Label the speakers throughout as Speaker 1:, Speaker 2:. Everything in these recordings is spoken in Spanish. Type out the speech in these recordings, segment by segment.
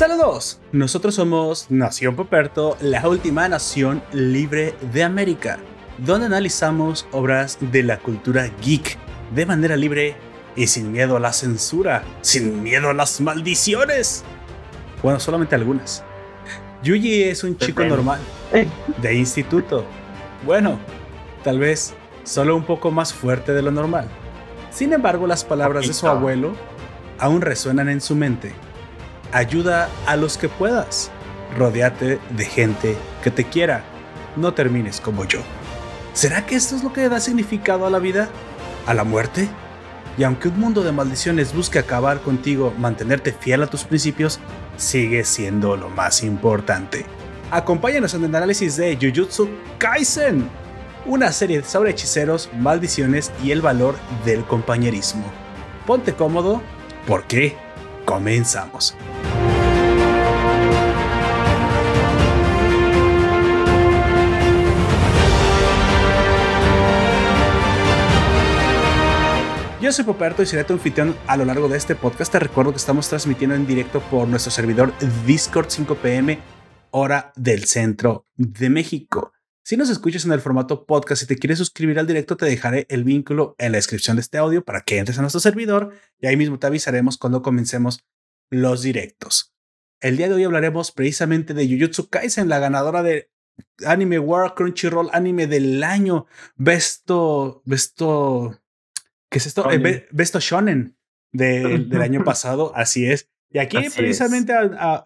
Speaker 1: Saludos, nosotros somos Nación Poperto, la última nación libre de América, donde analizamos obras de la cultura geek de manera libre y sin miedo a la censura, sin miedo a las maldiciones. Bueno, solamente algunas. Yuji es un chico normal, de instituto. Bueno, tal vez solo un poco más fuerte de lo normal. Sin embargo, las palabras de su abuelo aún resuenan en su mente. Ayuda a los que puedas. Rodéate de gente que te quiera. No termines como yo. ¿Será que esto es lo que da significado a la vida? ¿A la muerte? Y aunque un mundo de maldiciones busque acabar contigo, mantenerte fiel a tus principios, sigue siendo lo más importante. Acompáñanos en el análisis de Jujutsu Kaisen, una serie sobre hechiceros, maldiciones y el valor del compañerismo. Ponte cómodo, porque comenzamos. Yo soy Poperto y seré tu anfitrión a lo largo de este podcast. Te recuerdo que estamos transmitiendo en directo por nuestro servidor Discord 5pm, hora del centro de México. Si nos escuchas en el formato podcast y te quieres suscribir al directo, te dejaré el vínculo en la descripción de este audio para que entres a nuestro servidor y ahí mismo te avisaremos cuando comencemos los directos. El día de hoy hablaremos precisamente de Jujutsu Kaisen, la ganadora de Anime World Crunchyroll Anime del año, Besto, Besto ¿Qué es esto? Eh, Besto Shonen del año pasado, así es. Y aquí precisamente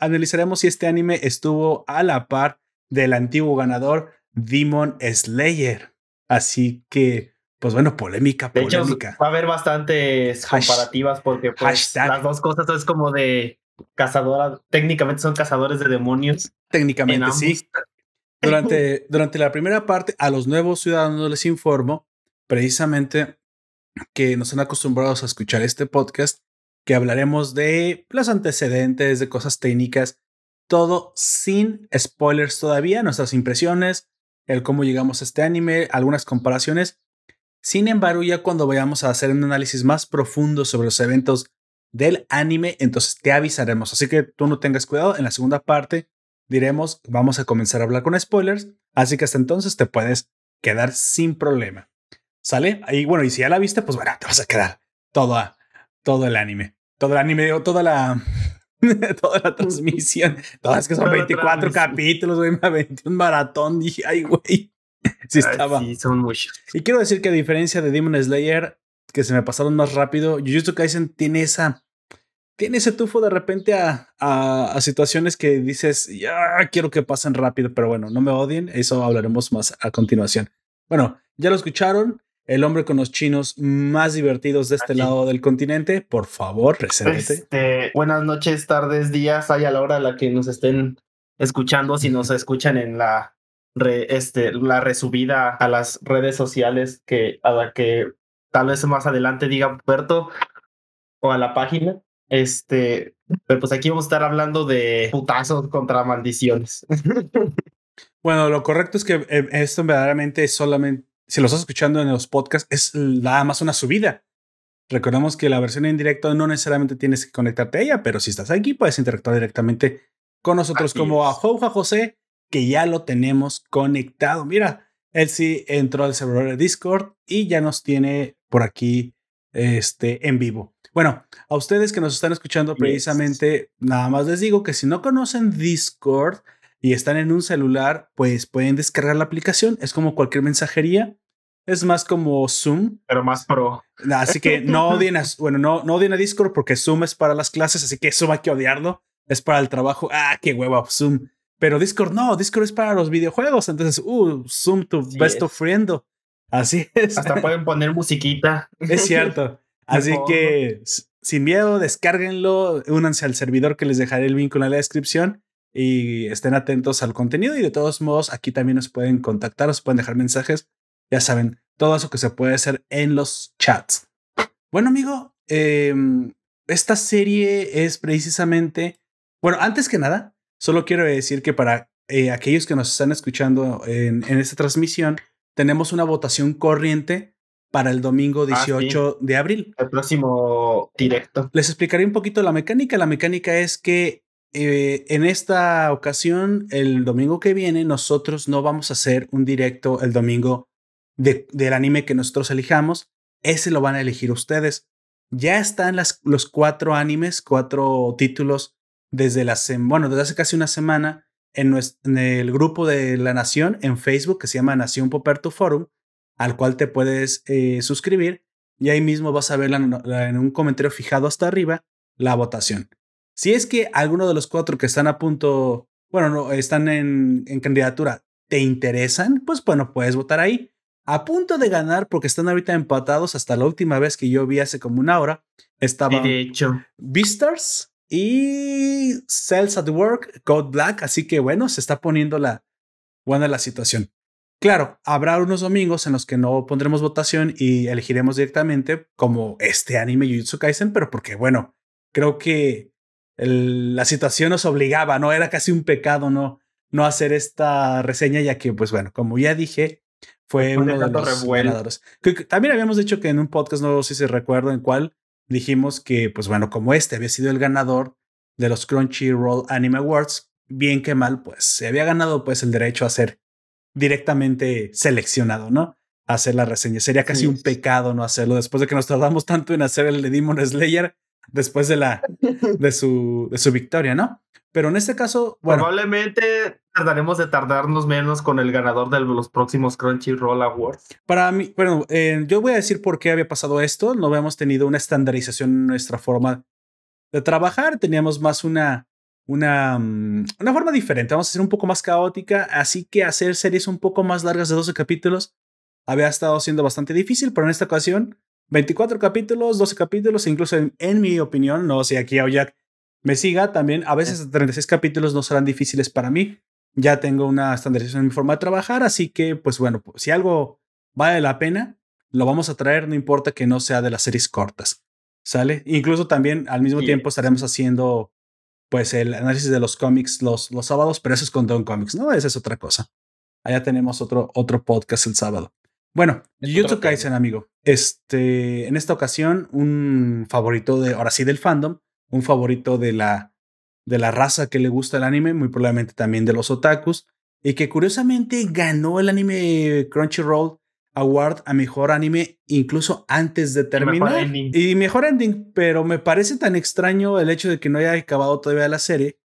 Speaker 1: analizaremos si este anime estuvo a la par del antiguo ganador Demon Slayer. Así que, pues bueno, polémica, polémica.
Speaker 2: va a haber bastantes comparativas porque pues, las dos cosas es como de cazadora, técnicamente son cazadores de demonios.
Speaker 1: Técnicamente sí. Durante, durante la primera parte, a los nuevos ciudadanos les informo precisamente que nos han acostumbrados a escuchar este podcast, que hablaremos de los antecedentes, de cosas técnicas, todo sin spoilers todavía, nuestras impresiones, el cómo llegamos a este anime, algunas comparaciones. Sin embargo, ya cuando vayamos a hacer un análisis más profundo sobre los eventos del anime, entonces te avisaremos. Así que tú no tengas cuidado. En la segunda parte diremos, vamos a comenzar a hablar con spoilers. Así que hasta entonces te puedes quedar sin problema. ¿Sale? Ahí, bueno, y si ya la viste, pues bueno, te vas a quedar todo, todo el anime. Todo el anime, toda la, toda la transmisión. Todas que son 24 capítulos, güey, me aventé un maratón. Dije, ay, güey. Sí, estaba.
Speaker 2: Sí, son muchos.
Speaker 1: Y quiero decir que a diferencia de Demon Slayer, que se me pasaron más rápido, Jujutsu Kaisen tiene esa. Tiene ese tufo de repente a, a, a, situaciones que dices, ya quiero que pasen rápido, pero bueno, no me odien, eso hablaremos más a continuación. Bueno, ya lo escucharon, el hombre con los chinos más divertidos de este lado del continente. Por favor, presente.
Speaker 2: Este, buenas noches, tardes, días, hay a la hora a la que nos estén escuchando, si nos escuchan en la este, la resubida a las redes sociales que a la que tal vez más adelante diga Puerto o a la página. Este, pero pues aquí vamos a estar hablando de putazos contra maldiciones.
Speaker 1: Bueno, lo correcto es que eh, esto verdaderamente es solamente si lo estás escuchando en los podcasts, es nada más una subida. Recordemos que la versión en directo no necesariamente tienes que conectarte a ella, pero si estás aquí puedes interactuar directamente con nosotros como a Jouja José, que ya lo tenemos conectado. Mira, él sí entró al servidor de Discord y ya nos tiene por aquí este, en vivo. Bueno, a ustedes que nos están escuchando precisamente, nada más les digo que si no conocen Discord, y están en un celular, pues pueden descargar la aplicación. Es como cualquier mensajería. Es más como Zoom.
Speaker 2: Pero más pro.
Speaker 1: Así que no odien a, bueno, no, no odien a Discord porque Zoom es para las clases, así que Zoom hay que odiarlo. Es para el trabajo. Ah, qué huevo, Zoom. Pero Discord no, Discord es para los videojuegos. Entonces, uh, Zoom tu best of friend. Así es.
Speaker 2: Hasta pueden poner musiquita.
Speaker 1: Es cierto. Así que sin miedo, descárguenlo, únanse al servidor que les dejaré el vínculo en la descripción y estén atentos al contenido y de todos modos aquí también nos pueden contactar, nos pueden dejar mensajes, ya saben, todo eso que se puede hacer en los chats. Bueno amigo, em, esta serie es precisamente, bueno, antes que nada, solo quiero decir que para eh, aquellos que nos están escuchando en, esta transmisión, tenemos una votación corriente para el domingo 18 ah, de abril.
Speaker 2: El próximo directo.
Speaker 1: Les explicaré un poquito la mecánica. La mecánica es que eh, en esta ocasión, el domingo que viene, nosotros no vamos a hacer un directo el domingo del anime que nosotros elijamos. Ese lo van a elegir ustedes. Ya están los cuatro animes, cuatro títulos desde, la hace casi una semana en, en, el grupo de la Nación en Facebook que se llama Nación Poperto Forum, al cual te puedes eh, suscribir y ahí mismo vas a ver en un comentario fijado hasta arriba la votación. Si es que alguno de los cuatro que están a punto, bueno, no, están en, en candidatura, te interesan, pues bueno, puedes votar ahí. A punto de ganar, porque están ahorita empatados hasta la última vez que yo vi hace como una hora, estaban
Speaker 2: de hecho.
Speaker 1: Beastars y Cells at Work, Code Black, así que bueno, se está poniendo la buena la situación. Claro, habrá unos domingos en los que no pondremos votación y elegiremos directamente como este anime Jujutsu Kaisen, pero porque bueno, creo que la situación nos obligaba, ¿no? Era casi un pecado no, no hacer esta reseña, ya que, pues bueno, como ya dije, fue uno de los ganadores. También habíamos dicho que en un podcast, no sé si se recuerdo en cuál, dijimos que, pues bueno, como este había sido el ganador de los Crunchyroll Anime Awards, bien que mal, pues se había ganado pues el derecho a ser directamente seleccionado, ¿no? A hacer la reseña. Sería casi un pecado no hacerlo después de que nos tardamos tanto en hacer el de Demon Slayer después de la de su, de su victoria, ¿no? Pero en este caso,
Speaker 2: bueno. Probablemente tardaremos de tardarnos menos con el ganador de los próximos Crunchyroll Awards.
Speaker 1: Para mí, bueno, eh, yo voy a decir por qué había pasado esto. No habíamos tenido una estandarización en nuestra forma de trabajar. Teníamos más una, una, mm, una forma diferente. Vamos a ser un poco más caótica. Así que hacer series un poco más largas de 12 capítulos había estado siendo bastante difícil, pero en esta ocasión 24 capítulos, 12 capítulos, incluso en, mi opinión, no sé, aquí Jack me siga también, a veces 36 capítulos no serán difíciles para mí. Ya tengo una estandarización en mi forma de trabajar, así que, pues bueno, si algo vale la pena, lo vamos a traer, no importa que no sea de las series cortas. ¿Sale? Incluso también al mismo tiempo estaremos haciendo pues el análisis de los cómics los, los sábados, pero eso es con Don Comics, ¿no? Esa es otra cosa. Allá tenemos otro, otro podcast el sábado. Bueno, Jujutsu Kaisen, amigo. Este, en esta ocasión, un favorito de, ahora sí, del fandom, un favorito de la, de la raza que le gusta el anime, muy probablemente también de los otakus, y que curiosamente ganó el anime Crunchyroll Award a mejor anime incluso antes de terminar. Y mejor ending, pero me parece tan extraño el hecho de que no haya acabado todavía la serie.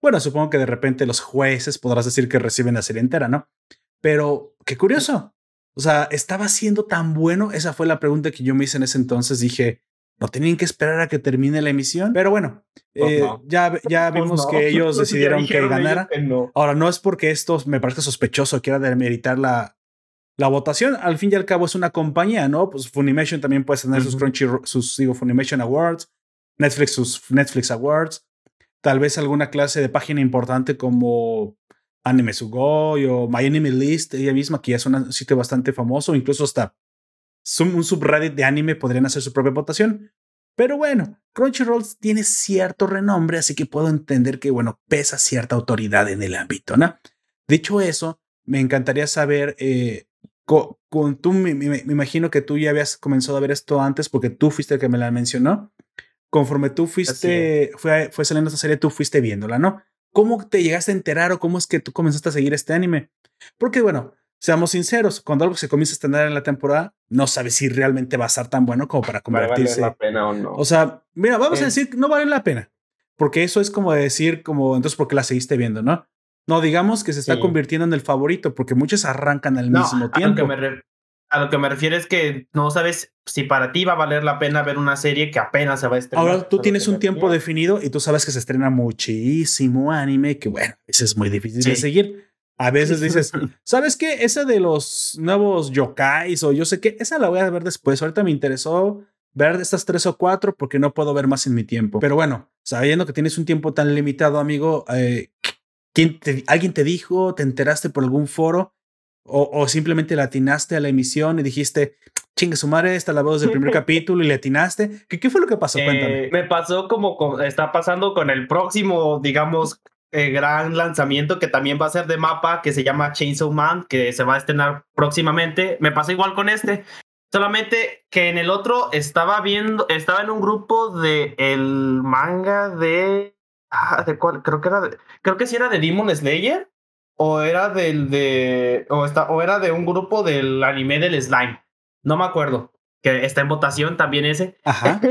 Speaker 1: Bueno, supongo que de repente los jueces podrás decir que reciben la serie entera, ¿no? Pero qué curioso. O sea, ¿estaba siendo tan bueno? Esa fue la pregunta que yo me hice en ese entonces. Dije, ¿no tenían que esperar a que termine la emisión? Pero bueno, pues eh, ya, ya pues vimos que ellos decidieron que ganara. Ahora, no es porque esto me parezca sospechoso, quiera demeritar la, la votación. Al fin y al cabo es una compañía, ¿no? Pues Funimation también puede tener sus Crunchy, sus, digo, Funimation Awards, Netflix, sus Netflix Awards, tal vez alguna clase de página importante como Anime Sugoi o My Anime List, ella misma, que ya es un sitio bastante famoso, incluso hasta un subreddit de anime podrían hacer su propia votación. Pero bueno, Crunchyroll tiene cierto renombre, así que puedo entender que, bueno, pesa cierta autoridad en el ámbito, ¿no? Dicho eso, me encantaría saber, eh, con, tú, me, imagino que tú ya habías comenzado a ver esto antes porque tú fuiste el que me la mencionó. Conforme tú fuiste, fue, fue saliendo esta serie, tú fuiste viéndola, ¿no? ¿Cómo te llegaste a enterar o cómo es que tú comenzaste a seguir este anime? Porque bueno, seamos sinceros, cuando algo se comienza a estrenar en la temporada, no sabes si realmente va a estar tan bueno como para convertirse.
Speaker 2: Vale la pena o no.
Speaker 1: O sea, mira, vamos a decir no vale la pena. Porque eso es como decir, como, entonces, ¿por qué la seguiste viendo, no? No, digamos que se está convirtiendo en el favorito, porque muchos arrancan al mismo tiempo
Speaker 2: a lo que me refiero es que no sabes si para ti va a valer la pena ver una serie que apenas se va a estrenar.
Speaker 1: Ahora tú tienes un tiempo definido y tú sabes que se estrena muchísimo anime, que bueno, eso es muy difícil de seguir. A veces dices, ¿sabes qué? Esa de los nuevos yokais o yo sé qué, esa la voy a ver después. Ahorita me interesó ver estas tres o cuatro porque no puedo ver más en mi tiempo. Pero bueno, sabiendo que tienes un tiempo tan limitado, amigo, eh, ¿quién ¿alguien te dijo? ¿Te enteraste por algún foro? O, simplemente le atinaste a la emisión y dijiste, chingue su madre, esta la voz del primer capítulo y le atinaste. ¿Qué, ¿Qué, fue lo que pasó? Cuéntame.
Speaker 2: Eh, me pasó como está pasando con el próximo, digamos, eh, gran lanzamiento que también va a ser de mapa, que se llama Chainsaw Man, que se va a estrenar próximamente. Me pasó igual con este. Solamente que en el otro estaba viendo, estaba en un grupo de el manga de Ah, ¿de cuál? Creo que era de, creo que sí era de Demon Slayer o era del de o está o era de un grupo del anime del slime. No me acuerdo. Que está en votación también ese.
Speaker 1: Ajá.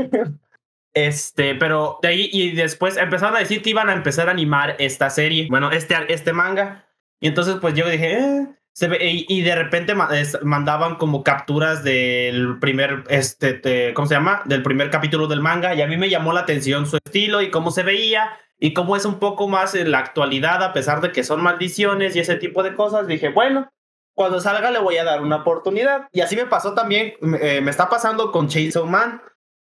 Speaker 2: Este, pero de ahí y después empezaron a decir que iban a empezar a animar esta serie, bueno, este, este manga. Y entonces pues yo dije, eh, se ve, y, de repente mandaban como capturas del primer, este, ¿cómo se llama? Del primer capítulo del manga y a mí me llamó la atención su estilo y cómo se veía y cómo es un poco más en la actualidad a pesar de que son maldiciones y ese tipo de cosas. Dije, bueno, cuando salga le voy a dar una oportunidad. Y así me pasó también, eh, me está pasando con Chainsaw Man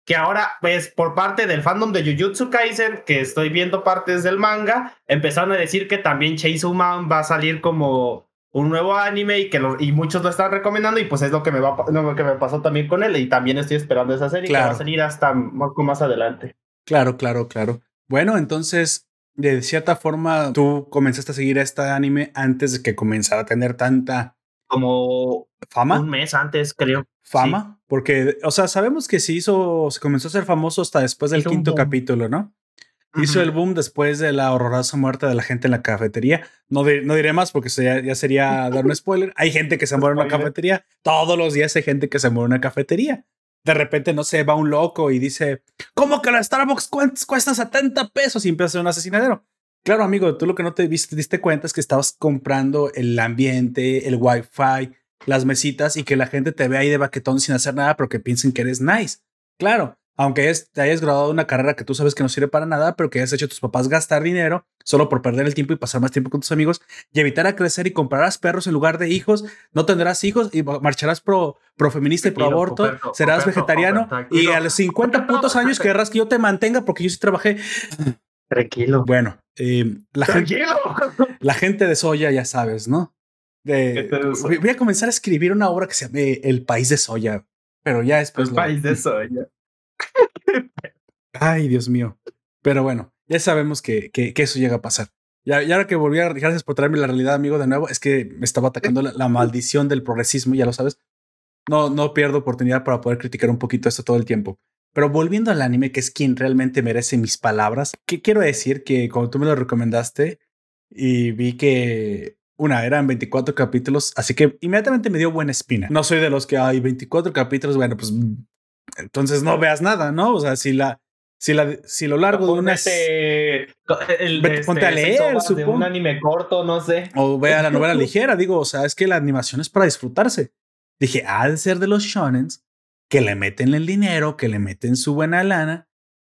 Speaker 2: que ahora, pues, por parte del fandom de Jujutsu Kaisen, que estoy viendo partes del manga, empezaron a decir que también Chainsaw Man va a salir como un nuevo anime y que y muchos lo están recomendando y pues es lo que me va lo que me pasó también con él y también estoy esperando esa serie que va a salir hasta más, más adelante.
Speaker 1: Claro, claro, claro. Bueno, entonces de cierta forma tú comenzaste a seguir este anime antes de que comenzara a tener tanta
Speaker 2: como
Speaker 1: fama.
Speaker 2: Un mes antes, creo.
Speaker 1: Fama, porque, o sea, sabemos que se hizo, se comenzó a ser famoso hasta después del quinto capítulo, ¿no? Hizo el boom después de la horrorosa muerte de la gente en la cafetería. No, no diré más porque ya, sería dar un spoiler. Hay gente que se muere en una cafetería. Todos los días hay gente que se muere en una cafetería. De repente, no sé, va un loco y dice, ¿cómo que la Starbucks cuesta 70 pesos? Y empieza a ser un asesinadero. Claro, amigo, tú lo que no te diste cuenta es que estabas comprando el ambiente, el wifi, las mesitas y que la gente te ve ahí de baquetón sin hacer nada, pero que piensen que eres nice. Claro, aunque te hayas graduado una carrera que tú sabes que no sirve para nada, pero que hayas hecho a tus papás gastar dinero solo por perder el tiempo y pasar más tiempo con tus amigos y evitar a crecer y comprarás perros en lugar de hijos, no tendrás hijos y marcharás pro, pro feminista y pro aborto, serás vegetariano y a los 50 putos años querrás que yo te mantenga porque yo sí trabajé.
Speaker 2: Tranquilo.
Speaker 1: Bueno, eh, la, Gente, la gente de Soya, ya sabes, ¿no? voy a comenzar a escribir una obra que se llame El País de Soya, pero ya después.
Speaker 2: El País de Soya.
Speaker 1: Ay, Dios mío. Pero bueno, ya sabemos que, que, eso llega a pasar. Y, ahora que volví a, gracias por traerme la realidad, amigo, de nuevo, es que me estaba atacando la, maldición del progresismo, ya lo sabes. No, no pierdo oportunidad para poder criticar un poquito esto todo el tiempo. Pero volviendo al anime, que es quien realmente merece mis palabras, ¿qué quiero decir? Que cuando tú me lo recomendaste y vi que una, eran 24 capítulos, así que inmediatamente me dio buena espina. No soy de los que hay 24 capítulos, bueno, pues entonces no veas nada, ¿no? O sea, si la, si la, si lo largo de una
Speaker 2: el, ponte a este, leer, supongo. un anime corto, no sé.
Speaker 1: O vea la novela ligera, digo, o sea, es que la animación es para disfrutarse. Dije, ha de ser de los shonens que le meten el dinero, que le meten su buena lana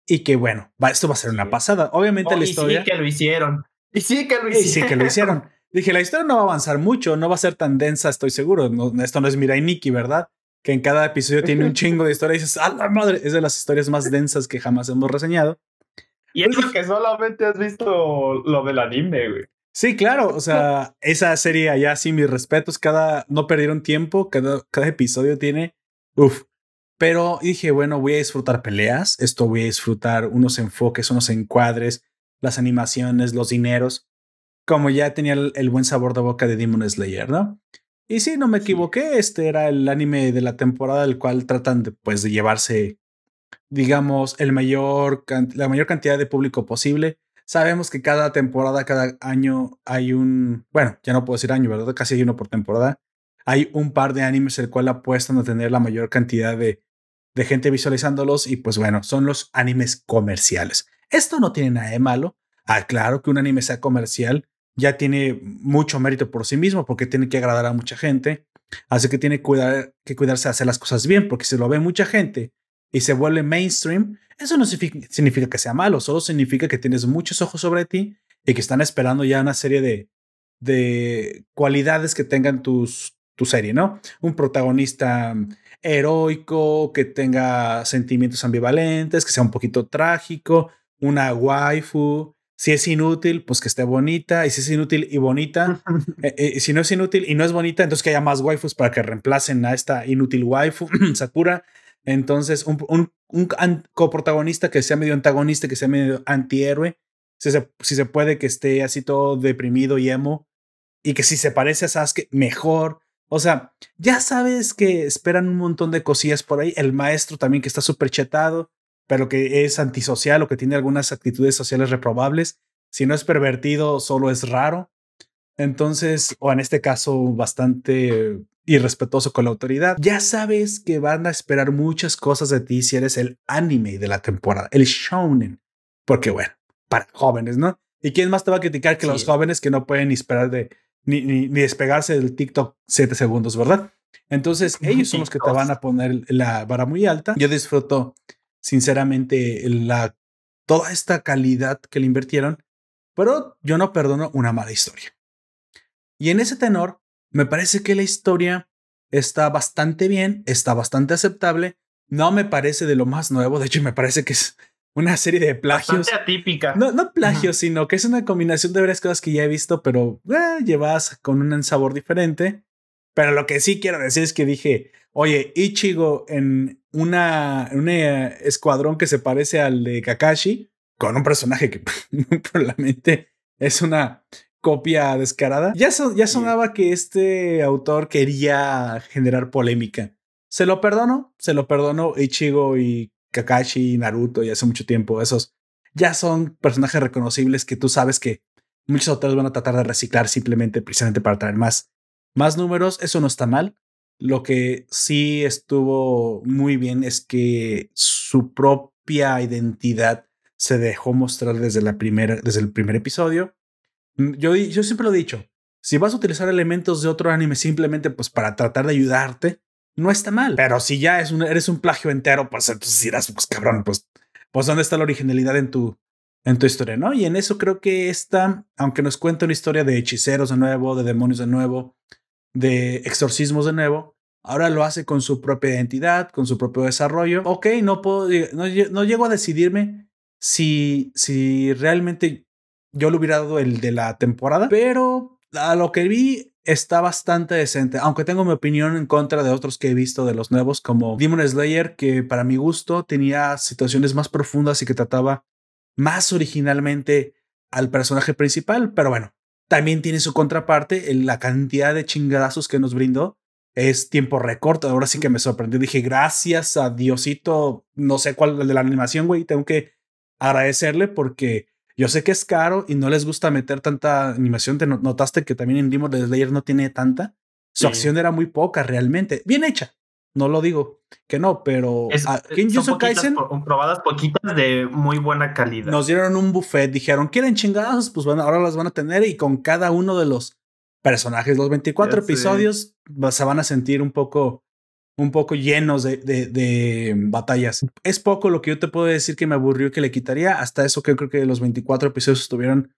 Speaker 1: y que bueno, va, esto va a ser una pasada. Obviamente
Speaker 2: oh,
Speaker 1: la historia.
Speaker 2: Y sí que lo hicieron. Y sí que lo hicieron.
Speaker 1: Y sí que lo hicieron. Dije, la historia no va a avanzar mucho, no va a ser tan densa, estoy seguro. esto no es Mirai Nikki, ¿verdad? Que en cada episodio tiene un chingo de historia y dices, ¡ah, la madre! Es de las historias más densas que jamás hemos reseñado.
Speaker 2: Y es porque solamente has visto lo del anime, güey.
Speaker 1: Sí, claro. O sea, esa serie allá, sí, mis respetos. Cada, no perdieron tiempo. Cada, cada episodio tiene, uf. Pero dije, bueno, voy a disfrutar peleas. Esto voy a disfrutar unos enfoques, unos encuadres, las animaciones, los dineros como ya tenía el, buen sabor de boca de Demon Slayer, ¿no? Y sí, no me equivoqué, este era el anime de la temporada el cual tratan de, pues, de llevarse, digamos, el mayor, la mayor cantidad de público posible. Sabemos que cada temporada, cada año hay un, bueno, ya no puedo decir año, ¿verdad? Casi hay uno por temporada. Hay un par de animes el cual apuestan a tener la mayor cantidad de, de gente visualizándolos y pues bueno, son los animes comerciales. Esto no tiene nada de malo. Ah, claro que un anime sea comercial ya tiene mucho mérito por sí mismo porque tiene que agradar a mucha gente. Así que tiene que, cuidar, que cuidarse de hacer las cosas bien, porque si lo ve mucha gente y se vuelve mainstream, eso no significa, que sea malo, solo significa que tienes muchos ojos sobre ti y que están esperando ya una serie de, de cualidades que tengan tus, tu serie, ¿no? Un protagonista heroico, que tenga sentimientos ambivalentes, que sea un poquito trágico, una waifu, si es inútil, pues que esté bonita. Y si es inútil y bonita, eh, eh, si no es inútil y no es bonita, entonces que haya más waifus para que reemplacen a esta inútil waifu, Sakura. Entonces, un, un, coprotagonista que sea medio antagonista, que sea medio antihéroe. Si se, si se puede que esté así todo deprimido y emo. Y que si se parece a Sasuke, mejor. O sea, ya sabes que esperan un montón de cosillas por ahí. El maestro también que está súper chetado. Pero que es antisocial o que tiene algunas actitudes sociales reprobables. Si no es pervertido, solo es raro. Entonces, o en este caso, bastante irrespetuoso con la autoridad. Ya sabes que van a esperar muchas cosas de ti si eres el anime de la temporada, el shounen. Porque bueno, para jóvenes, ¿no? ¿Y quién más te va a criticar que los jóvenes que no pueden ni esperar de ni, ni, despegarse del TikTok 7 segundos, ¿verdad? Entonces, ellos son los que te van a poner la vara muy alta. Yo disfruto, sinceramente, la, toda esta calidad que le invirtieron, pero yo no perdono una mala historia. Y en ese tenor, me parece que la historia está bastante bien, está bastante aceptable. No me parece de lo más nuevo, de hecho me parece que es una serie de plagios.
Speaker 2: atípica.
Speaker 1: No, no plagios, sino que es una combinación de varias cosas que ya he visto, pero eh, llevas con un sabor diferente. Pero lo que sí quiero decir es que dije, oye, Ichigo en una, un escuadrón que se parece al de Kakashi, con un personaje que probablemente es una copia descarada. Ya, ya sonaba que este autor quería generar polémica. Se lo perdono, se lo perdono Ichigo y Kakashi, Naruto y hace mucho tiempo, esos ya son personajes reconocibles que tú sabes que muchos autores van a tratar de reciclar simplemente precisamente para traer más, más números. Eso no está mal. Lo que sí estuvo muy bien es que su propia identidad se dejó mostrar desde, la desde el primer episodio. Mm, yo, siempre lo he dicho, si vas a utilizar elementos de otro anime simplemente pues para tratar de ayudarte, no está mal. Pero si ya eres un plagio entero, pues entonces dirás, pues cabrón, pues, pues dónde está la originalidad en tu, en tu historia, ¿no? Y en eso creo que esta, aunque nos cuenta una historia de hechiceros de nuevo, de demonios de nuevo, de exorcismos de nuevo, ahora lo hace con su propia identidad, con su propio desarrollo. Ok, no puedo, no, llego a decidirme si, si realmente yo le hubiera dado el de la temporada, pero a lo que vi está bastante decente, aunque tengo mi opinión en contra de otros que he visto de los nuevos, como Demon Slayer, que para mi gusto tenía situaciones más profundas y que trataba más originalmente al personaje principal, pero bueno, también tiene su contraparte, en la cantidad de chingadazos que nos brindó. Es tiempo récord. Ahora sí que me sorprendió. Dije, gracias a Diosito, no sé cuál de la animación, güey. Tengo que agradecerle porque yo sé que es caro y no les gusta meter tanta animación. Te notaste que también en Demon Slayer no tiene tanta. Su acción era muy poca realmente. Bien hecha. No lo digo que no, pero
Speaker 2: es, Kaisen probadas poquitas de muy buena calidad.
Speaker 1: Nos dieron un buffet, dijeron, "¿Quieren chingadas? Pues bueno, ahora las van a tener y con cada uno de los personajes, los 24 episodios se van a sentir un poco un poco llenos de, de, batallas. Es poco lo que yo te puedo decir que me aburrió que le quitaría. Hasta eso que creo que los 24 episodios estuvieron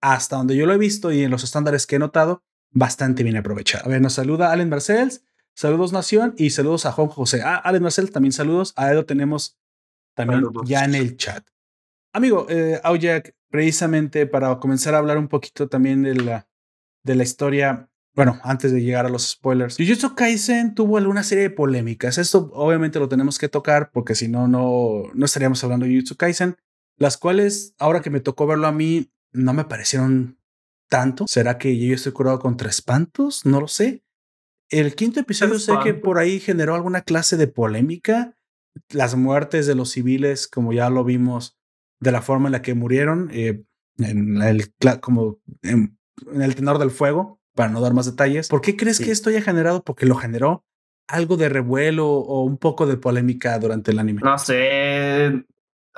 Speaker 1: hasta donde yo lo he visto y en los estándares que he notado, bastante bien aprovechados. A ver, nos saluda Allen Marcels. Saludos Nación y saludos a Juan José. Ah, Allen Marcel, también saludos. A Edo tenemos también ya en el chat. Amigo, eh, precisamente para comenzar a hablar un poquito también de la, de la historia bueno, antes de llegar a los spoilers, Jujutsu Kaisen tuvo alguna serie de polémicas. Esto obviamente lo tenemos que tocar porque si no, no, no estaríamos hablando de Jujutsu Kaisen, las cuales, ahora que me tocó verlo a mí, no me parecieron tanto. ¿Será que yo estoy curado contra espantos? No lo sé. El quinto episodio sé que por ahí generó alguna clase de polémica. Las muertes de los civiles, como ya lo vimos, de la forma en la que murieron, eh, en el, como en el tenor del fuego para no dar más detalles. ¿Por qué crees que esto haya generado? Porque lo generó algo de revuelo o un poco de polémica durante el anime.
Speaker 2: No sé.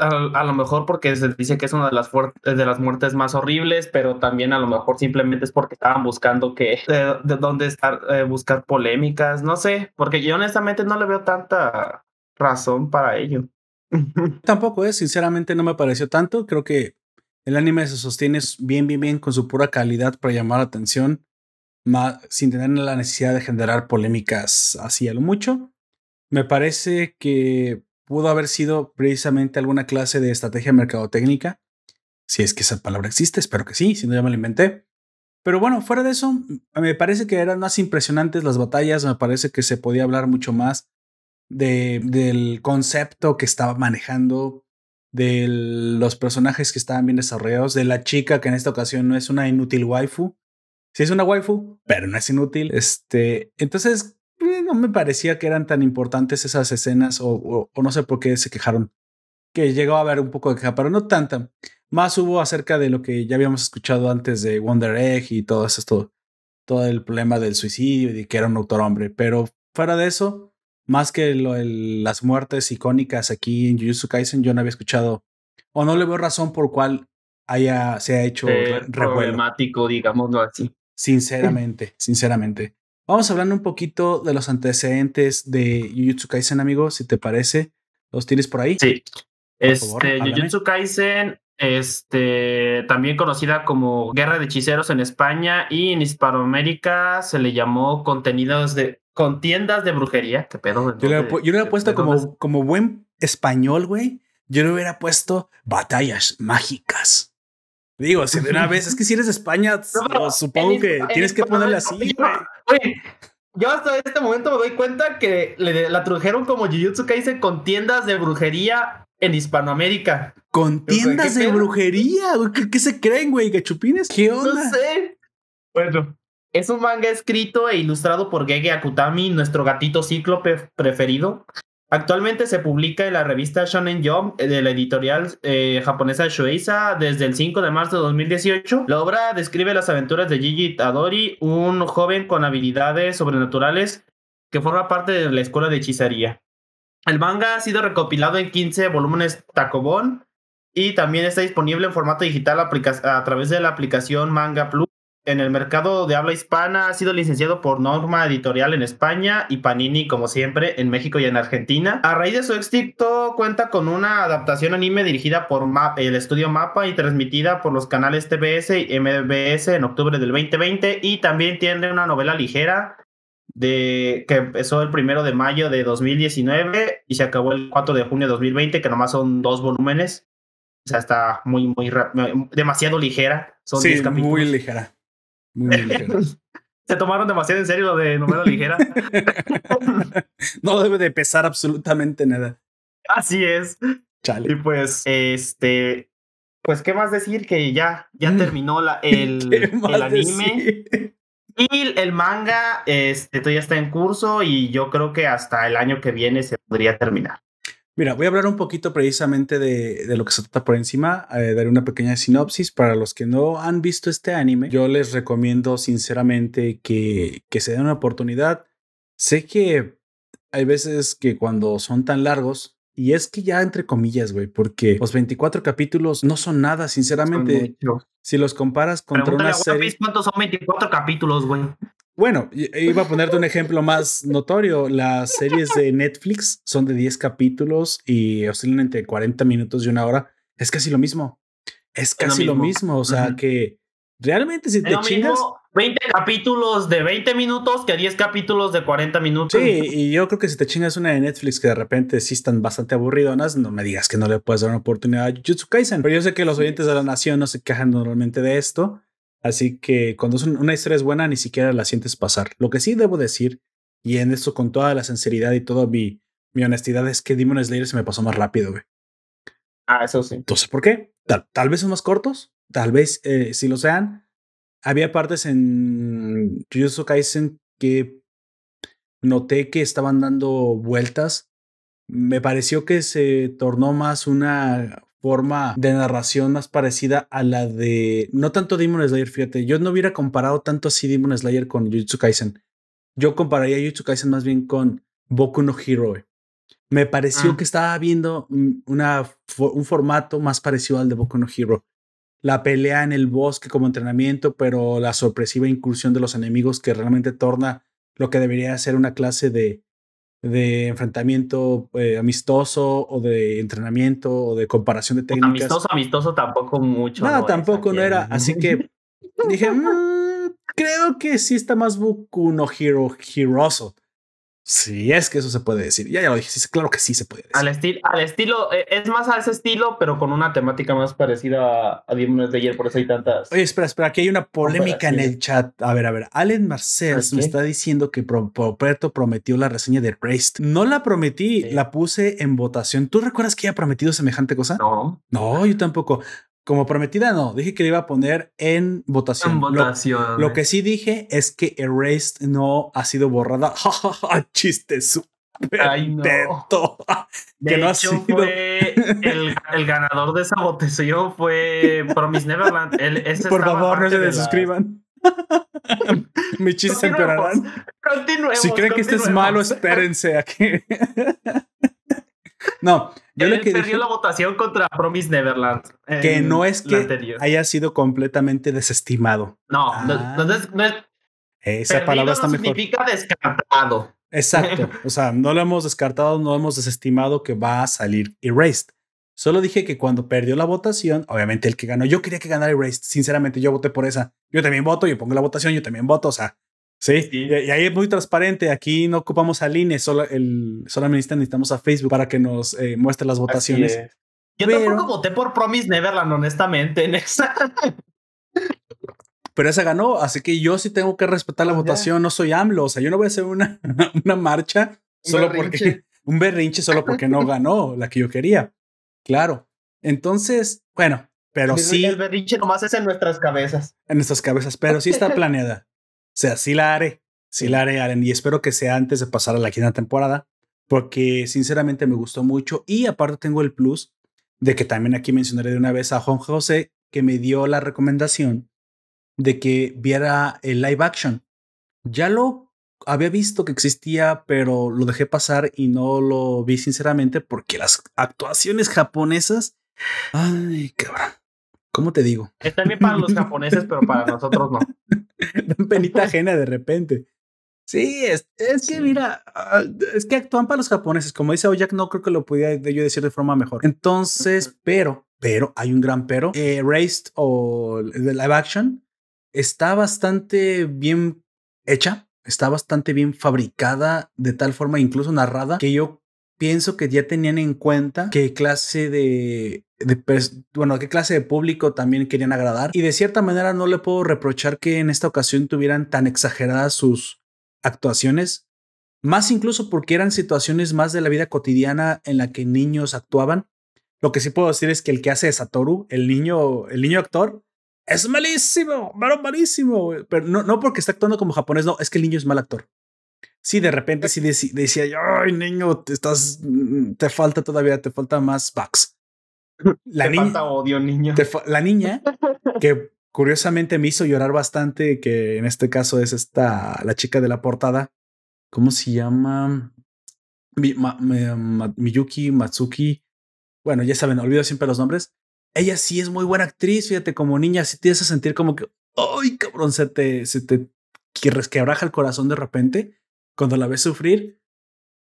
Speaker 2: A, lo mejor porque se dice que es una de las, de las muertes más horribles, pero también a lo mejor simplemente es porque estaban buscando que de, dónde estar eh, buscar polémicas, no sé, porque yo honestamente no le veo tanta razón para ello.
Speaker 1: Tampoco es, sinceramente no me pareció tanto, creo que el anime se sostiene bien, bien, bien con su pura calidad para llamar la atención sin tener la necesidad de generar polémicas así a lo mucho. Me parece que pudo haber sido precisamente alguna clase de estrategia mercadotécnica, si es que esa palabra existe, espero que sí, si no ya me la inventé. Pero bueno, fuera de eso, me parece que eran más impresionantes las batallas, me parece que se podía hablar mucho más de, del concepto que estaba manejando, de los personajes que estaban bien desarrollados, de la chica que en esta ocasión no es una inútil waifu, Sí es una waifu, pero no es inútil. Este, entonces, eh, no me parecía que eran tan importantes esas escenas o, no sé por qué se quejaron que llegó a haber un poco de queja, pero no tanta. Más hubo acerca de lo que ya habíamos escuchado antes de Wonder Egg y todo esto, todo el problema del suicidio y de que era un autor hombre. Pero fuera de eso, más que lo, las muertes icónicas aquí en Jujutsu Kaisen, yo no había escuchado o no le veo razón por cual haya, se ha hecho
Speaker 2: problemático, digámoslo así.
Speaker 1: Sinceramente, sinceramente. Vamos a hablar un poquito de los antecedentes de Jujutsu Kaisen, amigos, si te parece. ¿Los tienes por ahí?
Speaker 2: Sí. este, Jujutsu Kaisen, este, también conocida como Guerra de Hechiceros en España y en Hispanoamérica se le llamó contenidos de contiendas de brujería. ¿Qué pedo?
Speaker 1: Yo le, yo he puesto como, como buen español, güey. Yo le hubiera puesto batallas mágicas. Digo, si de una vez, es que si eres de España, supongo que tienes que ponerle así.
Speaker 2: Yo hasta este momento me doy cuenta que le, la trajeron como Jujutsu Kaisen con tiendas de brujería en Hispanoamérica.
Speaker 1: ¿Con tiendas de brujería? ¿Qué, se creen, güey? ¿Gachupines? ¿Qué onda?
Speaker 2: No sé. Bueno, es un manga escrito e ilustrado por Gege Akutami, nuestro gatito cíclope preferido. Actualmente se publica en la revista Shonen Jump eh, de la editorial eh, japonesa Shueisha desde el 5 de marzo de 2018. La obra describe las aventuras de Gigi Tadori, un joven con habilidades sobrenaturales que forma parte de la escuela de hechicería. El manga ha sido recopilado en 15 volúmenes Takobon y también está disponible en formato digital a través de la aplicación Manga Plus en el mercado de habla hispana ha sido licenciado por Norma Editorial en España y Panini, como siempre, en México y en Argentina. A raíz de su éxito, cuenta con una adaptación anime dirigida por el estudio Mapa y transmitida por los canales TBS y MBS en octubre del 2020. Y también tiene una novela ligera de que empezó el primero de mayo de 2019 y se acabó el 4 de junio de 2020, que nomás son dos volúmenes. O sea, está muy, muy, demasiado ligera. Son
Speaker 1: sí, muy ligera.
Speaker 2: Se tomaron demasiado en serio lo de novela ligera.
Speaker 1: no debe de pesar absolutamente nada.
Speaker 2: Así es. Y pues, este, pues, ¿qué más decir? Que ya, ya mm. terminó la, el, el anime. Y el manga, este, ya está en curso y yo creo que hasta el año que viene se podría terminar.
Speaker 1: Mira, voy a hablar un poquito precisamente de, de lo que se trata por encima, eh, dar una pequeña sinopsis para los que no han visto este anime. Yo les recomiendo sinceramente que, que se den una oportunidad. Sé que hay veces que cuando son tan largos, y es que ya entre comillas, güey, porque los 24 capítulos no son nada, sinceramente. si los comparas contra una serie...
Speaker 2: ¿Cuántos son 24 capítulos, güey?
Speaker 1: Bueno, iba a ponerte un ejemplo más notorio. Las series de Netflix son de 10 capítulos y oscilan entre 40 minutos y una hora. Es casi lo mismo. Es casi lo mismo. O sea que realmente si te chingas.
Speaker 2: 20 capítulos de 20 minutos que 10 capítulos de 40 minutos.
Speaker 1: Sí, y yo creo que si te chingas una de Netflix que de repente sí están bastante aburridonas, no me digas que no le puedes dar una oportunidad a Jujutsu Kaisen. Pero yo sé que los oyentes de la nación no se quejan normalmente de esto. Así que cuando una historia es buena, ni siquiera la sientes pasar. Lo que sí debo decir, y en esto con toda la sinceridad y toda mi, mi honestidad, es que Demon Slayer se me pasó más rápido, güey.
Speaker 2: Ah, eso sí.
Speaker 1: Entonces, ¿por qué? Tal, vez son más cortos, tal vez eh, sí lo sean. Había partes en Jujutsu Kaisen que noté que estaban dando vueltas. Me pareció que se tornó más una forma de narración más parecida a la de. No tanto Demon Slayer, fíjate. Yo no hubiera comparado tanto así Demon Slayer con Jujutsu Kaisen. Yo compararía Jujutsu Kaisen más bien con Boku no Hero. Me pareció ah. que estaba viendo una, un formato más parecido al de Boku no Hero. La pelea en el bosque como entrenamiento, pero la sorpresiva incursión de los enemigos que realmente torna lo que debería ser una clase de de enfrentamiento eh, amistoso o de entrenamiento o de comparación de técnicas.
Speaker 2: Amistoso, amistoso tampoco mucho.
Speaker 1: No, tampoco no era. Así que dije, mm, creo que sí está más Boku no Hero, Heroso. Sí, es que eso se puede decir. Ya, ya lo dije, sí, claro que sí se puede decir.
Speaker 2: Al, estilo al estilo, eh, es más a ese estilo, pero con una temática más parecida a Demon ayer, por eso hay tantas.
Speaker 1: Oye, espera, espera, aquí hay una polémica en el chat. A ver, a ver, Allen Marcel me está diciendo que Properto prometió la reseña de Raced. No la prometí, la puse en votación. ¿Tú recuerdas que haya prometido semejante cosa?
Speaker 2: No.
Speaker 1: No, yo tampoco. Como prometida, no. Dije que le iba a poner en votación.
Speaker 2: En votación.
Speaker 1: Lo, que sí dije es que Erased no ha sido borrada. Chiste
Speaker 2: Ay, no. De que hecho, fue el, ganador de esa votación fue Promise Neverland.
Speaker 1: Por favor, no se desuscriban. Mis chistes se empeorarán. Si creen que este es malo, espérense aquí. no,
Speaker 2: yo le que perdió la votación contra Promise Neverland.
Speaker 1: Que no es que haya sido completamente desestimado.
Speaker 2: No, no, no, es,
Speaker 1: Esa palabra está mejor.
Speaker 2: significa descartado.
Speaker 1: Exacto. O sea, no lo hemos descartado, no hemos desestimado que va a salir Erased. Solo dije que cuando perdió la votación, obviamente el que ganó, yo quería que ganara Erased. Sinceramente, yo voté por esa. Yo también voto, yo pongo la votación, yo también voto. O sea, sí. Y, ahí es muy transparente. Aquí no ocupamos al INE, solo el, solamente necesitamos a Facebook para que nos eh, muestre las votaciones.
Speaker 2: Yo tampoco voté por Promise Neverland, honestamente, en esa
Speaker 1: pero esa ganó, así que yo sí tengo que respetar la pues votación, no soy AMLO, o sea, yo no voy a hacer una, una marcha solo porque un berrinche solo porque no ganó la que yo quería. Claro. Entonces, bueno, pero sí.
Speaker 2: El berrinche nomás es en nuestras cabezas.
Speaker 1: En nuestras cabezas, pero sí está planeada. O sea, sí la haré, sí la haré, Aren, y espero que sea antes de pasar a la quinta temporada, porque sinceramente me gustó mucho y aparte tengo el plus de que también aquí mencionaré de una vez a Juan José, que me dio la recomendación de que viera el live action. Ya lo había visto que existía, pero lo dejé pasar y no lo vi sinceramente porque las actuaciones japonesas. Ay, cabrón. ¿Cómo te digo?
Speaker 2: Está bien para los japoneses, pero para nosotros no.
Speaker 1: Penita ajena de repente. Sí, es, es que mira, ah, es que actúan para los japoneses. Como dice Oyak, no creo que lo pudiera yo decir de forma mejor. Entonces, pero, pero, hay un gran pero. Eh, Raised o de live action está bastante bien hecha, está bastante bien fabricada, de tal forma incluso narrada, que yo pienso que ya tenían en cuenta qué clase de, bueno, qué clase de público también querían agradar. Y de cierta manera no le puedo reprochar que en esta ocasión tuvieran tan exageradas sus actuaciones, más incluso porque eran situaciones más de la vida cotidiana en la que niños actuaban. Lo que sí puedo decir es que el que hace de Satoru, el niño, el niño actor, es malísimo, malísimo. Pero no, no porque está actuando como japonés, no, es que el niño es mal actor. Sí, de repente sí decía, ay, niño, te estás, mm, te falta todavía, te falta más bugs.
Speaker 2: La niña, falta odio, niño.
Speaker 1: la niña, que curiosamente me hizo llorar bastante, que en este caso es esta, la chica de la portada. ¿Cómo se llama? Miyuki Matsuki. Bueno, ya saben, olvido siempre los nombres ella sí es muy buena actriz, fíjate, como niña, si te hace sentir como que, ay, cabrón, se te, se te resquebraja el corazón de repente cuando la ves sufrir.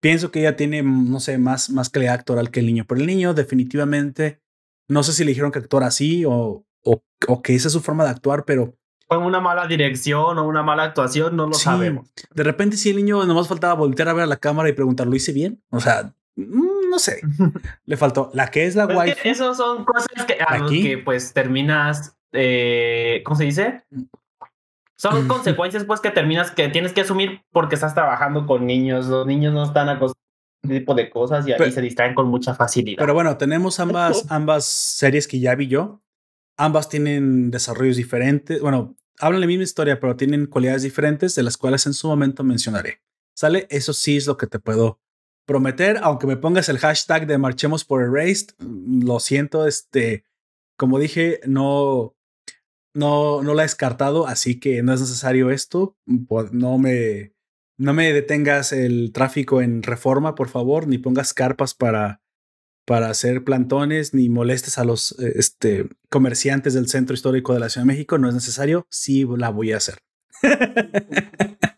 Speaker 1: Pienso que ella tiene, no sé, más, más calidad actoral que el niño, pero el niño definitivamente, no sé si le dijeron que actuara así o, o, o que esa es su forma de actuar, pero
Speaker 2: fue una mala dirección o una mala actuación, no lo sabemos.
Speaker 1: De repente, si el niño nomás faltaba voltear a ver a la cámara y preguntar, ¿lo hice bien? O sea, mm, no sé. Le faltó. La que es la guay.
Speaker 2: Esas son cosas que, a que pues terminas. Eh, ¿Cómo se dice? Son consecuencias, pues, que terminas, que tienes que asumir porque estás trabajando con niños. Los niños no están acostumbrados a este tipo de cosas y ahí se distraen con mucha facilidad.
Speaker 1: Pero bueno, tenemos ambas, ambas series que ya vi yo. Ambas tienen desarrollos diferentes. Bueno, hablan la misma historia, pero tienen cualidades diferentes de las cuales en su momento mencionaré. ¿Sale? Eso sí es lo que te puedo prometer, aunque me pongas el hashtag de marchemos por Erased, mm, lo siento, este, como dije, no, no, no la he descartado, así que no es necesario esto. No me, no me detengas el tráfico en reforma, por favor, ni pongas carpas para, para hacer plantones, ni molestes a los eh, este, comerciantes del centro histórico de la Ciudad de México. No es necesario, sí la voy a hacer.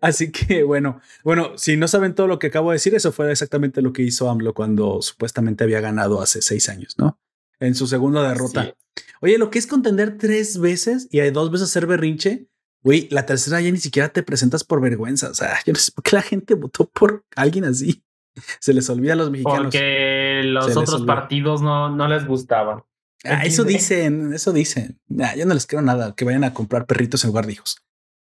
Speaker 1: Así que bueno, bueno, si no saben todo lo que acabo de decir, eso fue exactamente lo que hizo AMLO cuando supuestamente había ganado hace seis años, ¿no? En su segunda derrota. Oye, lo que es contender tres veces y hay dos veces hacer berrinche, güey, la tercera ya ni siquiera te presentas por vergüenza. O sea, yo no sé por qué la gente votó por alguien así. Se les olvida a los mexicanos.
Speaker 2: Porque los otros partidos no, no les gustaban.
Speaker 1: Ah, eso dicen, eso dicen. yo no les quiero nada, que vayan a comprar perritos en lugar de hijos.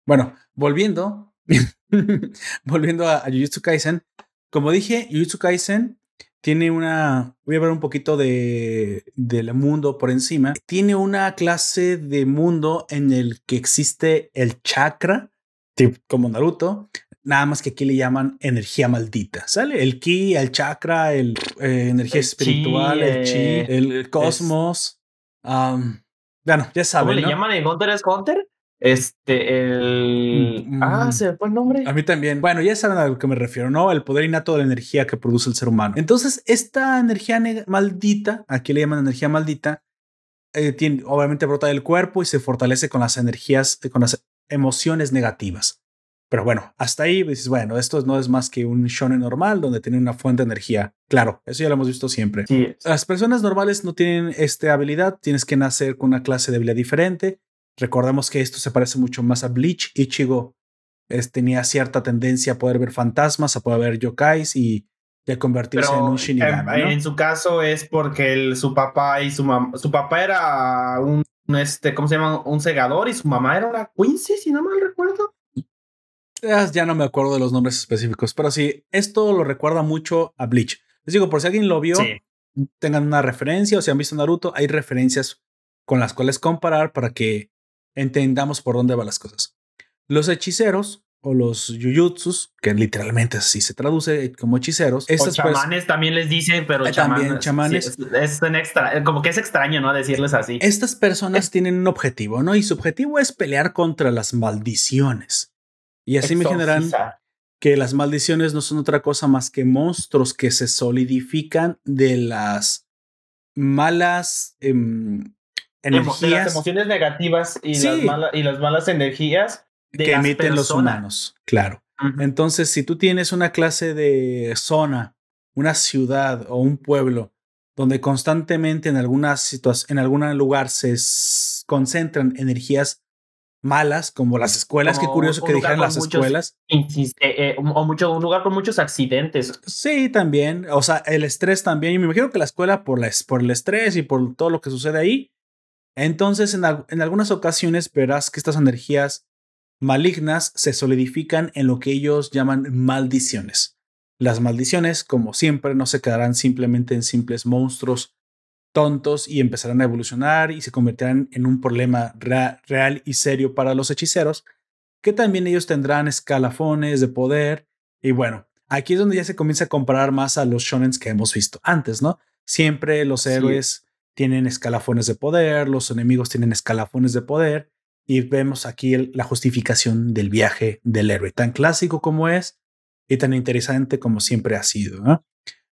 Speaker 1: Bueno, volviendo, volviendo a, Jujutsu Kaisen, como dije, Jujutsu Kaisen tiene una, voy a hablar un poquito de, del mundo por encima, tiene una clase de mundo en el que existe el chakra, como Naruto, Nada más que aquí le llaman energía maldita, ¿sale? El ki, el chakra, el eh, energía espiritual, el chi,
Speaker 2: eh,
Speaker 1: el, cosmos. bueno, ya saben.
Speaker 2: ¿Cómo le llaman en Hunter x Hunter? Este, el.
Speaker 1: Mm,
Speaker 2: ah,
Speaker 1: mm.
Speaker 2: se me fue el nombre.
Speaker 1: A mí también. Bueno, ya saben a lo que me refiero, ¿no? El poder innato de la energía que produce el ser humano. Entonces, esta energía maldita, aquí le llaman energía maldita, eh, tiene, obviamente brota del cuerpo y se fortalece con las energías, con las emociones negativas. Pero bueno, hasta ahí dices, bueno, esto no es más que un shonen normal donde tiene una fuente de energía. Claro, eso ya lo hemos visto siempre.
Speaker 2: Sí.
Speaker 1: Las personas normales no tienen esta habilidad, tienes que nacer con una clase de habilidad diferente. Recordemos que esto se parece mucho más a Bleach. Ichigo es, tenía cierta tendencia a poder ver fantasmas, a poder ver yokais y de convertirse en un Shinigami.
Speaker 2: En, su caso es porque su papá y su mamá, su papá era un, este, ¿cómo se llama? Un segador y su mamá era una Quincy, si no mal recuerdo.
Speaker 1: Ya no me acuerdo de los nombres específicos, pero sí, esto lo recuerda mucho a Bleach. Les digo, por si alguien lo vio, tengan una referencia o si han visto Naruto, hay referencias con las cuales comparar para que entendamos por dónde van las cosas. Los hechiceros o los yuyutsus, que literalmente así se traduce como hechiceros.
Speaker 2: Estos chamanes también les dicen, pero
Speaker 1: también chamanes.
Speaker 2: es, extra, como que es extraño, ¿no? Decirles así.
Speaker 1: Estas personas tienen un objetivo, ¿no? Y su objetivo es pelear contra las maldiciones. Y así me generan que las maldiciones no son otra cosa más que monstruos que se solidifican de las malas em, energías. De
Speaker 2: las emociones negativas y, las, y las malas energías
Speaker 1: que emiten los humanos. Claro. Entonces, si tú tienes una clase de zona, una ciudad o un pueblo donde constantemente en alguna en algún lugar se concentran energías malas, como las escuelas. Qué curioso que dijeran las escuelas.
Speaker 2: Eh, o mucho, un lugar con muchos accidentes.
Speaker 1: Sí, también. O sea, el estrés también. Y me imagino que la escuela, por, la, por el estrés y por todo lo que sucede ahí. Entonces, en, en algunas ocasiones verás que estas energías malignas se solidifican en lo que ellos llaman maldiciones. Las maldiciones, como siempre, no se quedarán simplemente en simples monstruos tontos y empezarán a evolucionar y se convertirán en un problema real y serio para los hechiceros, que también ellos tendrán escalafones de poder. Y bueno, aquí es donde ya se comienza a comparar más a los shonens que hemos visto antes, ¿no? Siempre los héroes tienen escalafones de poder, los enemigos tienen escalafones de poder, y vemos aquí la justificación del viaje del héroe, tan clásico como es y tan interesante como siempre ha sido. ¿no?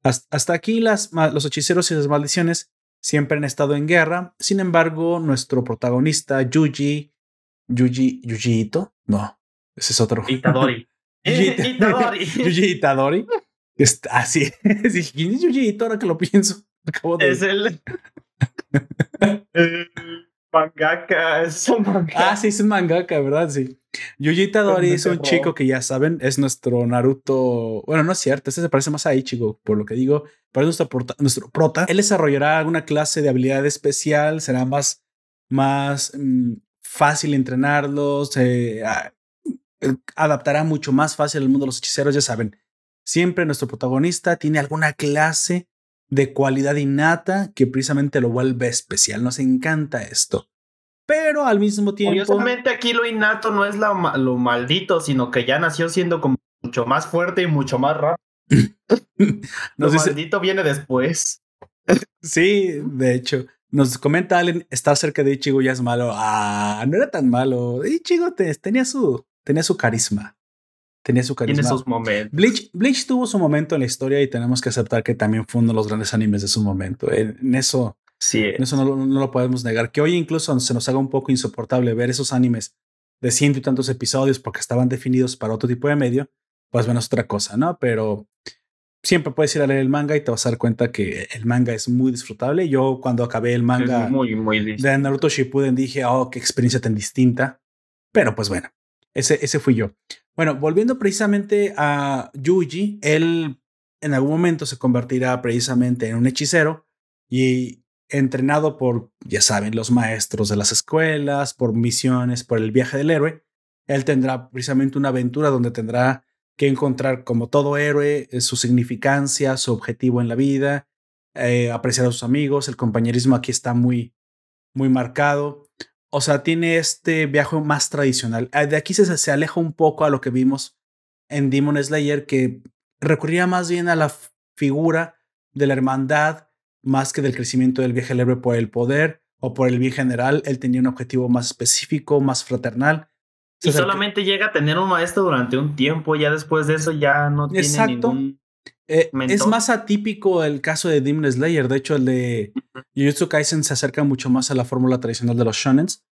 Speaker 1: Hasta, aquí las, los hechiceros y las maldiciones siempre han estado en guerra. Sin embargo, nuestro protagonista, Yuji, Yuji, Yuji Ito, no, ese es otro.
Speaker 2: Itadori.
Speaker 1: Itadori. Yuji Itadori. así. ¿Quién es Yuji Ito ahora que lo pienso?
Speaker 2: Acabo de... Es el. mangaka, es un mangaka.
Speaker 1: Ah, sí, es un mangaka, ¿verdad? Sí. Yuji Itadori es un chico que ya saben, es nuestro Naruto. Bueno, no es cierto, este se parece más a Ichigo, por lo que digo, pero es nuestro prota. Nuestro prota. Él desarrollará alguna clase de habilidad especial, será más, más mm, fácil entrenarlos, eh, adaptará mucho más fácil al mundo de los hechiceros, ya saben. Siempre nuestro protagonista tiene alguna clase de cualidad innata que precisamente lo vuelve especial. Nos encanta esto. Pero al mismo tiempo.
Speaker 2: Curiosamente, aquí lo innato no es lo, maldito, sino que ya nació siendo como mucho más fuerte y mucho más rápido. lo maldito viene después.
Speaker 1: sí, de hecho. Nos comenta Allen, estar cerca de Ichigo ya es malo. Ah, no era tan malo. Ichigo tenía, su, tenía su carisma. Tenía su carisma.
Speaker 2: Tiene sus momentos.
Speaker 1: Bleach, tuvo su momento en la historia y tenemos que aceptar que también fue uno de los grandes animes de su momento. En, eso,
Speaker 2: sí.
Speaker 1: en eso no, lo podemos negar. Que hoy incluso se nos haga un poco insoportable ver esos animes de ciento y tantos episodios porque estaban definidos para otro tipo de medio, pues bueno, es otra cosa, ¿no? Pero siempre puedes ir a leer el manga y te vas a dar cuenta que el manga es muy disfrutable. Yo cuando acabé el manga
Speaker 2: muy, muy
Speaker 1: de Naruto Shippuden dije, oh, qué experiencia tan distinta. Pero pues bueno, ese, ese fui yo. Bueno, volviendo precisamente a Yuji, él en algún momento se convertirá precisamente en un hechicero y entrenado por, ya saben, los maestros de las escuelas, por misiones, por el viaje del héroe. Él tendrá precisamente una aventura donde tendrá que encontrar, como todo héroe, eh, su significancia, su objetivo en la vida, eh, apreciar a sus amigos. El compañerismo aquí está muy, muy marcado. O sea, tiene este viaje más tradicional. Ah, de aquí se, se aleja un poco a lo que vimos en Demon Slayer que recurría más bien a la figura de la hermandad más que del crecimiento del viejo héroe por el poder o por el bien general. Él tenía un objetivo más específico, más fraternal.
Speaker 2: Y solamente llega a tener un maestro durante un tiempo, ya después de eso ya no tiene Exacto. ningún
Speaker 1: eh, es más atípico el caso de Demon Slayer. De hecho, el de Jujutsu Kaisen se acerca mucho más a la fórmula tradicional de los shonens.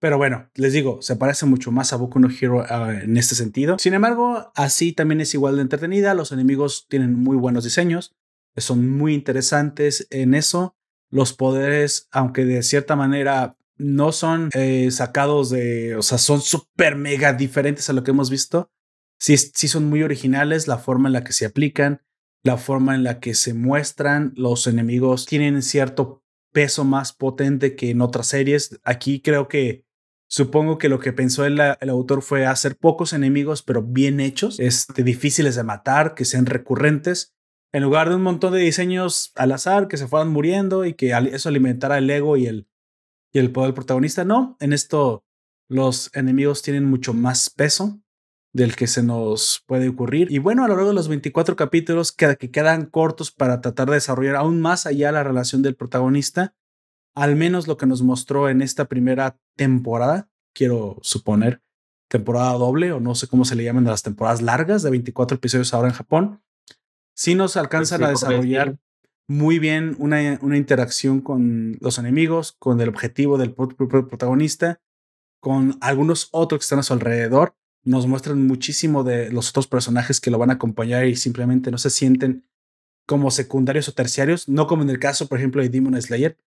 Speaker 1: Pero bueno, les digo, se parece mucho más a Boku no Hero ah, en este sentido. Sin embargo, así también es igual de entretenida. Los enemigos tienen muy buenos diseños. Son muy interesantes en eso. Los poderes, aunque de cierta manera no son eh, sacados de, o sea, son súper mega diferentes a lo que hemos visto. Sí, sí son muy originales la forma en la que se aplican la forma en la que se muestran los enemigos tienen cierto peso más potente que en otras series. Aquí creo que supongo que lo que pensó el, el autor fue hacer pocos enemigos, pero bien hechos, este, difíciles de matar, que sean recurrentes, en lugar de un montón de diseños al azar que se fueran muriendo y que eso alimentara el ego y el, y el poder del protagonista. No, en esto los enemigos tienen mucho más peso del que se nos puede ocurrir. Y bueno, a lo largo de los 24 capítulos que, que quedan cortos para tratar de desarrollar aún más allá la relación del protagonista, al menos lo que nos mostró en esta primera temporada, quiero suponer, temporada doble o no sé cómo se le llaman las temporadas largas de 24 episodios ahora en Japón, sí nos alcanzan a desarrollar muy bien una, una interacción con los enemigos, con el objetivo del protagonista, con algunos otros que están a su alrededor nos muestran muchísimo de los otros personajes que lo van a acompañar y simplemente no se sienten como secundarios o terciarios, no como en el caso, por ejemplo, de Demon Slayer,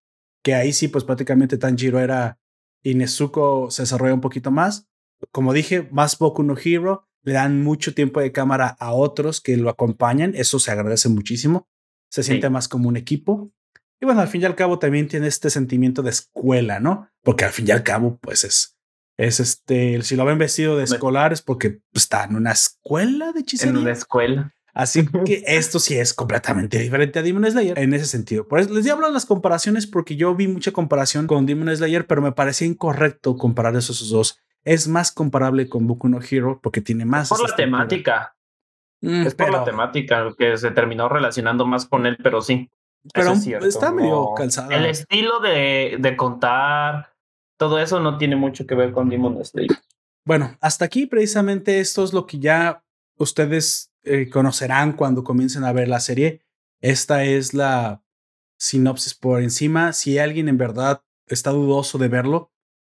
Speaker 1: que ahí sí, pues prácticamente Tanjiro era y Nezuko se desarrolla un poquito más. Como dije, más Boku no Hero, le dan mucho tiempo de cámara a otros que lo acompañan, eso se agradece muchísimo, se siente más como un equipo. Y bueno, al fin y al cabo también tiene este sentimiento de escuela, ¿no? Porque al fin y al cabo, pues es es este, si lo ven vestido de escolar es porque está en una escuela de hechicería.
Speaker 2: En una escuela.
Speaker 1: Así que esto sí es completamente diferente a Demon Slayer en ese sentido. Por eso les hablo de las comparaciones porque yo vi mucha comparación con Demon Slayer, pero me parecía incorrecto comparar esos dos. Es más comparable con Boku no Hero porque tiene más.
Speaker 2: por la temática. Mm, es por la temática que se terminó relacionando más con él, pero sí.
Speaker 1: Pero está medio cansado.
Speaker 2: El estilo de, de contar, todo eso no tiene mucho que ver con Demon Slayer.
Speaker 1: Bueno, hasta aquí precisamente esto es lo que ya ustedes eh, conocerán cuando comiencen a ver la serie. Esta es la sinopsis por encima. Si alguien en verdad está dudoso de verlo,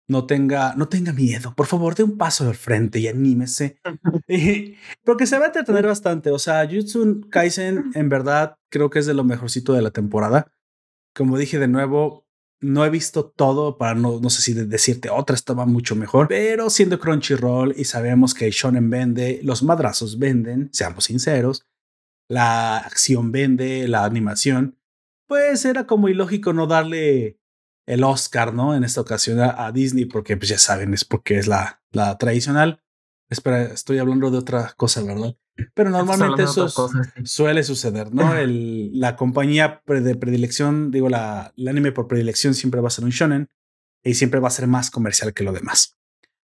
Speaker 1: no tenga, no tenga miedo. Por favor, dé un paso al frente y anímese. Porque se va a entretener bastante. O sea, Jutsu Kaisen en verdad creo que es de lo mejorcito de la temporada. Como dije de nuevo, no he visto todo para no, no sé si decirte otra estaba mucho mejor, pero siendo Crunchyroll y sabemos que Shonen vende, los madrazos venden, seamos sinceros, la acción vende, la animación, pues era como ilógico no darle el Oscar, ¿no? En esta ocasión a, Disney, porque pues ya saben, es porque es la, la tradicional. Espera, estoy hablando de otra cosa, ¿verdad? Pero normalmente eso suele suceder, ¿no? El, la compañía de predilección, digo, la, el anime por predilección siempre va a ser un shonen y siempre va a ser más comercial que lo demás.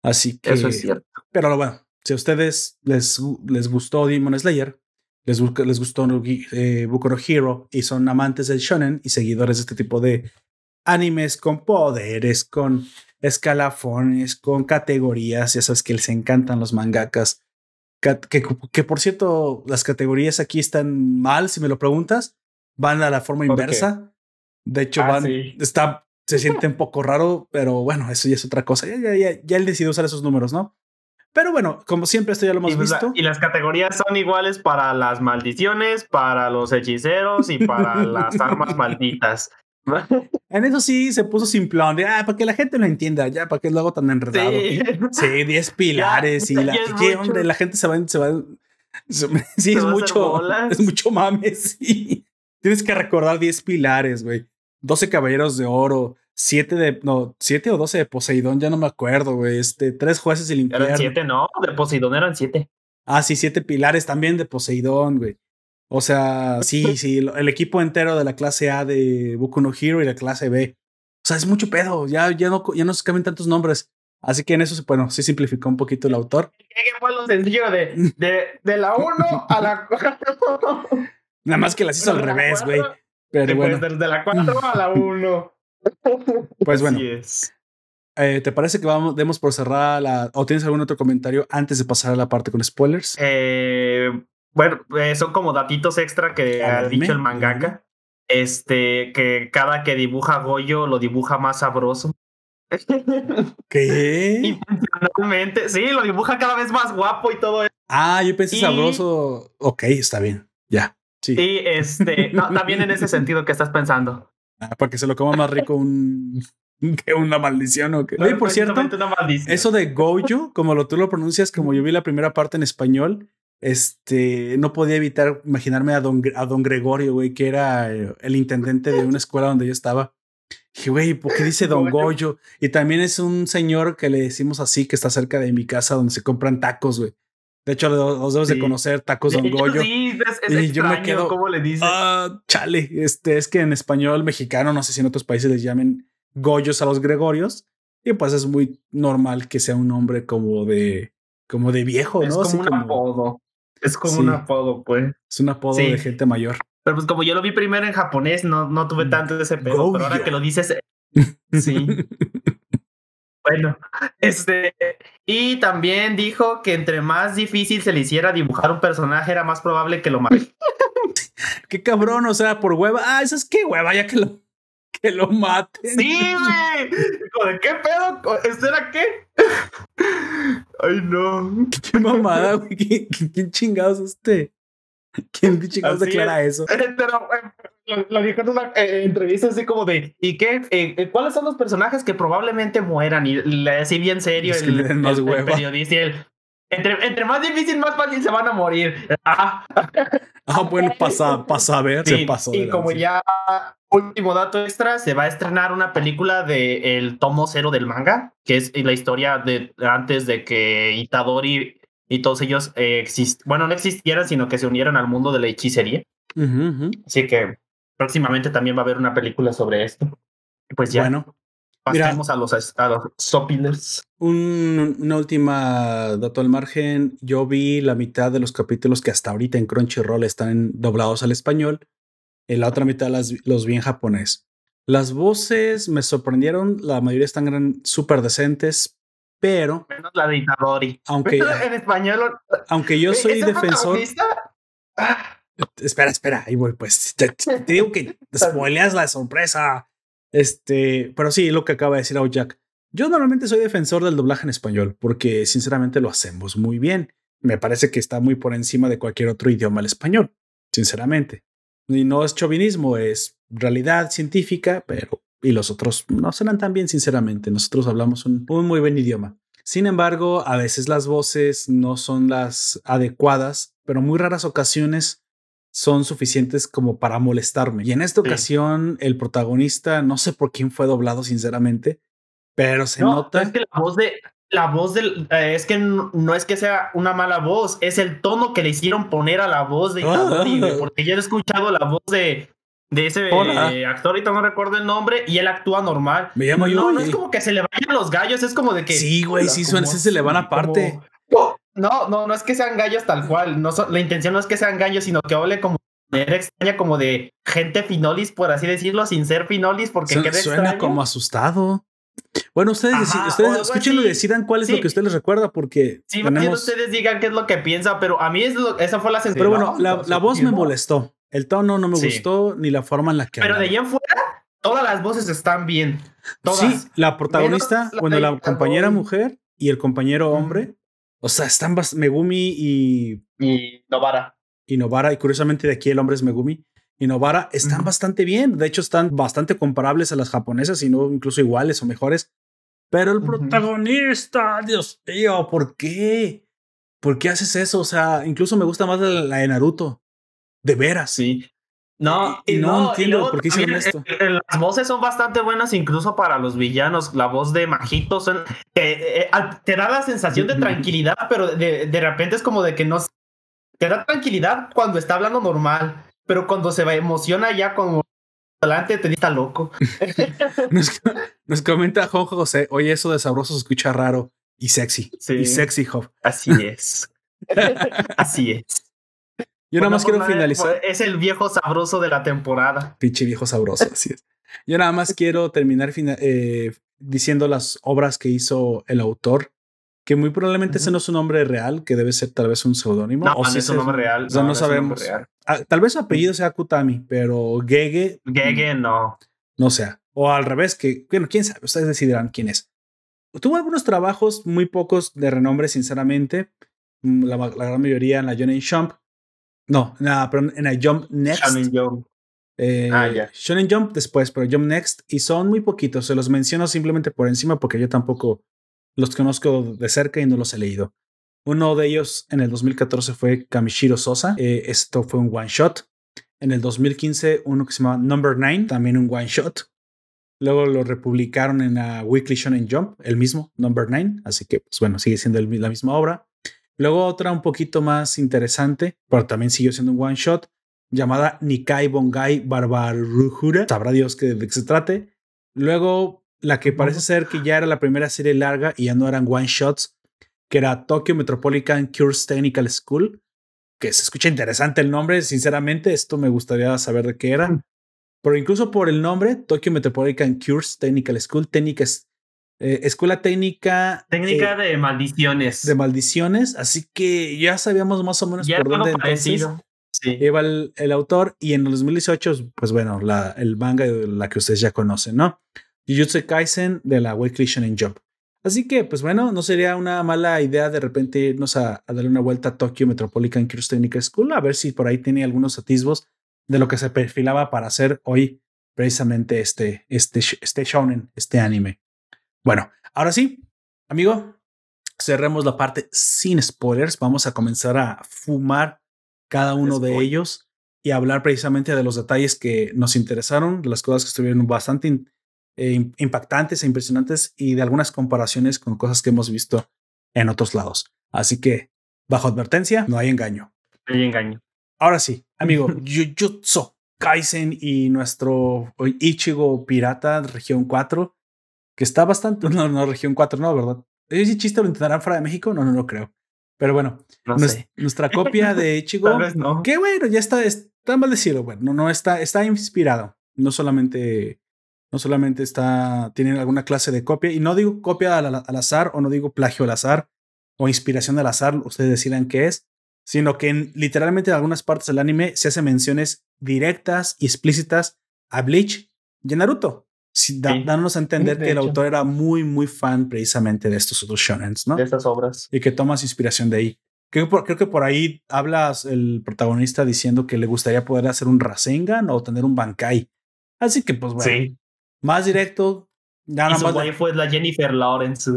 Speaker 1: Así que.
Speaker 2: Eso es cierto.
Speaker 1: Pero bueno, si a ustedes les, les gustó Demon Slayer, les, les gustó eh, Boku no Hero y son amantes del shonen y seguidores de este tipo de animes con poderes, con escalafones, con categorías, ya sabes que les encantan los mangakas que, por cierto, las categorías aquí están mal, si me lo preguntas, van a la forma inversa. De hecho, ah, van, está, se siente un poco raro, pero bueno, eso ya es otra cosa. Ya, ya, ya, él decidió usar esos números, ¿no? Pero bueno, como siempre, esto ya lo hemos
Speaker 2: pues,
Speaker 1: visto.
Speaker 2: y las categorías son iguales para las maldiciones, para los hechiceros y para las armas malditas.
Speaker 1: En eso sí se puso simplón, de, ah, para que la gente lo entienda, ya, para que lo hago tan enredado. Sí, 10 pilares y la, ¿qué, hombre, la gente se va, se va, sí, es mucho, es mucho mames, sí. Tienes que recordar 10 pilares, güey. 12 caballeros de oro, 7 de, no, 7 o 12 de Poseidón, ya no me acuerdo, güey. Este, 3 jueces del infierno.
Speaker 2: Eran 7, no, de Poseidón eran 7.
Speaker 1: Ah, sí, 7 pilares también de Poseidón, güey. O sea, sí, sí, el equipo entero de la clase A de Boku no Hero y la clase B. O sea, es mucho pedo. Ya, ya, no, ya no se cambian tantos nombres. Así que en eso, bueno, sí simplificó un poquito el autor.
Speaker 2: ¿Qué fue lo sencillo de, de, de la 1 a la 4?
Speaker 1: Nada más que las hizo al revés, güey. Pero bueno.
Speaker 2: De la 4 a la 1.
Speaker 1: Pues bueno. Eh, ¿Te parece que vamos, demos por cerrada la. o tienes algún otro comentario antes de pasar a la parte con spoilers?
Speaker 2: Eh, bueno, eh, son como datitos extra que ha dicho el mangaka. Este, que cada que dibuja Goyo lo dibuja más sabroso.
Speaker 1: ¿Qué?
Speaker 2: Intencionalmente, sí, lo dibuja cada vez más guapo y todo eso.
Speaker 1: Ah, yo pensé sabroso. Ok, está bien, ya. Sí.
Speaker 2: Y este, no, también en ese sentido que estás pensando.
Speaker 1: Ah, para que se lo coma más rico un que una maldición o que. Oye, por cierto, eso de Goyo, como lo, tú lo pronuncias, como yo vi la primera parte en español, este, no podía evitar imaginarme a don, a don Gregorio, güey, que era eh, el intendente de una escuela donde yo estaba. Dije, güey, ¿por qué dice Don Goyo? Y también es un señor que le decimos así, que está cerca de mi casa, donde se compran tacos, güey. De hecho, los debes de conocer, tacos Don Goyo.
Speaker 2: Sí, es, y yo me quedo, ¿cómo le dices?
Speaker 1: Ah, chale, este, es que en español mexicano, no sé si en otros países les llamen Goyos a los Gregorios. Y pues es muy normal que sea un nombre como de, como de viejo, ¿no?
Speaker 2: Es como un apodo. Es como un apodo, pues.
Speaker 1: Es un apodo de gente mayor.
Speaker 2: Pero pues como yo lo vi primero en japonés, no, no tuve mm, tanto de ese pedo. Pero ahora que lo dices, sí. bueno, este. Y también dijo que entre más difícil se le hiciera dibujar un personaje, era más probable que lo mate.
Speaker 1: qué cabrón, o sea, por hueva. Ah, eso es qué hueva, ya que lo que lo maten.
Speaker 2: Sí, güey. ¿De qué pedo? ¿Esto era qué? Ay, no.
Speaker 1: Qué mamada, güey. ¿Quién chingados es este? ¿Quién chingados declara eso?
Speaker 2: Pero, lo, dijo en una eh, entrevista así como de, ¿y qué? Eh, eh, ¿Cuáles son los personajes que probablemente mueran? Y le decía bien serio el, el, periodista y él, entre, entre, más difícil, más fácil se van a morir. Ah,
Speaker 1: ah bueno, pasa, pasa a ver, se pasó.
Speaker 2: Y como ya último dato extra, se va a estrenar una película de el tomo cero del manga, que es la historia de antes de que Itadori y todos ellos eh, bueno, no existieran, sino que se unieran al mundo de la hechicería. Así que próximamente también va a haber una película sobre esto. Pues ya. Bueno, pasemos a los, a los
Speaker 1: una última dato al margen. Yo vi la mitad de los capítulos que hasta ahorita en Crunchyroll están doblados al español. En la otra mitad las, los vi en japonés. Las voces me sorprendieron. La mayoría están súper decentes, pero.
Speaker 2: Menos la de Itadori.
Speaker 1: Aunque.
Speaker 2: en español.
Speaker 1: Aunque yo soy defensor. Espera, espera, ahí voy, pues. Te, digo que spoileas la sorpresa. Este, pero sí, lo que acaba de decir Jack. Yo normalmente soy defensor del doblaje en español, porque sinceramente lo hacemos muy bien. Me parece que está muy por encima de cualquier otro idioma el español, sinceramente. Y no es chauvinismo, es realidad científica, pero y los otros no suenan tan bien, sinceramente. Nosotros hablamos un, muy buen idioma. Sin embargo, a veces las voces no son las adecuadas, pero muy raras ocasiones son suficientes como para molestarme. Y en esta ocasión, el protagonista, no sé por quién fue doblado, sinceramente, pero se nota.
Speaker 2: Es que la voz de. La voz del. Eh, es que no, es que sea una mala voz, es el tono que le hicieron poner a la voz de Itadori, ah. porque yo he escuchado la voz de, de ese eh, actor, ahorita no recuerdo el nombre, y él actúa normal.
Speaker 1: Me llamo
Speaker 2: yo. No, es como que se le vayan los gallos, es como de que.
Speaker 1: Sí, güey, sí, suena, se le van aparte.
Speaker 2: No, no, no es que sean gallos tal cual. No la intención no es que sean gallos, sino que hable como de extraña, como de gente finolis, por así decirlo, sin ser finolis, porque
Speaker 1: suena como asustado. Bueno, ustedes, ustedes escúchenlo y decidan cuál es lo que ustedes les recuerda, porque.
Speaker 2: Sí, tenemos... ustedes digan qué es lo que piensan, pero a mí es lo, esa fue la sensación.
Speaker 1: Pero bueno, la, la voz me molestó. El tono no me gustó, ni la forma en la que.
Speaker 2: Pero de allá en fuera, todas las voces están bien. Todas. Sí,
Speaker 1: la protagonista, bueno, la compañera mujer y el compañero hombre. O sea, están Megumi y.
Speaker 2: Y Novara.
Speaker 1: Y Novara, y curiosamente de aquí el hombre es Megumi y Novara están bastante bien. De hecho, están bastante comparables a las japonesas, y no incluso iguales o mejores. Pero el protagonista, Dios mío, ¿por qué? ¿Por qué haces eso? O sea, incluso me gusta más la de Naruto. De veras.
Speaker 2: Sí. No,
Speaker 1: y, no, entiendo por qué hicieron esto.
Speaker 2: las voces son bastante buenas incluso para los villanos. La voz de Majito son, eh, te da la sensación de tranquilidad, pero de, de repente es como de que no... Te da tranquilidad cuando está hablando normal pero cuando se va emociona ya como adelante te está loco.
Speaker 1: nos, nos, comenta Juan José, oye, eso de sabroso se escucha raro y sexy. Y sexy, Job.
Speaker 2: Así es. Así es.
Speaker 1: Yo nada más quiero finalizar.
Speaker 2: Es el viejo sabroso de la temporada.
Speaker 1: Pinche viejo sabroso, así es. Yo nada más quiero terminar eh, diciendo las obras que hizo el autor, que muy probablemente ese no es un nombre real, que debe ser tal vez un seudónimo.
Speaker 2: No, o si es un nombre real.
Speaker 1: O sea, no, sabemos. Ah, tal vez su apellido sea Kutami, pero Gege.
Speaker 2: Gege no.
Speaker 1: No sea. O al revés, que, bueno, quién sabe, ustedes decidirán quién es. Tuvo algunos trabajos, muy pocos de renombre, sinceramente. Mm, la, gran mayoría en la Shonen Jump. No, nada, pero en la Jump Next.
Speaker 2: Shonen Jump.
Speaker 1: Eh, ah, ya. Shonen Jump después, pero Jump Next. Y son muy poquitos. Se los menciono simplemente por encima porque yo tampoco los conozco de cerca y no los he leído. Uno de ellos en el 2014 fue Kamishiro Sosa. Eh, esto fue un one shot. En el 2015, uno que se llama Number 9, también un one shot. Luego lo republicaron en la Weekly Shonen Jump, el mismo, Number 9. Así que, pues bueno, sigue siendo la misma obra. Luego otra un poquito más interesante, pero también siguió siendo un one shot, llamada Nikai Bongai Barbarujura. Sabrá Dios que de qué se trate. Luego la que parece ser que ya era la primera serie larga y ya no eran one shots, que era Tokyo Metropolitan Cures Technical School, que se escucha interesante el nombre, sinceramente, esto me gustaría saber de qué era. Pero incluso por el nombre, Tokyo Metropolitan Cures Technical School, técnicas, eh, escuela técnica.
Speaker 2: Técnica eh, de maldiciones.
Speaker 1: De maldiciones, así que ya sabíamos más o menos por dónde entonces sí. iba el, el, autor. Y en el 2018, pues bueno, la, el manga de la que ustedes ya conocen, ¿no? Jujutsu Kaisen de la Weekly Shonen Jump. Así que, pues bueno, no sería una mala idea de repente irnos a, darle una vuelta a Tokyo Metropolitan Cruise Technical School, a ver si por ahí tiene algunos atisbos de lo que se perfilaba para hacer hoy precisamente este, este, este shonen, este anime. Bueno, ahora sí, amigo, cerremos la parte sin spoilers. Vamos a comenzar a fumar cada uno de ellos y hablar precisamente de los detalles que nos interesaron, de las cosas que estuvieron bastante eh, impactantes e impresionantes y de algunas comparaciones con cosas que hemos visto en otros lados. Así que, bajo advertencia, no hay engaño.
Speaker 2: No hay engaño.
Speaker 1: Ahora sí, amigo, Jujutsu Kaisen y nuestro Ichigo Pirata, región 4, que está bastante. No, no, región 4, no, ¿verdad? ¿Es chiste lo intentarán fuera de México? No, no lo creo. Pero bueno, nuestra, copia de Ichigo,
Speaker 2: no.
Speaker 1: que bueno, ya está, está mal decirlo, bueno, no, no está, está inspirado, no solamente no solamente está, tienen alguna clase de copia, y no digo copia al, azar o no digo plagio al azar o inspiración al azar, ustedes decidan qué es, sino que en, literalmente en algunas partes del anime se hacen menciones directas y explícitas a Bleach y a Naruto, dándonos a entender que el autor era muy, muy fan precisamente de estos otros shonens, ¿no?
Speaker 2: De estas obras.
Speaker 1: Y que tomas inspiración de ahí. Creo, creo, que por ahí hablas el protagonista diciendo que le gustaría poder hacer un Rasengan o tener un Bankai. Así que, pues bueno, más directo.
Speaker 2: Ya y su fue la Jennifer Lawrence.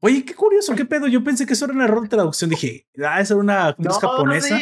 Speaker 1: Oye, qué curioso, qué pedo. Yo pensé que eso era un error de traducción. Dije, ah, esa era una actriz japonesa.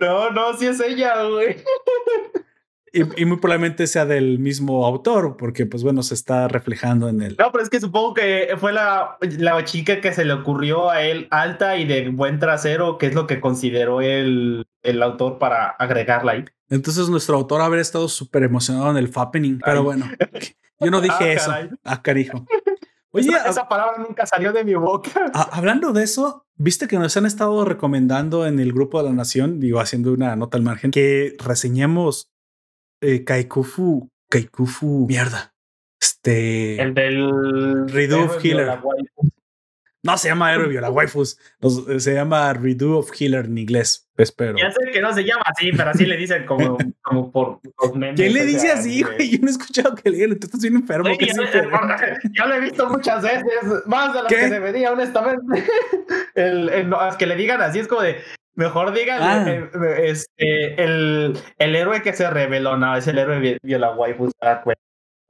Speaker 2: No, no, sí es ella, güey.
Speaker 1: Y, muy probablemente sea del mismo autor, porque pues bueno, se está reflejando en él.
Speaker 2: No, pero es que supongo que fue la, la chica que se le ocurrió a él alta y de buen trasero, que es lo que consideró el, el autor para agregarla ahí.
Speaker 1: Entonces nuestro autor haber estado súper emocionado en el fappening, pero bueno, yo no dije ah, eso. Ah, carijo.
Speaker 2: Oye, esa, palabra nunca salió de mi boca.
Speaker 1: hablando de eso, viste que nos han estado recomendando en el grupo de la Nación, digo, haciendo una nota al margen, que reseñemos eh, Kaikufu, Kaikufu, mierda. Este.
Speaker 2: El del.
Speaker 1: Redo Healer. No se llama Héroe Viola Waifus, se llama Redo of Healer en inglés, espero.
Speaker 2: Ya sé que no se llama así, pero así le dicen como, como por los
Speaker 1: memes. ¿Quién le dice así, güey? Yo no he escuchado que le digan, tú estás bien enfermo.
Speaker 2: Sí, yo, lo he visto muchas veces, más de las que debería, honestamente. El, el, que le digan así es como de, Mejor digan ah. este, el, el héroe que se reveló, no, es el héroe viola waifus. Ah,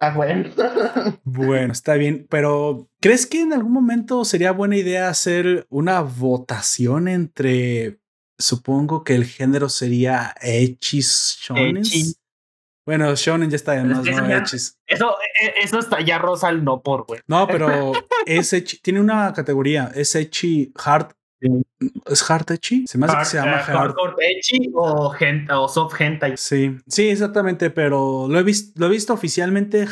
Speaker 2: ah, bueno.
Speaker 1: bueno, está bien, pero ¿crees que en algún momento sería buena idea hacer una votación entre, supongo que el género sería Echis Shonen? Bueno, Shonen ya está además, ¿no?
Speaker 2: Echis. Eso, e, eso está ya rosa no por, güey.
Speaker 1: No, pero es tiene una categoría, es Echi Hard ¿Es hard? Se me hace que se llama
Speaker 2: hard. Eh, o, o soft hentai.
Speaker 1: Sí, sí, exactamente, pero lo he, visto, lo he visto oficialmente,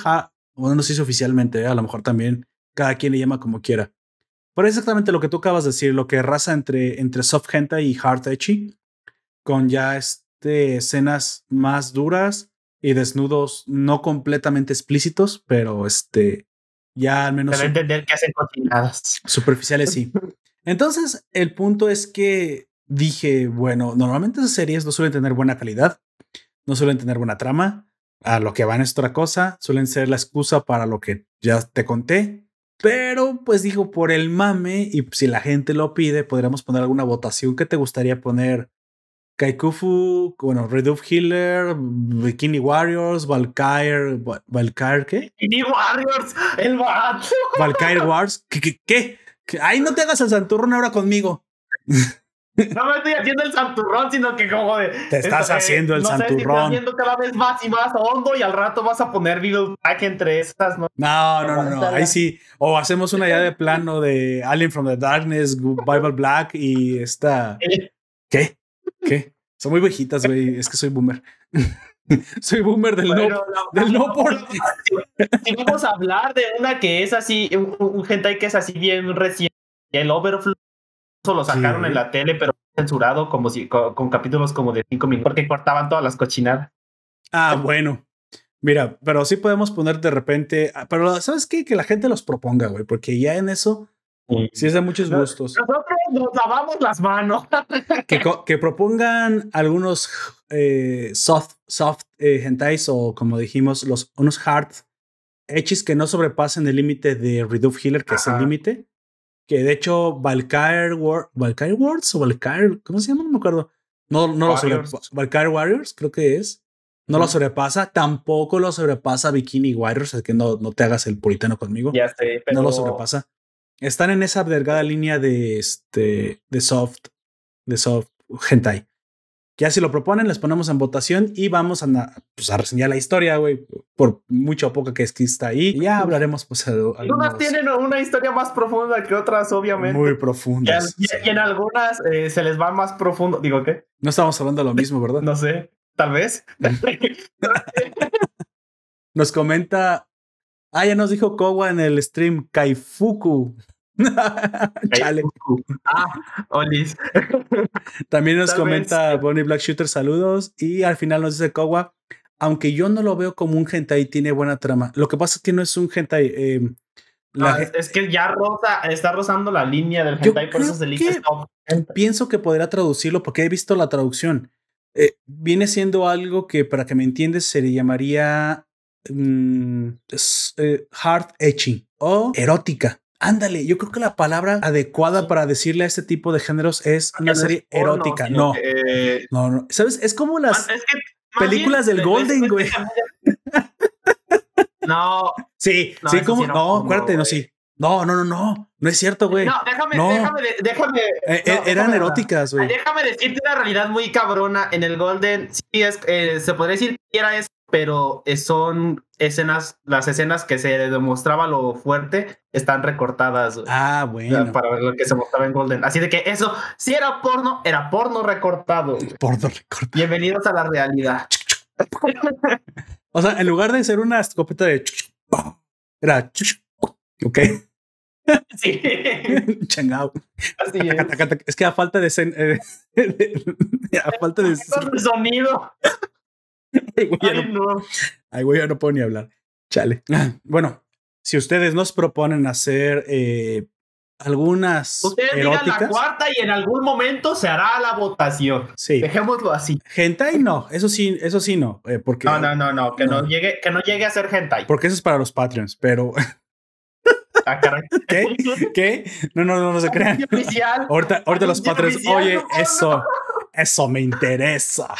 Speaker 1: bueno, no sé si oficialmente, a lo mejor también cada quien le llama como quiera. Pero es exactamente lo que tú acabas de decir, lo que raza entre, entre soft hentai y hard con ya este, escenas más duras y desnudos no completamente explícitos, pero este, ya al menos...
Speaker 2: Debe entender que hacen cocinadas.
Speaker 1: Superficiales, sí. Entonces, el punto es que dije, bueno, normalmente esas series no suelen tener buena calidad, no suelen tener buena trama, a lo que van es otra cosa, suelen ser la excusa para lo que ya te conté. Pero pues digo, por el mame y si la gente lo pide, podríamos poner alguna votación. ¿Qué te gustaría poner? Kaikufu, bueno, Reduf Healer, Bikini Warriors, Valkyrie, Valkyrie, ¿qué?
Speaker 2: Bikini Warriors, el vato.
Speaker 1: Valkyrie Wars, ¿qué? qué, qué? Ay, no te hagas el santurrón ahora conmigo.
Speaker 2: No me estoy haciendo el santurrón, sino que como de.
Speaker 1: Te estás haciendo el no santurrón. Sé, estás
Speaker 2: haciendo cada vez más y más hondo y al rato vas a poner Beagle Pack entre estas.
Speaker 1: No, no, no, no, no. Ahí sí. O hacemos una ya de plano de Alien from the Darkness, Bible Black y esta. ¿Qué? ¿Qué? Son muy viejitas, güey. Es que soy boomer. soy boomer del no, del no por.
Speaker 2: Si vamos a hablar de una que es así, un, un hentai que es así bien reciente, el Overflow lo sacaron en la tele, pero censurado como si con, capítulos como de cinco minutos, porque cortaban todas las cochinadas.
Speaker 1: Ah, bueno. Mira, pero sí podemos poner de repente, ah, pero ¿sabes qué? Que la gente los proponga, güey, porque ya en eso sí, es de muchos gustos.
Speaker 2: Nosotros nos lavamos las manos.
Speaker 1: que, que propongan algunos eh, soft, soft eh, hentais o como dijimos, los, unos hard hechis que no sobrepasen el límite de Reduf Healer, que es el límite que de hecho Valkyrie, War Valkyrie Wars o Valkyrie, ¿cómo se llama? No me acuerdo. No, no lo sobrepasa. Valkyrie Warriors, creo que es. No lo sobrepasa, tampoco lo sobrepasa Bikini Warriors, es que no, no te hagas el puritano conmigo.
Speaker 2: Ya sé,
Speaker 1: No lo sobrepasa. Están en esa delgada línea de este de soft, de soft hentai. Ya si lo proponen, les ponemos en votación y vamos a, pues, a reseñar la historia, güey, por mucho o poco que está ahí. Y ya hablaremos, pues.
Speaker 2: Algunas tienen una historia más profunda que otras, obviamente.
Speaker 1: Muy profundas.
Speaker 2: Y, en algunas eh, se les va más profundo. Digo, ¿qué?
Speaker 1: No estamos hablando de lo mismo, ¿verdad?
Speaker 2: No sé, tal vez.
Speaker 1: nos comenta. Ah, ya nos dijo Kowa en el stream, Kaifuku.
Speaker 2: Chale. Ah, Olis.
Speaker 1: También nos comenta Bonnie Black Shooter, saludos. Y al final nos dice Kowa, aunque yo no lo veo como un hentai, tiene buena trama. Lo que pasa es que no es un hentai. Em,
Speaker 2: es, que ya rosa, está rozando la línea del hentai, por eso se
Speaker 1: Pienso que podría traducirlo porque he visto la traducción. Eh, viene siendo algo que, para que me entiendes, se le llamaría mm, eh, hard etching o erótica. Ándale, yo creo que la palabra adecuada para decirle a este tipo de géneros es una serie erótica. No, no, no. ¿Sabes? Es como las películas del Golden, güey.
Speaker 2: No.
Speaker 1: Sí, sí, como. No, acuérdate, no, sí. No, no, no, no. No es cierto, güey.
Speaker 2: No, déjame, déjame, déjame.
Speaker 1: Eh, eh, eran eróticas, güey.
Speaker 2: Déjame decirte una realidad muy cabrona. En el Golden, sí, es, eh, se podría decir que era eso pero son escenas, las escenas que se demostraba lo fuerte están recortadas.
Speaker 1: Ah, bueno.
Speaker 2: Para ver lo que se mostraba en Golden. Así de que eso, si era porno, era porno recortado.
Speaker 1: Porno recortado.
Speaker 2: Bienvenidos a la realidad.
Speaker 1: o sea, en lugar de ser una escopeta de... Era... Ok.
Speaker 2: Sí.
Speaker 1: Changao. Así es. es que a falta de... a falta de...
Speaker 2: sonido.
Speaker 1: Ay, no. Ay, güey, ya no puedo ni hablar. Chale. Bueno, si ustedes nos proponen hacer eh, algunas
Speaker 2: ustedes
Speaker 1: eróticas.
Speaker 2: la cuarta y en algún momento se hará la votación.
Speaker 1: Sí.
Speaker 2: Dejémoslo así.
Speaker 1: Hentai no, eso sí, eso sí no, eh, porque
Speaker 2: no, no, no, no, que no. llegue, que no llegue a ser hentai.
Speaker 1: Porque eso es para los Patreons, pero
Speaker 2: Ah,
Speaker 1: ¿Qué? ¿Qué? No, no, no, no se crean. Ahorita, ahorita los Patreons, oye, eso, eso me interesa.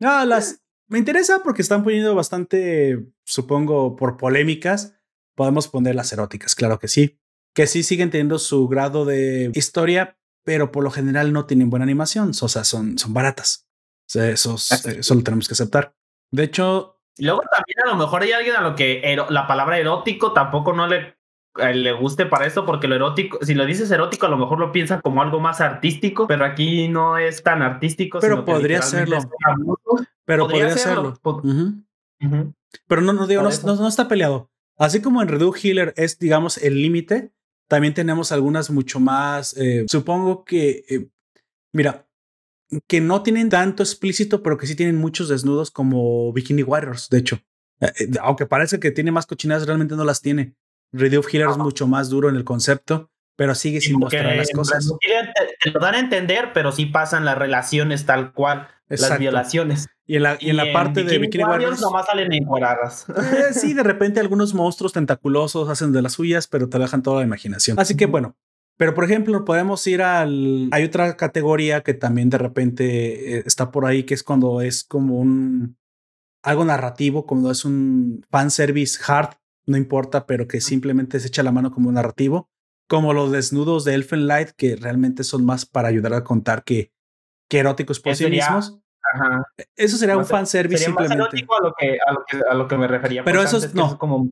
Speaker 1: No, las, me interesa porque están poniendo bastante, supongo, por polémicas. Podemos poner las eróticas, claro que sí. Que sí siguen teniendo su grado de historia, pero por lo general no tienen buena animación. O sea, son, son baratas. Eso, eso lo tenemos que aceptar. De hecho.
Speaker 2: Luego también a lo mejor hay alguien a lo que la palabra erótico tampoco no le le guste para esto, porque lo erótico, si lo dices erótico, a lo mejor lo piensa como algo más artístico, pero aquí no es tan artístico.
Speaker 1: Pero podría serlo. Pero podría serlo. Pero no, no digo, no, no, está peleado. Así como en Redu Healer es, digamos, el límite, también tenemos algunas mucho más. Eh, supongo que, eh, mira, que no tienen tanto explícito, pero que sí tienen muchos desnudos como Bikini Warriors, de hecho. Eh, aunque parece que tiene más cochinadas, realmente no las tiene. Radio of Healer es mucho más duro en el concepto, pero sigue sin mostrar las cosas.
Speaker 2: Te, lo dan a entender, pero sí pasan las relaciones tal cual, las violaciones.
Speaker 1: Y en la, y en la parte de Bikini Warriors,
Speaker 2: nomás salen encuadradas.
Speaker 1: Eh, sí, de repente algunos monstruos tentaculosos hacen de las suyas, pero te dejan toda la imaginación. Así que bueno, pero por ejemplo, podemos ir al. Hay otra categoría que también de repente eh, está por ahí, que es cuando es como un. algo narrativo, cuando es un fan service hard, no importa, pero que simplemente se echa la mano como un narrativo. Como los desnudos de Elfen Light, que realmente son más para ayudar a contar que, que eróticos por sí mismos. Eso sería un fanservice simplemente. Más
Speaker 2: erótico a lo, que, a, lo que, a lo que me refería.
Speaker 1: Pero eso no. como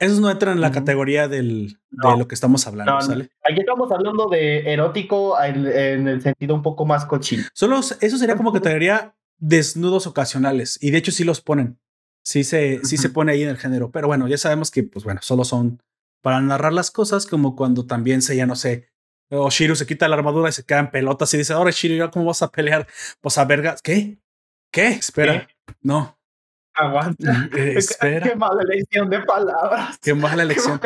Speaker 1: esos no entran en la categoría del, de lo que estamos hablando, ¿sale?
Speaker 2: Aquí estamos hablando de erótico en, el sentido un poco más cochino.
Speaker 1: Solo eso sería como categoría desnudos ocasionales. Y de hecho sí los ponen. Sí se, sí se pone ahí en el género. Pero bueno, ya sabemos que, pues bueno, solo son para narrar las cosas, como cuando también se, ya no sé, o Shiru se quita la armadura y se queda en pelotas y dice, ahora Shiru, ¿ya cómo vas a pelear? Pues a verga, ¿qué? ¿Qué? Espera. No,
Speaker 2: Aguanta. Eh, espera. Qué mala elección de palabras.
Speaker 1: Qué mala elección.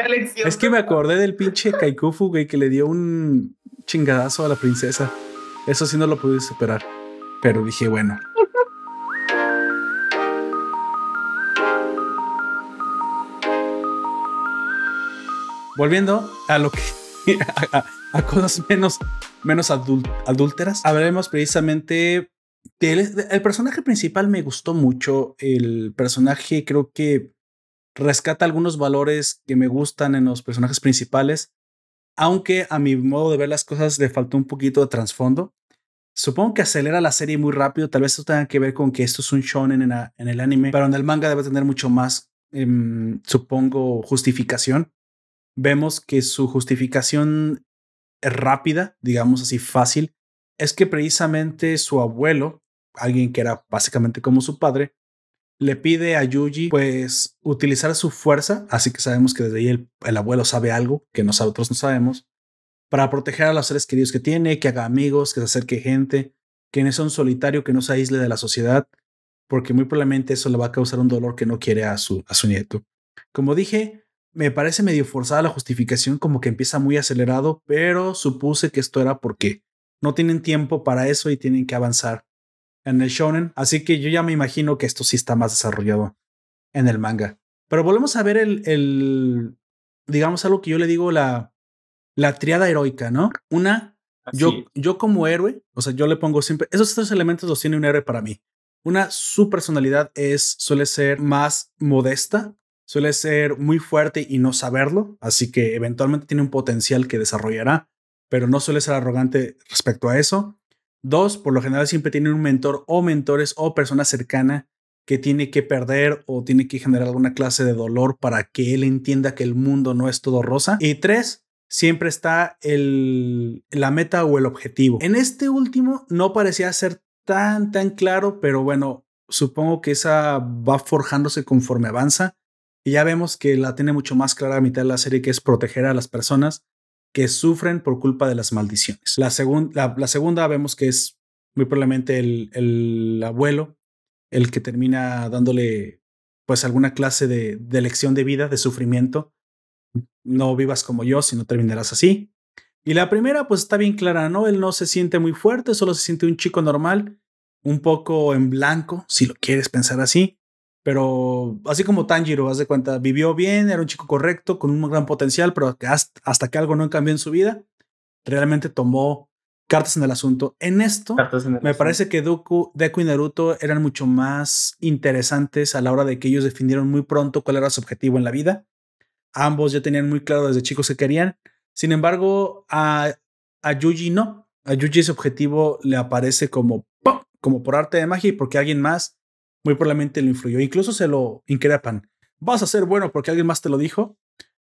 Speaker 1: es que me acordé del pinche Kaikufu, güey, que le dio un chingadazo a la princesa. Eso sí no lo pude superar. Pero dije, bueno. Volviendo a lo que. a, cosas menos, menos adúlteras. Hablaremos precisamente el, personaje principal me gustó mucho. El personaje creo que rescata algunos valores que me gustan en los personajes principales, aunque a mi modo de ver las cosas le faltó un poquito de trasfondo. Supongo que acelera la serie muy rápido, tal vez eso tenga que ver con que esto es un shonen en, en el anime, pero en el manga debe tener mucho más, em, supongo, justificación. Vemos que su justificación es rápida, digamos así, fácil, es que precisamente su abuelo, alguien que era básicamente como su padre, le pide a Yuji pues utilizar su fuerza, así que sabemos que desde ahí el, abuelo sabe algo que nosotros no sabemos, para proteger a los seres queridos que tiene, que haga amigos, que se acerque gente, que no sea un solitario, que no se aísle de la sociedad, porque muy probablemente eso le va a causar un dolor que no quiere a su, a su nieto. Como dije, me parece medio forzada la justificación, como que empieza muy acelerado, pero supuse que esto era porque no tienen tiempo para eso y tienen que avanzar en el shonen. Así que yo ya me imagino que esto sí está más desarrollado en el manga. Pero volvemos a ver el, el digamos algo que yo le digo la, la triada heroica, ¿no? Una, yo, yo como héroe, o sea, yo le pongo siempre, esos tres elementos los tiene un héroe para mí. Una, su personalidad es, suele ser más modesta, suele ser muy fuerte y no saberlo, así que eventualmente tiene un potencial que desarrollará pero no suele ser arrogante respecto a eso. Dos, por lo general siempre tiene un mentor o mentores o persona cercana que tiene que perder o tiene que generar alguna clase de dolor para que él entienda que el mundo no es todo rosa. Y tres, siempre está el, la meta o el objetivo. En este último no parecía ser tan, tan claro, pero bueno, supongo que esa va forjándose conforme avanza. Y ya vemos que la tiene mucho más clara a mitad de la serie, que es proteger a las personas que sufren por culpa de las maldiciones. La, la, segunda vemos que es muy probablemente el, el, abuelo el que termina dándole pues alguna clase de, de lección de vida, de sufrimiento. No vivas como yo, si no terminarás así. Y la primera pues está bien clara, ¿no? Él no se siente muy fuerte, solo se siente un chico normal, un poco en blanco, si lo quieres pensar así. Pero así como Tanjiro, haz de cuenta, vivió bien, era un chico correcto, con un gran potencial, pero hasta, que algo no cambió en su vida, realmente tomó cartas en el asunto. En esto, me parece que Deku, Deku y Naruto eran mucho más interesantes a la hora de que ellos definieron muy pronto cuál era su objetivo en la vida. Ambos ya tenían muy claro desde chicos que querían. Sin embargo, a, a Yuji no. A Yuji ese objetivo le aparece como, como por arte de magia y porque alguien más muy probablemente lo influyó. Incluso se lo increpan. Vas a ser bueno porque alguien más te lo dijo.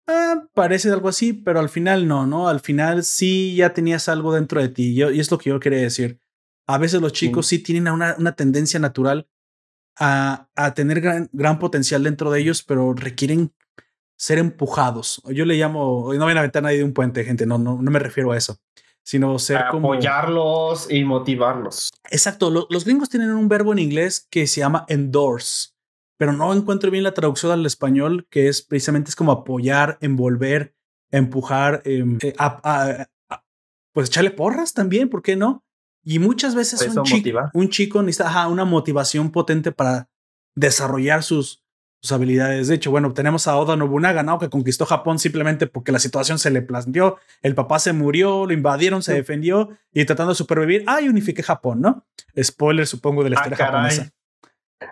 Speaker 1: Ah, parece algo así, pero al final no, ¿no? Al final sí ya tenías algo dentro de ti. Yo, y es lo que yo quería decir. A veces los chicos sí, tienen una, una, tendencia natural a, a tener gran, gran, potencial dentro de ellos, pero requieren ser empujados. Yo le llamo, no ven a aventar nadie de un puente, gente, no, no, no me refiero a eso, sino ser como...
Speaker 2: Apoyarlos y motivarlos.
Speaker 1: Exacto, los, los gringos tienen un verbo en inglés que se llama endorse pero no encuentro bien la traducción al español, que es precisamente es como apoyar, envolver, empujar, em, eh, pues echarle porras también, ¿por qué no? Y muchas veces un chico, un chico, necesita una motivación potente para desarrollar sus, sus habilidades. De hecho, bueno, tenemos a Oda Nobunaga, ¿no? Que conquistó Japón simplemente porque la situación se le planteó. El papá se murió, lo invadieron, se defendió y tratando de supervivir, ah, y unifiqué Japón, ¿no? Spoiler, supongo, de la ah, historia japonesa.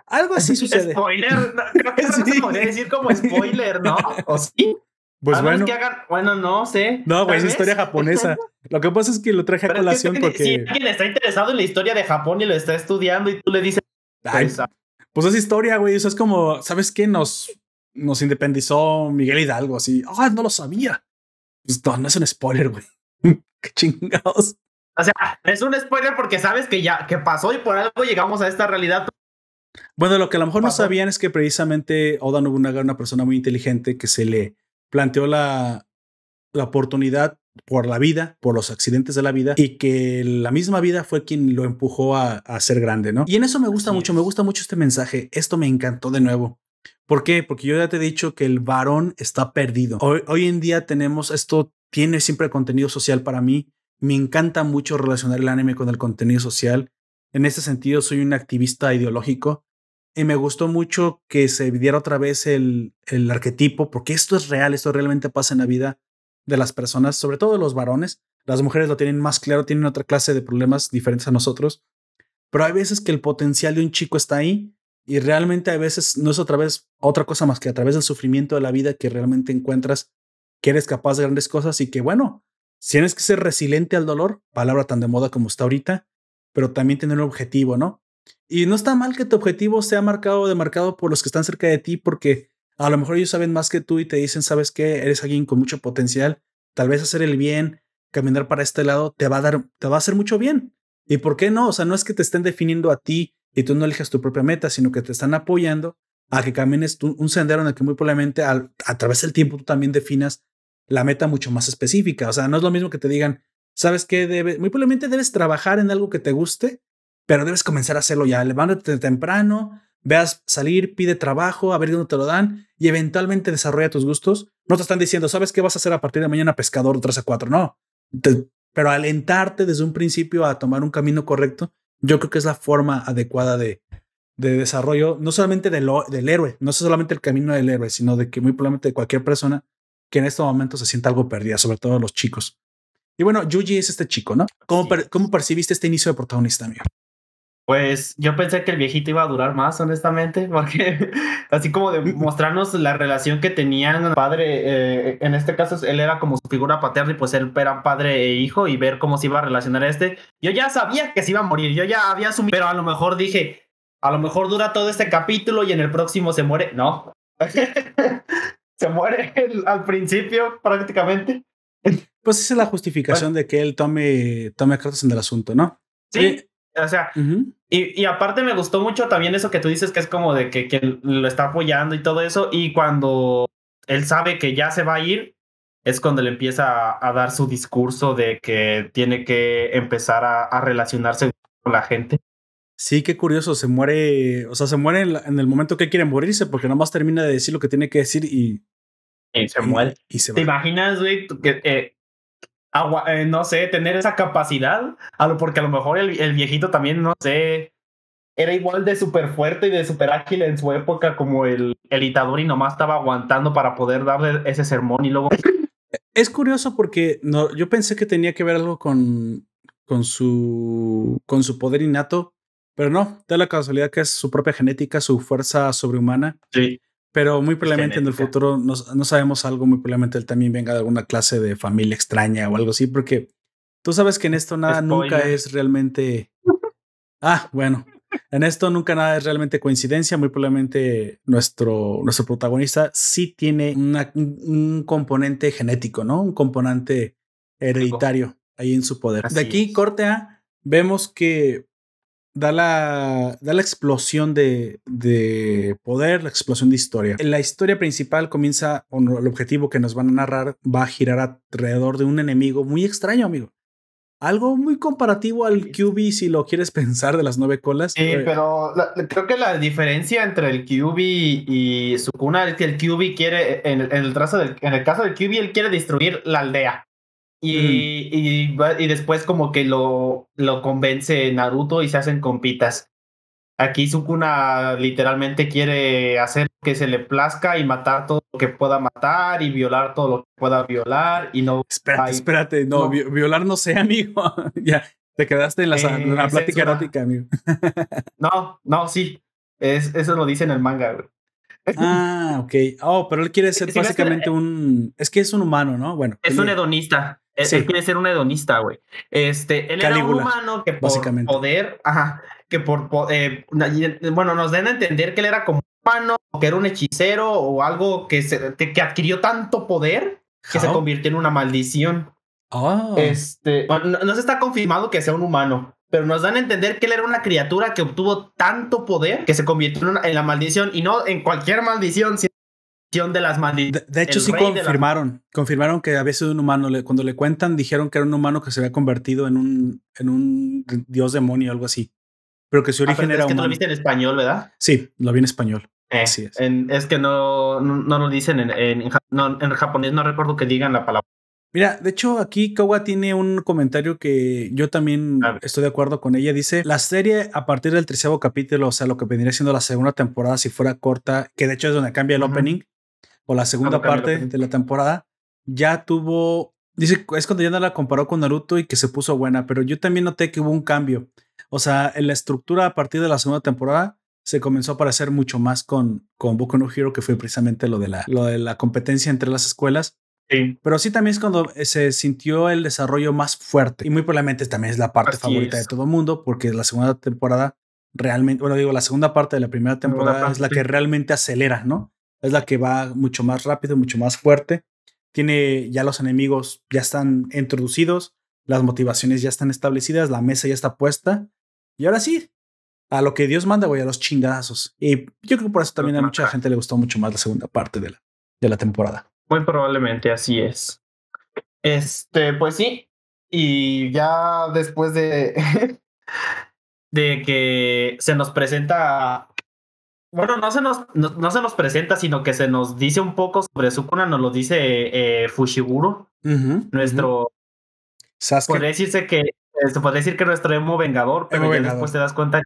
Speaker 1: Algo así sucede.
Speaker 2: Spoiler, creo que eso se podría decir como spoiler, ¿no? ¿O sí?
Speaker 1: Pues bueno.
Speaker 2: Que hagan, bueno, no sé.
Speaker 1: No, güey, es historia japonesa. Lo que pasa es que lo traje a colación porque.
Speaker 2: Si alguien está interesado en la historia de Japón y lo está estudiando y tú le dices.
Speaker 1: pues, pues es historia, güey. Eso es como, ¿sabes qué? Nos, nos independizó Miguel Hidalgo, así. Ah, no lo sabía. Pues no, no es un spoiler, güey. qué chingados.
Speaker 2: O sea, es un spoiler porque sabes que ya que pasó y por algo llegamos a esta realidad.
Speaker 1: Bueno, lo que a lo mejor no sabían es que precisamente Oda Nobunaga era una persona muy inteligente que se le planteó la, la oportunidad por la vida, por los accidentes de la vida y que la misma vida fue quien lo empujó a, a ser grande, ¿no? Y en eso me gusta mucho, me gusta mucho este mensaje. Esto me encantó de nuevo. ¿Por qué? Porque yo ya te he dicho que el varón está perdido. Hoy, hoy en día tenemos esto, tiene siempre contenido social para mí. Me encanta mucho relacionar el anime con el contenido social. En ese sentido, soy un activista ideológico y me gustó mucho que se diera otra vez el, el arquetipo, porque esto es real, esto realmente pasa en la vida de las personas, sobre todo de los varones. Las mujeres lo tienen más claro, tienen otra clase de problemas diferentes a nosotros, pero hay veces que el potencial de un chico está ahí y realmente hay veces no es otra vez otra cosa más que a través del sufrimiento de la vida que realmente encuentras que eres capaz de grandes cosas y que bueno, tienes que ser resiliente al dolor, palabra tan de moda como está ahorita, pero también tener un objetivo, ¿no? Y no está mal que tu objetivo sea marcado o demarcado por los que están cerca de ti, porque a lo mejor ellos saben más que tú y te dicen, sabes que eres alguien con mucho potencial, tal vez hacer el bien, caminar para este lado, te va a dar, te va a hacer mucho bien. ¿Y por qué no? O sea, no es que te estén definiendo a ti y tú no elijas tu propia meta, sino que te están apoyando a que camines un sendero en el que muy probablemente a través del tiempo tú también definas la meta mucho más específica. O sea, no es lo mismo que te digan, ¿sabes qué? Debe, muy probablemente debes trabajar en algo que te guste pero debes comenzar a hacerlo ya. Levántate temprano, veas salir, pide trabajo, a ver dónde te lo dan y eventualmente desarrolla tus gustos. No te están diciendo, ¿sabes qué vas a hacer a partir de mañana pescador 3 a 4? No. pero alentarte desde un principio a tomar un camino correcto, yo creo que es la forma adecuada de, de desarrollo, no solamente del, del héroe, no solamente el camino del héroe, sino de que muy probablemente de cualquier persona que en este momento se sienta algo perdida, sobre todo los chicos. Y bueno, Yuji es este chico, ¿no? ¿Cómo, ¿cómo percibiste este inicio de protagonista, amigo?
Speaker 2: Pues yo pensé que el viejito iba a durar más, honestamente, porque así como de mostrarnos la relación que tenían padre, eh, en este caso él era como su figura paterna y pues él era padre e hijo y ver cómo se iba a relacionar este. Yo ya sabía que se iba a morir, yo ya había asumido, pero a lo mejor dije, a lo mejor dura todo este capítulo y en el próximo se muere. No, se muere al principio prácticamente.
Speaker 1: Pues esa es la justificación de que él tome, tome cartas en el asunto, ¿no?
Speaker 2: Sí. O sea, y, y, aparte me gustó mucho también eso que tú dices que es como de que, que lo está apoyando y todo eso. Y cuando él sabe que ya se va a ir, es cuando le empieza a, dar su discurso de que tiene que empezar a, relacionarse con la gente.
Speaker 1: Sí, qué curioso, se muere, o sea, se muere en, el momento que quiere morirse porque nomás termina de decir lo que tiene que decir y...
Speaker 2: Y se muere. Y, se ¿Te imaginas, güey, que eh, eh, no sé, tener esa capacidad, porque a lo mejor el, viejito también, no sé, era igual de súper fuerte y de súper ágil en su época como el, el Itadori nomás estaba aguantando para poder darle ese sermón y luego...
Speaker 1: Es curioso porque no, yo pensé que tenía que ver algo con, con, su, con su poder innato, pero no, da la casualidad que es su propia genética, su fuerza sobrehumana.
Speaker 2: Sí.
Speaker 1: Pero muy probablemente en el futuro no, no, sabemos algo, muy probablemente él también venga de alguna clase de familia extraña o algo así, porque tú sabes que en esto nada nunca es realmente. Ah, bueno. En esto nunca nada es realmente coincidencia, muy probablemente nuestro, nuestro protagonista sí tiene un componente genético, ¿no? Un componente hereditario ahí en su poder. de aquí, corte A, vemos que da la, da la explosión de, de, poder, la explosión de historia. La historia principal comienza, o el objetivo que nos van a narrar va a girar alrededor de un enemigo muy extraño, amigo. Algo muy comparativo al QB si lo quieres pensar de las nueve colas.
Speaker 2: Sí, eh, pero creo que la diferencia entre el QB y Sukuna es que el QB quiere, en, el, trazo del, en el caso del QB, él quiere destruir la aldea. Y, y, y, después como que lo, lo convence Naruto y se hacen compitas. Aquí Sukuna literalmente quiere hacer que se le plazca y matar todo lo que pueda matar y violar todo lo que pueda violar y no...
Speaker 1: Espérate, espérate, no, violar no sé, amigo. ya, te quedaste en la, eh, plática erótica, amigo.
Speaker 2: no, no, sí. Es, eso lo dice en el manga, güey.
Speaker 1: Ah, ok. Oh, pero él quiere ser básicamente un. Es que es un humano, ¿no? Bueno.
Speaker 2: Es un hedonista. Él, quiere ser un hedonista, güey. Este, él era un humano que por poder, ajá, que por eh, bueno, nos den a entender que él era como humano, que era un hechicero o algo que, se, que, adquirió tanto poder que se convirtió en una maldición.
Speaker 1: Oh.
Speaker 2: Este, no, se está confirmado que sea un humano, pero nos dan a entender que él era una criatura que obtuvo tanto poder que se convirtió en, la maldición y no en cualquier maldición, de las maldiciones.
Speaker 1: De, hecho, sí confirmaron. Confirmaron que había sido un humano. cuando le cuentan, dijeron que era un humano que se había convertido en un, en un dios demonio o algo así. Pero que su ah, origen era es
Speaker 2: que lo viste en español, ¿verdad?
Speaker 1: Sí, lo vi en español.
Speaker 2: Eh, así es. es que no, no, lo dicen en, en, en japonés, no recuerdo que digan la palabra.
Speaker 1: Mira, de hecho aquí Kawa tiene un comentario que yo también estoy de acuerdo con ella. Dice, la serie a partir del tercero capítulo, o sea, lo que vendría siendo la segunda temporada, si fuera corta, que de hecho es donde cambia el opening, o la segunda parte de la temporada, ya tuvo, dice, es cuando ya no la comparó con Naruto y que se puso buena, pero yo también noté que hubo un cambio. O sea, en la estructura a partir de la segunda temporada se comenzó a parecer mucho más con, con Boku no Hero, que fue precisamente lo de la, lo de la competencia entre las escuelas.
Speaker 2: Sí.
Speaker 1: Pero sí también es cuando se sintió el desarrollo más fuerte. Y muy probablemente también es la parte favorita de todo el mundo, porque la segunda temporada realmente, bueno, digo, la segunda parte de la primera temporada es la que realmente acelera, ¿no? es la que va mucho más rápido, mucho más fuerte. Tiene ya los enemigos ya están introducidos, las motivaciones ya están establecidas, la mesa ya está puesta. Y ahora sí, a lo que Dios manda, voy a los chingadazos. Y yo creo que por eso también a mucha gente le gustó mucho más la segunda parte de la, de la temporada.
Speaker 2: Muy probablemente así es. Este, pues sí. Y ya después de, de que se nos presenta bueno, no se nos, no, se nos presenta, sino que se nos dice un poco sobre Sukuna, nos lo dice eh, Fushiguro, nuestro...
Speaker 1: Sasuke.
Speaker 2: Podría decirse que, se este, podría decir que nuestro emo vengador, pero ya después te das cuenta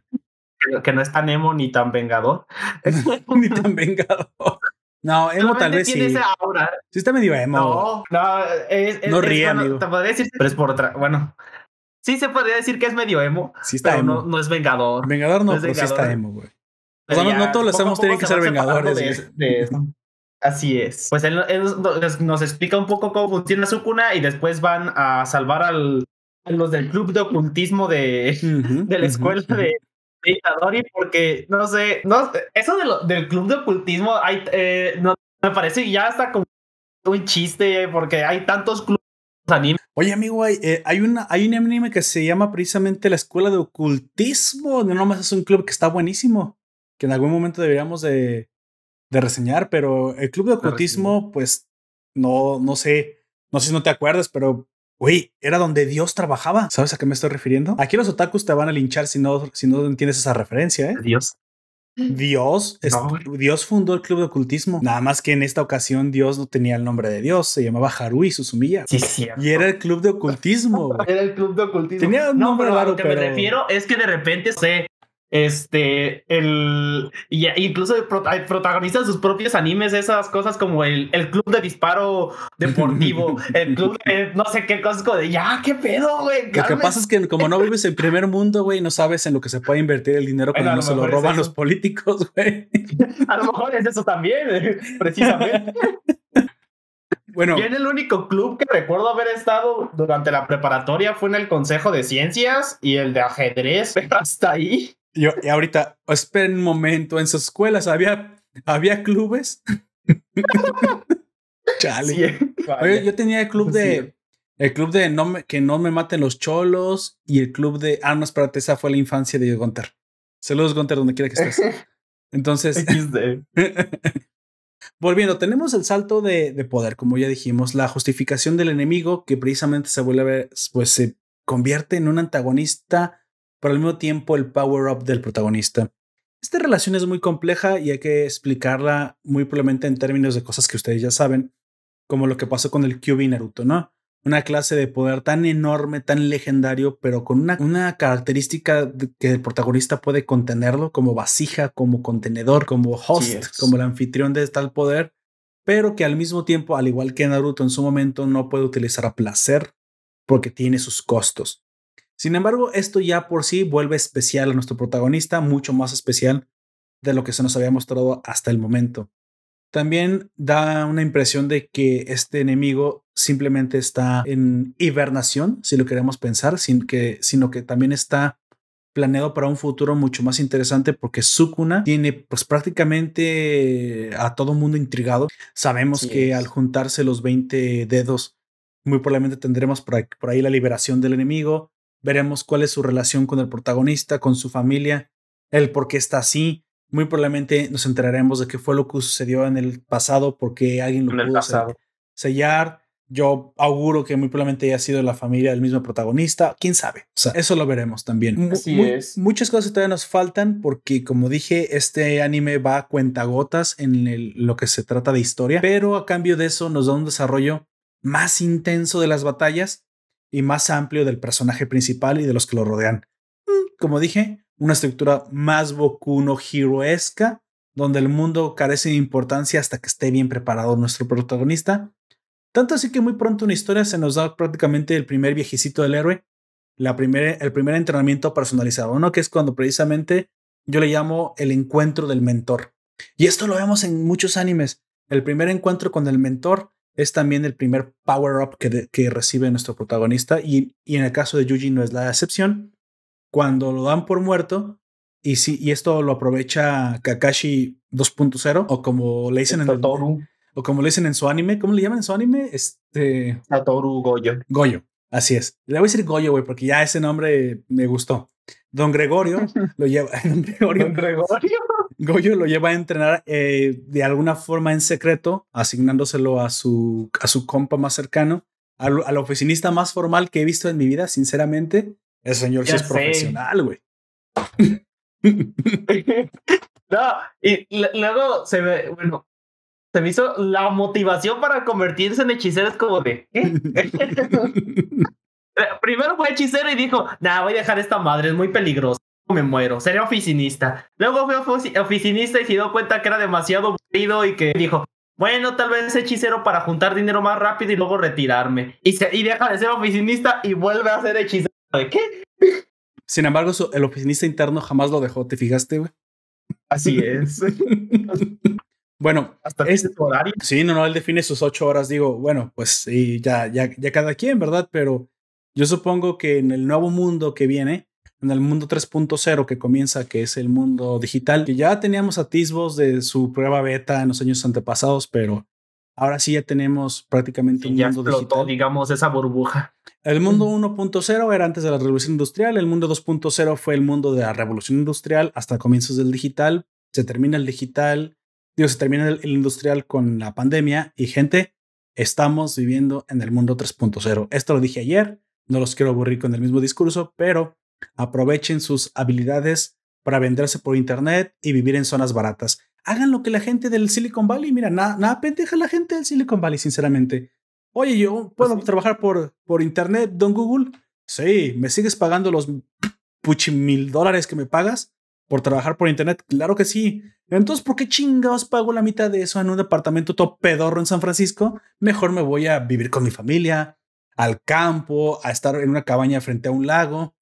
Speaker 2: que, no es tan emo ni tan vengador.
Speaker 1: ni tan vengador. No, emo tal vez
Speaker 2: tiene
Speaker 1: sí.
Speaker 2: Esa aura.
Speaker 1: Sí está medio emo.
Speaker 2: No, no, es,
Speaker 1: no ríe, amigo.
Speaker 2: Te podría decir, pero es por otra, bueno. Sí se podría decir que es medio emo.
Speaker 1: Sí está
Speaker 2: pero
Speaker 1: emo.
Speaker 2: No, no es vengador.
Speaker 1: Vengador no, pero sí está emo, güey no, todos los hemos tienen que ser vengadores.
Speaker 2: Así es. Pues él, nos explica un poco cómo funciona su cuna y después van a salvar al, a los del club de ocultismo de, de la escuela de, Itadori porque no sé, no, eso de del club de ocultismo hay, eh, no, me parece ya está como un chiste porque hay tantos clubes anime.
Speaker 1: Oye, amigo, hay, eh, hay, una, hay un anime que se llama precisamente la escuela de ocultismo. No nomás es un club que está buenísimo que en algún momento deberíamos de, de reseñar, pero el club de ocultismo, pues no, no sé, no sé si no te acuerdas, pero Güey, era donde Dios trabajaba. ¿Sabes a qué me estoy refiriendo? Aquí los otakus te van a linchar si no, si no entiendes esa referencia, ¿eh?
Speaker 2: Dios.
Speaker 1: Dios, Dios fundó el club de ocultismo. Nada más que en esta ocasión Dios no tenía el nombre de Dios, se llamaba Harui Suzumiya.
Speaker 2: Sí, cierto.
Speaker 1: Y era el club de ocultismo.
Speaker 2: era el club de ocultismo.
Speaker 1: Tenía un nombre raro,
Speaker 2: a lo que me refiero es que de repente sé este, el. Y incluso protagonizan sus propios animes, esas cosas como el, el club de disparo deportivo, el club de no sé qué cosas, como de ya, qué pedo, güey.
Speaker 1: Lo que pasa es que como no vives en primer mundo, güey, no sabes en lo que se puede invertir el dinero cuando no se lo roban los políticos, güey.
Speaker 2: A lo mejor es eso también, precisamente.
Speaker 1: Bueno.
Speaker 2: Yo en el único club que recuerdo haber estado durante la preparatoria fue en el Consejo de Ciencias y el de ajedrez, pero hasta ahí.
Speaker 1: Yo, y ahorita, esperen un momento, en sus escuelas había, había clubes. Chale. Oye, yo tenía el club de. El club de no me, que no me maten los cholos y el club de. Ah, no, espérate, esa fue la infancia de Gunter. Saludos, Gunter, donde quiera que estés. Entonces. volviendo, tenemos el salto de, de, poder, como ya dijimos, la justificación del enemigo que precisamente se vuelve, pues se convierte en un antagonista, pero al mismo tiempo el power up del protagonista. Esta relación es muy compleja y hay que explicarla muy probablemente en términos de cosas que ustedes ya saben, como lo que pasó con el Kyuubi Naruto, ¿no? Una clase de poder tan enorme, tan legendario, pero con una, una característica que el protagonista puede contenerlo como vasija, como contenedor, como host, como el anfitrión de tal poder, pero que al mismo tiempo, al igual que Naruto en su momento, no puede utilizar a placer porque tiene sus costos. Sin embargo, esto ya por sí vuelve especial a nuestro protagonista, mucho más especial de lo que se nos había mostrado hasta el momento. También da una impresión de que este enemigo simplemente está en hibernación, si lo queremos pensar, sin que, sino que también está planeado para un futuro mucho más interesante porque Sukuna tiene pues prácticamente a todo mundo intrigado. Sabemos que al juntarse los 20 dedos, muy probablemente tendremos por ahí la liberación del enemigo, veremos cuál es su relación con el protagonista, con su familia, el por qué está así. Muy probablemente nos enteraremos de qué fue lo que sucedió en el pasado, porque alguien lo pudo sellar. Yo auguro que muy probablemente haya sido la familia del mismo protagonista. Quién sabe. O sea, eso lo veremos también.
Speaker 2: Así es.
Speaker 1: Muchas cosas todavía nos faltan porque, como dije, este anime va a cuentagotas en lo que se trata de historia, pero a cambio de eso nos da un desarrollo más intenso de las batallas y más amplio del personaje principal y de los que lo rodean. Mm, como dije, una estructura más Boku no Heroesca, donde el mundo carece de importancia hasta que esté bien preparado nuestro protagonista. Tanto así que muy pronto una historia se nos da prácticamente el primer viejecito del héroe, la el primer entrenamiento personalizado, ¿no? Que es cuando precisamente yo le llamo el encuentro del mentor. Y esto lo vemos en muchos animes. El primer encuentro con el mentor es también el primer power-up que, que, recibe nuestro protagonista y, y, en el caso de Yuji no es la excepción. Cuando lo dan por muerto, y, sí, y esto lo aprovecha Kakashi 2.0 o como le dicen en o como le dicen en su anime, ¿cómo le llaman en su anime? Este
Speaker 2: Satoru Goyo.
Speaker 1: Goyo, así es. Le voy a decir Goyo, güey, porque ya ese nombre me gustó. Don Gregorio lo lleva. Don Gregorio.
Speaker 2: Don Gregorio.
Speaker 1: Goyo lo lleva a entrenar eh, de alguna forma en secreto, asignándoselo a su, a su compa más cercano, al, al, oficinista más formal que he visto en mi vida, sinceramente. El señor sí es profesional, güey.
Speaker 2: no, y luego se ve, bueno, se me hizo la motivación para convertirse en hechicero es como de. Primero fue hechicero y dijo, nah, voy a dejar esta madre, es muy peligrosa me muero, sería oficinista. Luego fue oficinista y se dio cuenta que era demasiado aburrido y que dijo, bueno, tal vez hechicero para juntar dinero más rápido y luego retirarme. Y, se, y deja de ser oficinista y vuelve a ser hechicero. ¿De qué?
Speaker 1: Sin embargo, el oficinista interno jamás lo dejó, ¿te fijaste, güey?
Speaker 2: Así es.
Speaker 1: bueno,
Speaker 2: hasta este horario.
Speaker 1: Sí, no, no, él define sus ocho horas. Digo, bueno, pues sí, ya, ya, ya cada quien, ¿verdad? Pero yo supongo que en el nuevo mundo que viene, en el mundo 3.0 que comienza, que es el mundo digital, que ya teníamos atisbos de su prueba beta en los años antepasados, pero ahora sí ya tenemos prácticamente un mundo digital.
Speaker 2: digamos, esa burbuja.
Speaker 1: El mundo 1.0 era antes de la revolución industrial, el mundo 2.0 fue el mundo de la revolución industrial hasta comienzos del digital, se termina el digital, digo, se termina el, industrial con la pandemia y gente, estamos viviendo en el mundo 3.0. Esto lo dije ayer, no los quiero aburrir con el mismo discurso, pero Aprovechen sus habilidades para venderse por internet y vivir en zonas baratas. Hagan lo que la gente del Silicon Valley, mira, nada, nada pendeja la gente del Silicon Valley, sinceramente. Oye, yo puedo trabajar por, por internet, don Google. Sí, ¿me sigues pagando los puchi mil dólares que me pagas por trabajar por internet? Claro que sí. Entonces, ¿por qué chingados pago la mitad de eso en un departamento todo pedorro en San Francisco? Mejor me voy a vivir con mi familia, al campo, a estar en una cabaña frente a un lago.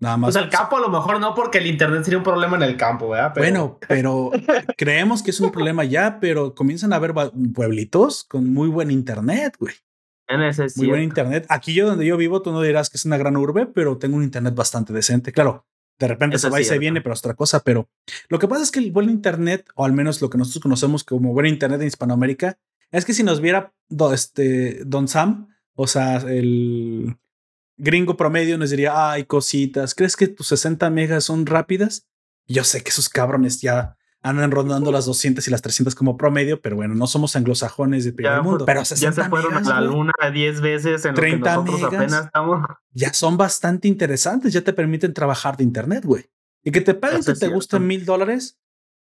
Speaker 1: Nada más.
Speaker 2: Pues el campo a lo mejor no, porque el internet sería un problema en el campo, ¿verdad?
Speaker 1: Bueno, pero creemos que es un problema ya, pero comienzan a haber pueblitos con muy buen internet, güey.
Speaker 2: En ese
Speaker 1: muy buen internet. Aquí yo donde yo vivo, tú no dirás que es una gran urbe, pero tengo un internet bastante decente. Claro, De repente se va y se viene, pero es otra cosa. Pero lo que pasa es que el buen Internet, o al menos lo que nosotros conocemos como buen Internet en Hispanoamérica, es que si nos viera este, Don Sam, o sea, el gringo promedio nos diría, ay, cositas, ¿crees que tus 60 megas son rápidas? Yo sé que esos cabrones ya andan rondando las 200 y las 300 como promedio, pero bueno, no somos anglosajones de primer mundo. Pero
Speaker 2: ya se fueron a la luna 10 veces en 30 lo que nosotros apenas estamos.
Speaker 1: Ya son bastante interesantes, ya te permiten trabajar de internet, güey. Y que te paguen que te gusten mil dólares,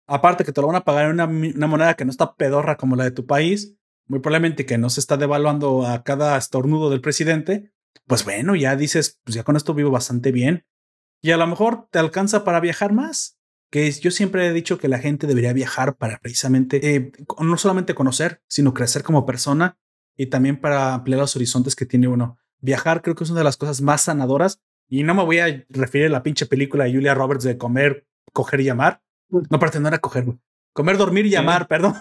Speaker 1: aparte que te lo van a pagar en una, una, moneda que no está pedorra como la de tu país, muy probablemente que no se está devaluando a cada estornudo del presidente, pues bueno, ya dices, pues ya con esto vivo bastante bien. Y a lo mejor te alcanza para viajar más. Que yo siempre he dicho que la gente debería viajar para precisamente eh, no solamente conocer, sino crecer como persona y también para ampliar los horizontes que tiene uno. Viajar creo que es una de las cosas más sanadoras. Y no me voy a referir a la pinche película de Julia Roberts de comer, coger y amar. No, pretendo era coger. Comer, dormir y amar, perdón.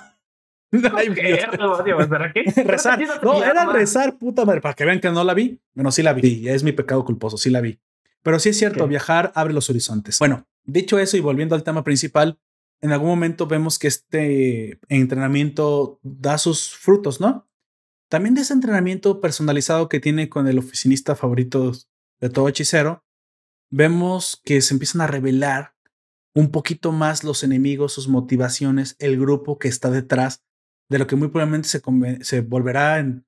Speaker 1: Rezar. No, era rezar, puta madre, para que vean que no la vi. Bueno, sí la vi. es mi pecado culposo, sí la vi. Pero sí es cierto, viajar abre los horizontes. Bueno, dicho eso y volviendo al tema principal, en algún momento vemos que este entrenamiento da sus frutos, ¿no? También de ese entrenamiento personalizado que tiene con el oficinista favorito de todo hechicero, vemos que se empiezan a revelar un poquito más los enemigos, sus motivaciones, el grupo que está detrás de lo que muy probablemente se, se volverá en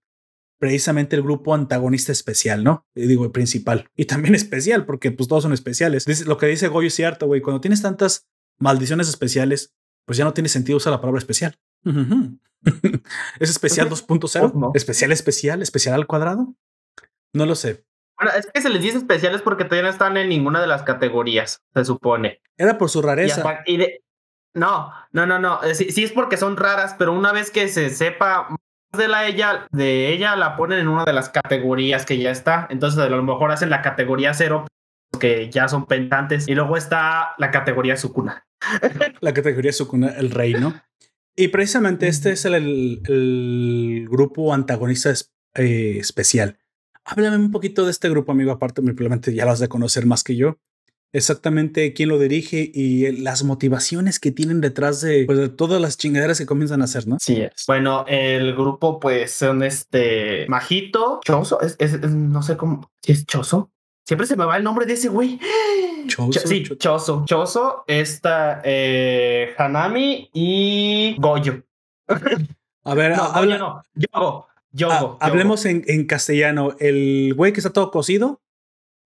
Speaker 1: precisamente el grupo antagonista especial, ¿no? Y digo, el principal. Y también especial, porque pues todos son especiales. lo que dice Goyo es cierto, güey. Cuando tienes tantas maldiciones especiales, pues ya no tiene sentido usar la palabra especial. ¿Es especial 2.0? ¿Especial, especial? ¿Especial al cuadrado? No lo sé.
Speaker 2: Bueno, es que se les dice especiales porque todavía no están en ninguna de las categorías, se supone.
Speaker 1: Era por su rareza.
Speaker 2: Y, de, no, no, no, no. Eh, sí, es porque son raras, pero una vez que se sepa más de la ella, de ella la ponen en una de las categorías que ya está. Entonces a lo mejor hacen la categoría cero, que ya son pentantes. Y luego está la categoría Sukuna.
Speaker 1: la categoría Sukuna, el reino. Y precisamente este es el, grupo antagonista eh, especial. Háblame un poquito de este grupo, amigo. Aparte, probablemente ya lo has de conocer más que yo exactamente quién lo dirige y las motivaciones que tienen detrás de, pues, de todas las chingaderas que comienzan a hacer, ¿no?
Speaker 2: Sí, es. Bueno, el grupo, pues, son este Majito, Choso, es, no sé cómo, es Choso. Siempre se me va el nombre de ese güey. Choso. sí, Choso. Choso, esta eh, Hanami y Goyo.
Speaker 1: A ver,
Speaker 2: no, habla... no, Yogo. Yogo,
Speaker 1: ah, Hablemos en, en, castellano. El güey que está todo cocido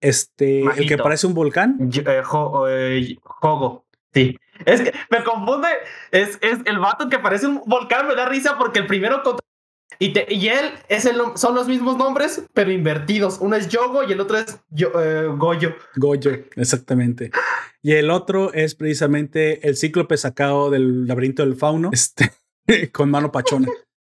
Speaker 1: este, el que parece un volcán.
Speaker 2: Eh, eh, Jogo. Sí. Es que me confunde. Es, es el vato que parece un volcán. Me da risa porque el primero y, y él es el, son los mismos nombres, pero invertidos. Uno es Yogo y el otro es eh, Goyo.
Speaker 1: Goyo, exactamente. Y el otro es precisamente el cíclope sacado del laberinto del fauno, este, con mano pachona.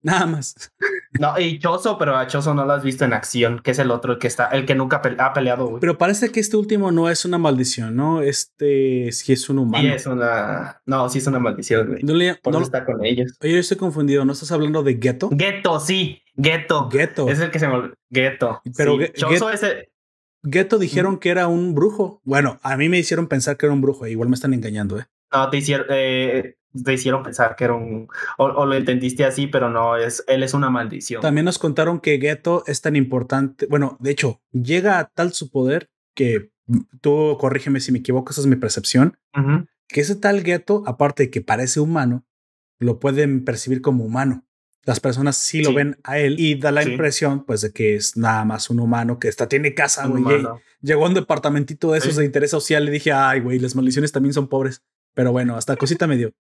Speaker 1: Nada más.
Speaker 2: No, y Choso, pero a Choso no lo has visto en acción, que es el otro que está, el que nunca ha peleado,
Speaker 1: Pero parece que este último no es una maldición, ¿no? Este sí es un humano.
Speaker 2: Sí, es una. No, sí es una maldición, güey. No le... Por no... está con ellos.
Speaker 1: Oye, yo estoy confundido, ¿no estás hablando de Ghetto?
Speaker 2: Ghetto, sí. Ghetto.
Speaker 1: Ghetto.
Speaker 2: Es el que se me. Ghetto.
Speaker 1: Pero Choso es el. Ghetto dijeron que era un brujo. Bueno, a mí me hicieron pensar que era un brujo. Igual me están engañando, ¿eh?
Speaker 2: No, te hicieron. Eh, te hicieron pensar que era un, o, lo entendiste así, pero no, es, él es una maldición.
Speaker 1: También nos contaron que Geto es tan importante, bueno, de hecho, llega a tal su poder que tú corrígeme si me equivoco, esa es mi percepción, que ese tal Geto, aparte de que parece humano, lo pueden percibir como humano. Las personas sí lo ven a él y da la impresión, pues, de que es nada más un humano que está, tiene casa, güey. Llegó a un departamentito de esos de interés social y dije, ay, güey, las maldiciones también son pobres. Pero bueno, hasta cosita me dio.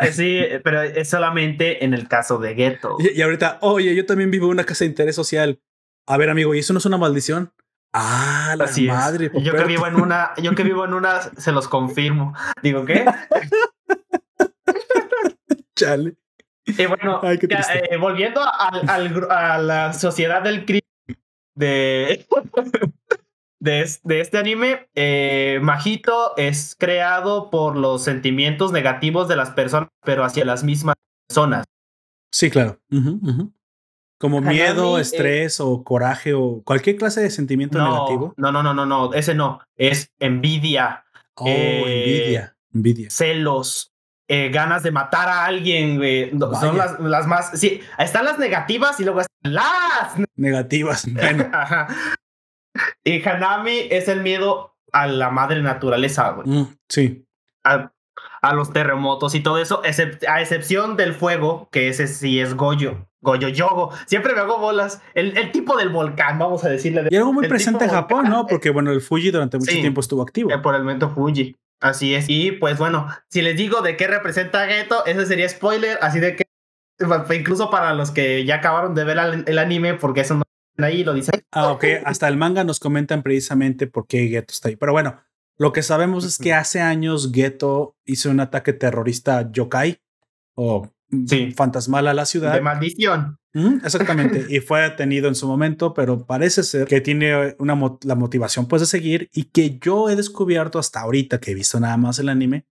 Speaker 2: Eh, sí, pero es solamente en el caso de Ghetto.
Speaker 1: Y, ahorita, oye, yo también vivo en una casa de interés social. A ver, amigo, ¿y eso no es una maldición? Ah, la madre.
Speaker 2: Yo que vivo en una, yo que vivo en una, se los confirmo. Digo, ¿qué?
Speaker 1: Chale.
Speaker 2: Y bueno, eh, volviendo al, al, a la sociedad del crimen de de, este anime, eh, Majito es creado por los sentimientos negativos de las personas, pero hacia las mismas personas.
Speaker 1: Sí, claro. Como miedo, eh, estrés o coraje o cualquier clase de sentimiento negativo.
Speaker 2: No, no, no, no, no, ese no. Es envidia,
Speaker 1: Oh, envidia, envidia.
Speaker 2: celos, eh, ganas de matar a alguien, güey. No, Son las, las más. Sí, están las negativas y luego están las.
Speaker 1: Negativas. Bueno,
Speaker 2: Ajá. Y Hanami es el miedo a la madre naturaleza, güey.
Speaker 1: mm, sí.
Speaker 2: A, a los terremotos y todo eso, excep- a excepción del fuego, que ese sí es Goyo. Goyo Yogo. Siempre me hago bolas. El, el tipo del volcán, vamos a decirle.
Speaker 1: Y algo muy presente en Japón,
Speaker 2: volcán,
Speaker 1: ¿no? Porque, bueno, el Fuji durante mucho
Speaker 2: Sí.
Speaker 1: tiempo estuvo activo.
Speaker 2: eh, por el momento Fuji. Así es. Y pues bueno, si les digo de qué representa Geto, ese sería spoiler. Así de que incluso para los que ya acabaron de ver el anime, porque eso no ahí, lo dicen.
Speaker 1: Ah, ok. Hasta el manga nos comentan precisamente por qué Geto está ahí. Pero bueno, lo que sabemos es que hace años Geto hizo un ataque terrorista yokai o mm,
Speaker 2: Sí.
Speaker 1: fantasmal a la ciudad.
Speaker 2: De maldición.
Speaker 1: Mm, exactamente. y fue detenido en su momento, pero parece ser que tiene una mo- la motivación pues de seguir y que yo he descubierto hasta ahorita que he visto nada más el anime.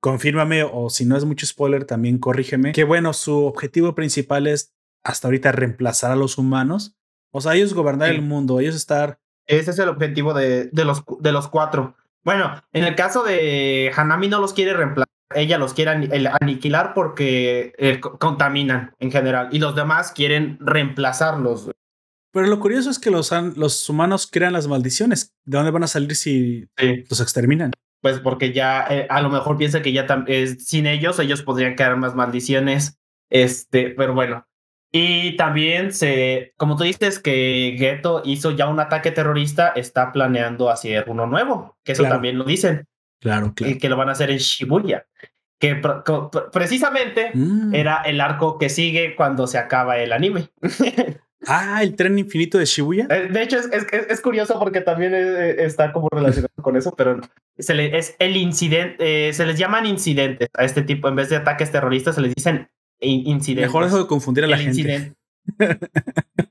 Speaker 1: Confírmame o si no es mucho spoiler también corrígeme. Que bueno, su objetivo principal es hasta ahorita reemplazar a los humanos. O sea, ellos gobernar
Speaker 2: Sí.
Speaker 1: el mundo, ellos estar...
Speaker 2: Ese es el objetivo de, de, los, de los cuatro. Bueno, en el caso de Hanami no los quiere reemplazar. Ella los quiere aniquilar porque eh, co- contaminan en general. Y los demás quieren reemplazarlos.
Speaker 1: Pero lo curioso es que los, han- los humanos crean las maldiciones. ¿De dónde van a salir si
Speaker 2: Sí.
Speaker 1: los exterminan?
Speaker 2: Pues porque ya eh, a lo mejor piensa que ya es- sin ellos, ellos podrían crear más maldiciones. Este, pero bueno. Y también se, como tú dices, que Geto hizo ya un ataque terrorista, está planeando hacer uno nuevo, que eso
Speaker 1: Claro.
Speaker 2: también lo dicen,
Speaker 1: Claro, claro.
Speaker 2: y que lo van a hacer en Shibuya. Que precisamente
Speaker 1: Mm.
Speaker 2: era el arco que sigue cuando se acaba el anime.
Speaker 1: Ah, el tren infinito de Shibuya.
Speaker 2: Eh, De hecho, es, es, es- curioso porque también eh, está como relacionado con eso, pero se le, es el incidente, eh, se les llaman incidentes a este tipo, en vez de ataques terroristas, se les dicen incidentes.
Speaker 1: Mejor dejo de confundir a la
Speaker 2: El
Speaker 1: gente.
Speaker 2: incidente.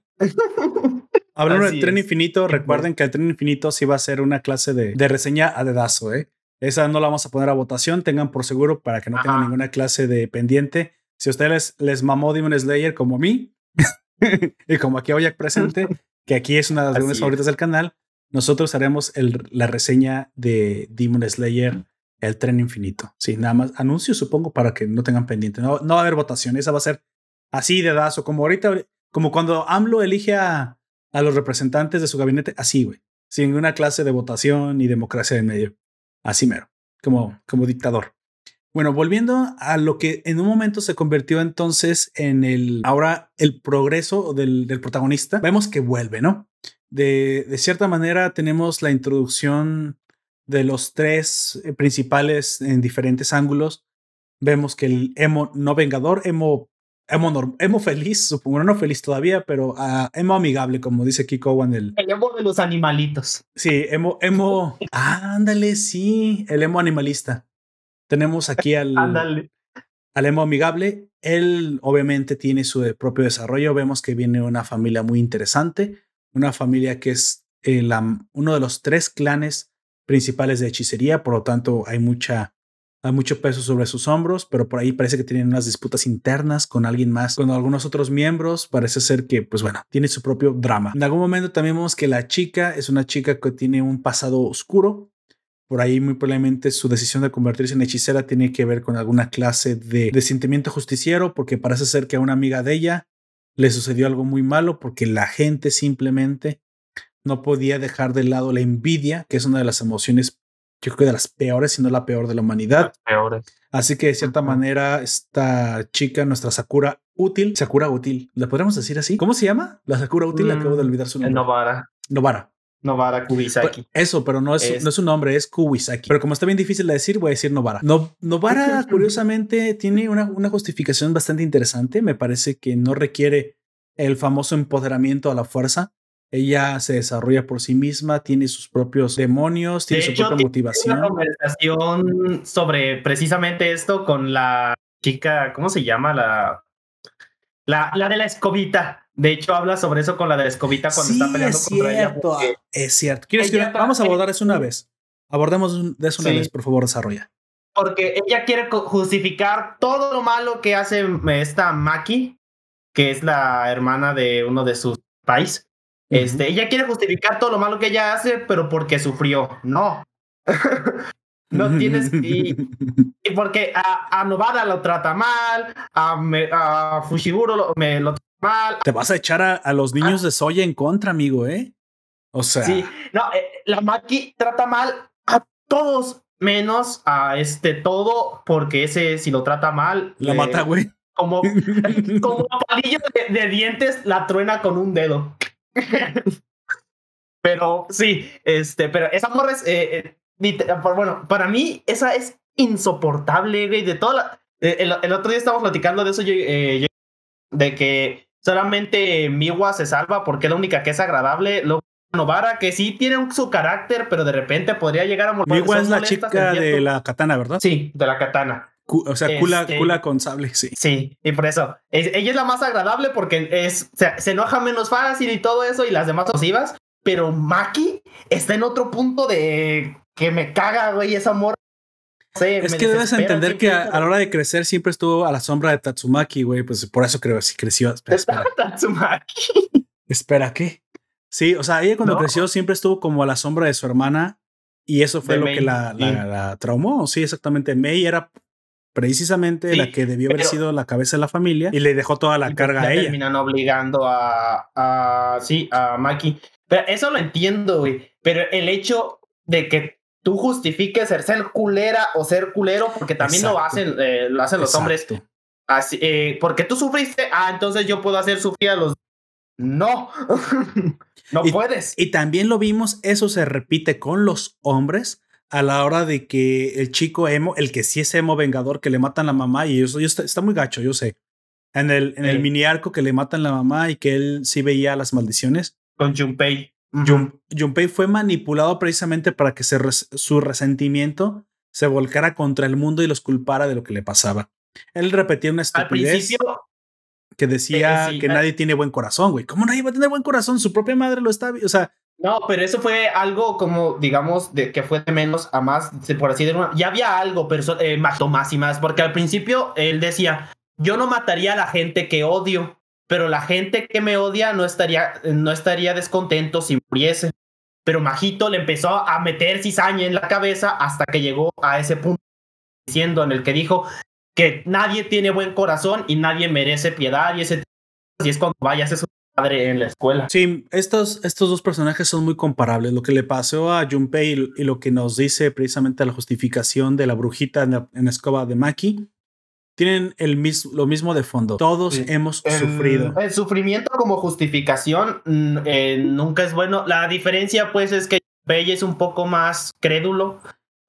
Speaker 1: Hablando del tren infinito, recuerden que el tren infinito sí va a ser una clase de, de reseña a dedazo, ¿eh? Esa no la vamos a poner a votación, tengan por seguro para que no tengan
Speaker 2: Ajá.
Speaker 1: ninguna clase de pendiente. Si a ustedes les, les mamó Demon Slayer como a mí, y como aquí hoy presente, que aquí es una de las
Speaker 2: Así
Speaker 1: reuniones
Speaker 2: es.
Speaker 1: favoritas del canal, nosotros haremos el- la reseña de Demon Slayer, el tren infinito. Sí, nada más anuncio, supongo, para que no tengan pendiente. No, no va a haber votación, esa va a ser así de dedazo, como ahorita, como cuando AMLO elige a, a los representantes de su gabinete, así, güey, sin una clase de votación y democracia en medio. Así mero, como, como dictador. Bueno, volviendo a lo que en un momento se convirtió entonces en el ahora el progreso del, del protagonista, vemos que vuelve, ¿no? De, de cierta manera tenemos la introducción de los tres eh, principales en diferentes ángulos. Vemos que el emo no vengador, emo, emo, emo feliz, supongo, no feliz todavía, pero ah, emo amigable, como dice Kiko Owen, el,
Speaker 2: El emo de los animalitos.
Speaker 1: Sí, emo, emo. ándale, sí, el emo animalista. Tenemos aquí al,
Speaker 2: Ándale.
Speaker 1: al emo amigable. Él obviamente tiene su propio desarrollo. Vemos que viene una familia muy interesante, una familia que es eh, la- uno de los tres clanes principales de hechicería, por lo tanto hay mucha hay mucho peso sobre sus hombros, pero por ahí parece que tienen unas disputas internas con alguien más, con algunos otros miembros. Parece ser que, pues bueno, tiene su propio drama. En algún momento también vemos que la chica es una chica que tiene un pasado oscuro. Por ahí muy probablemente su decisión de convertirse en hechicera tiene que ver con alguna clase de, de sentimiento justiciero, porque parece ser que a una amiga de ella le sucedió algo muy malo porque la gente simplemente no podía dejar de lado la envidia, que es una de las emociones, yo creo que de las peores, si no la peor de la humanidad.
Speaker 2: Peores.
Speaker 1: Así que de cierta manera, esta chica, nuestra Sakura útil, Sakura útil, ¿la podríamos decir así? ¿Cómo se llama? La Sakura útil,
Speaker 2: Mm,
Speaker 1: acabo de olvidar su nombre.
Speaker 2: Novara.
Speaker 1: Novara.
Speaker 2: Novara Kubisaki.
Speaker 1: Eso, pero no es,
Speaker 2: Es-
Speaker 1: no es un nombre, es Kuwisaki. Pero como está bien difícil de decir, voy a decir Novara. No, Novara, curiosamente, tiene una, una justificación bastante interesante. Me parece que no requiere el famoso empoderamiento a la fuerza. Ella se desarrolla por sí misma, tiene sus propios demonios, tiene
Speaker 2: De
Speaker 1: su
Speaker 2: hecho,
Speaker 1: propia motivación.
Speaker 2: Una conversación sobre precisamente esto con la chica, ¿cómo se llama? La, la, la de la escobita. De hecho, habla sobre eso con la de la escobita cuando
Speaker 1: Sí,
Speaker 2: está peleando
Speaker 1: es
Speaker 2: contra ella.
Speaker 1: cierto.
Speaker 2: porque-
Speaker 1: Es cierto. ¿Quieres que
Speaker 2: Ella
Speaker 1: vamos a abordar eso una vez? Abordemos de eso una
Speaker 2: Sí.
Speaker 1: vez, por favor, desarrolla.
Speaker 2: Porque ella quiere justificar todo lo malo que hace esta Maki, que es la hermana de uno de sus pais. Este, ella quiere justificar todo lo malo que ella hace, pero porque sufrió. No. No tienes. Y, y porque a, a, Novara lo trata mal, a, me, a Fushiguro lo, me lo trata mal.
Speaker 1: Te vas a echar a, a los niños de Soya en contra, amigo, ¿eh? O sea.
Speaker 2: Sí, no, eh, la Maki trata mal a todos, menos a este todo, porque ese, si lo trata mal.
Speaker 1: La mata, güey.
Speaker 2: Como, como palillo de, de dientes, la truena con un dedo. pero sí, este, pero esa morra es. eh, eh, bueno, para mí, esa es insoportable, güey. De toda la. eh, El, el otro día estábamos platicando de eso, yo, eh, yo- de que solamente Miwa se salva porque es la única que es agradable. Luego Novara, que sí tiene un- su carácter, pero de repente podría llegar a morir.
Speaker 1: Miwa es la
Speaker 2: molestas
Speaker 1: chica de la katana, ¿verdad?
Speaker 2: Sí, de la katana.
Speaker 1: O sea, cula,
Speaker 2: Este-
Speaker 1: cula con sable, sí.
Speaker 2: Sí, y por eso. es- ella es la más agradable porque es, se, se enoja menos fácil y todo eso, y las demás positivas. Pero Maki está en otro punto de que me caga, güey, esa amor.
Speaker 1: Es que debes entender que a, a la hora de crecer siempre estuvo a la sombra de Tatsumaki, güey. Pues por eso creo que sí creció. Espera, espera.
Speaker 2: Tatsumaki.
Speaker 1: Espera, ¿qué? Sí, o sea, ella cuando
Speaker 2: No.
Speaker 1: creció siempre estuvo como a la sombra de su hermana y eso fue
Speaker 2: De
Speaker 1: lo que la, la, la traumó. Sí, exactamente. Mei era precisamente
Speaker 2: Sí,
Speaker 1: la que debió haber sido la cabeza de la familia y le dejó toda la
Speaker 2: Y
Speaker 1: carga a ella.
Speaker 2: terminan obligando a, a. Sí, a Maki. Pero eso lo entiendo, güey. Pero el hecho de que tú justifiques ser, ser culera o ser culero, porque también lo hacen, eh, lo hacen los hombres.
Speaker 1: Exacto.
Speaker 2: Así, eh, porque tú sufriste, ah, entonces yo puedo hacer sufrir a los. No, no
Speaker 1: Y-
Speaker 2: puedes.
Speaker 1: Y también lo vimos, eso se repite con los hombres a la hora de que el chico emo, el que sí es emo vengador, que le matan la mamá y eso, está, está muy gacho, yo sé. En el, en el mini arco que le matan la mamá y que él sí veía las maldiciones.
Speaker 2: Con Junpei.
Speaker 1: Jun- Junpei fue manipulado precisamente para que se res- su resentimiento se volcara contra el mundo y los culpara de lo que le pasaba. Él repetía una estupidez que decía
Speaker 2: sí,
Speaker 1: que nadie tiene buen corazón, güey. ¿Cómo nadie va a tener buen corazón? Su propia madre lo está, o sea,
Speaker 2: no, pero eso fue algo como, digamos, de que fue de menos a más, por así decirlo. Ya había algo, pero eh, mató más y más, porque al principio él decía, yo no mataría a la gente que odio, pero la gente que me odia no estaría, no estaría descontento si muriese. Pero Majito le empezó a meter cizaña en la cabeza hasta que llegó a ese punto diciendo en el que dijo que nadie tiene buen corazón y nadie merece piedad y ese y es cuando vayas a su padre en la escuela.
Speaker 1: Sí, estos, estos dos personajes son muy comparables. Lo que le pasó a Junpei y, y lo que nos dice precisamente la justificación de la brujita en la, en escoba de Maki tienen el mis, lo mismo de fondo. Todos
Speaker 2: Sí.
Speaker 1: hemos
Speaker 2: El-
Speaker 1: sufrido.
Speaker 2: El sufrimiento como justificación mm, eh, nunca es bueno. La diferencia, pues, es que Bella es un poco más crédulo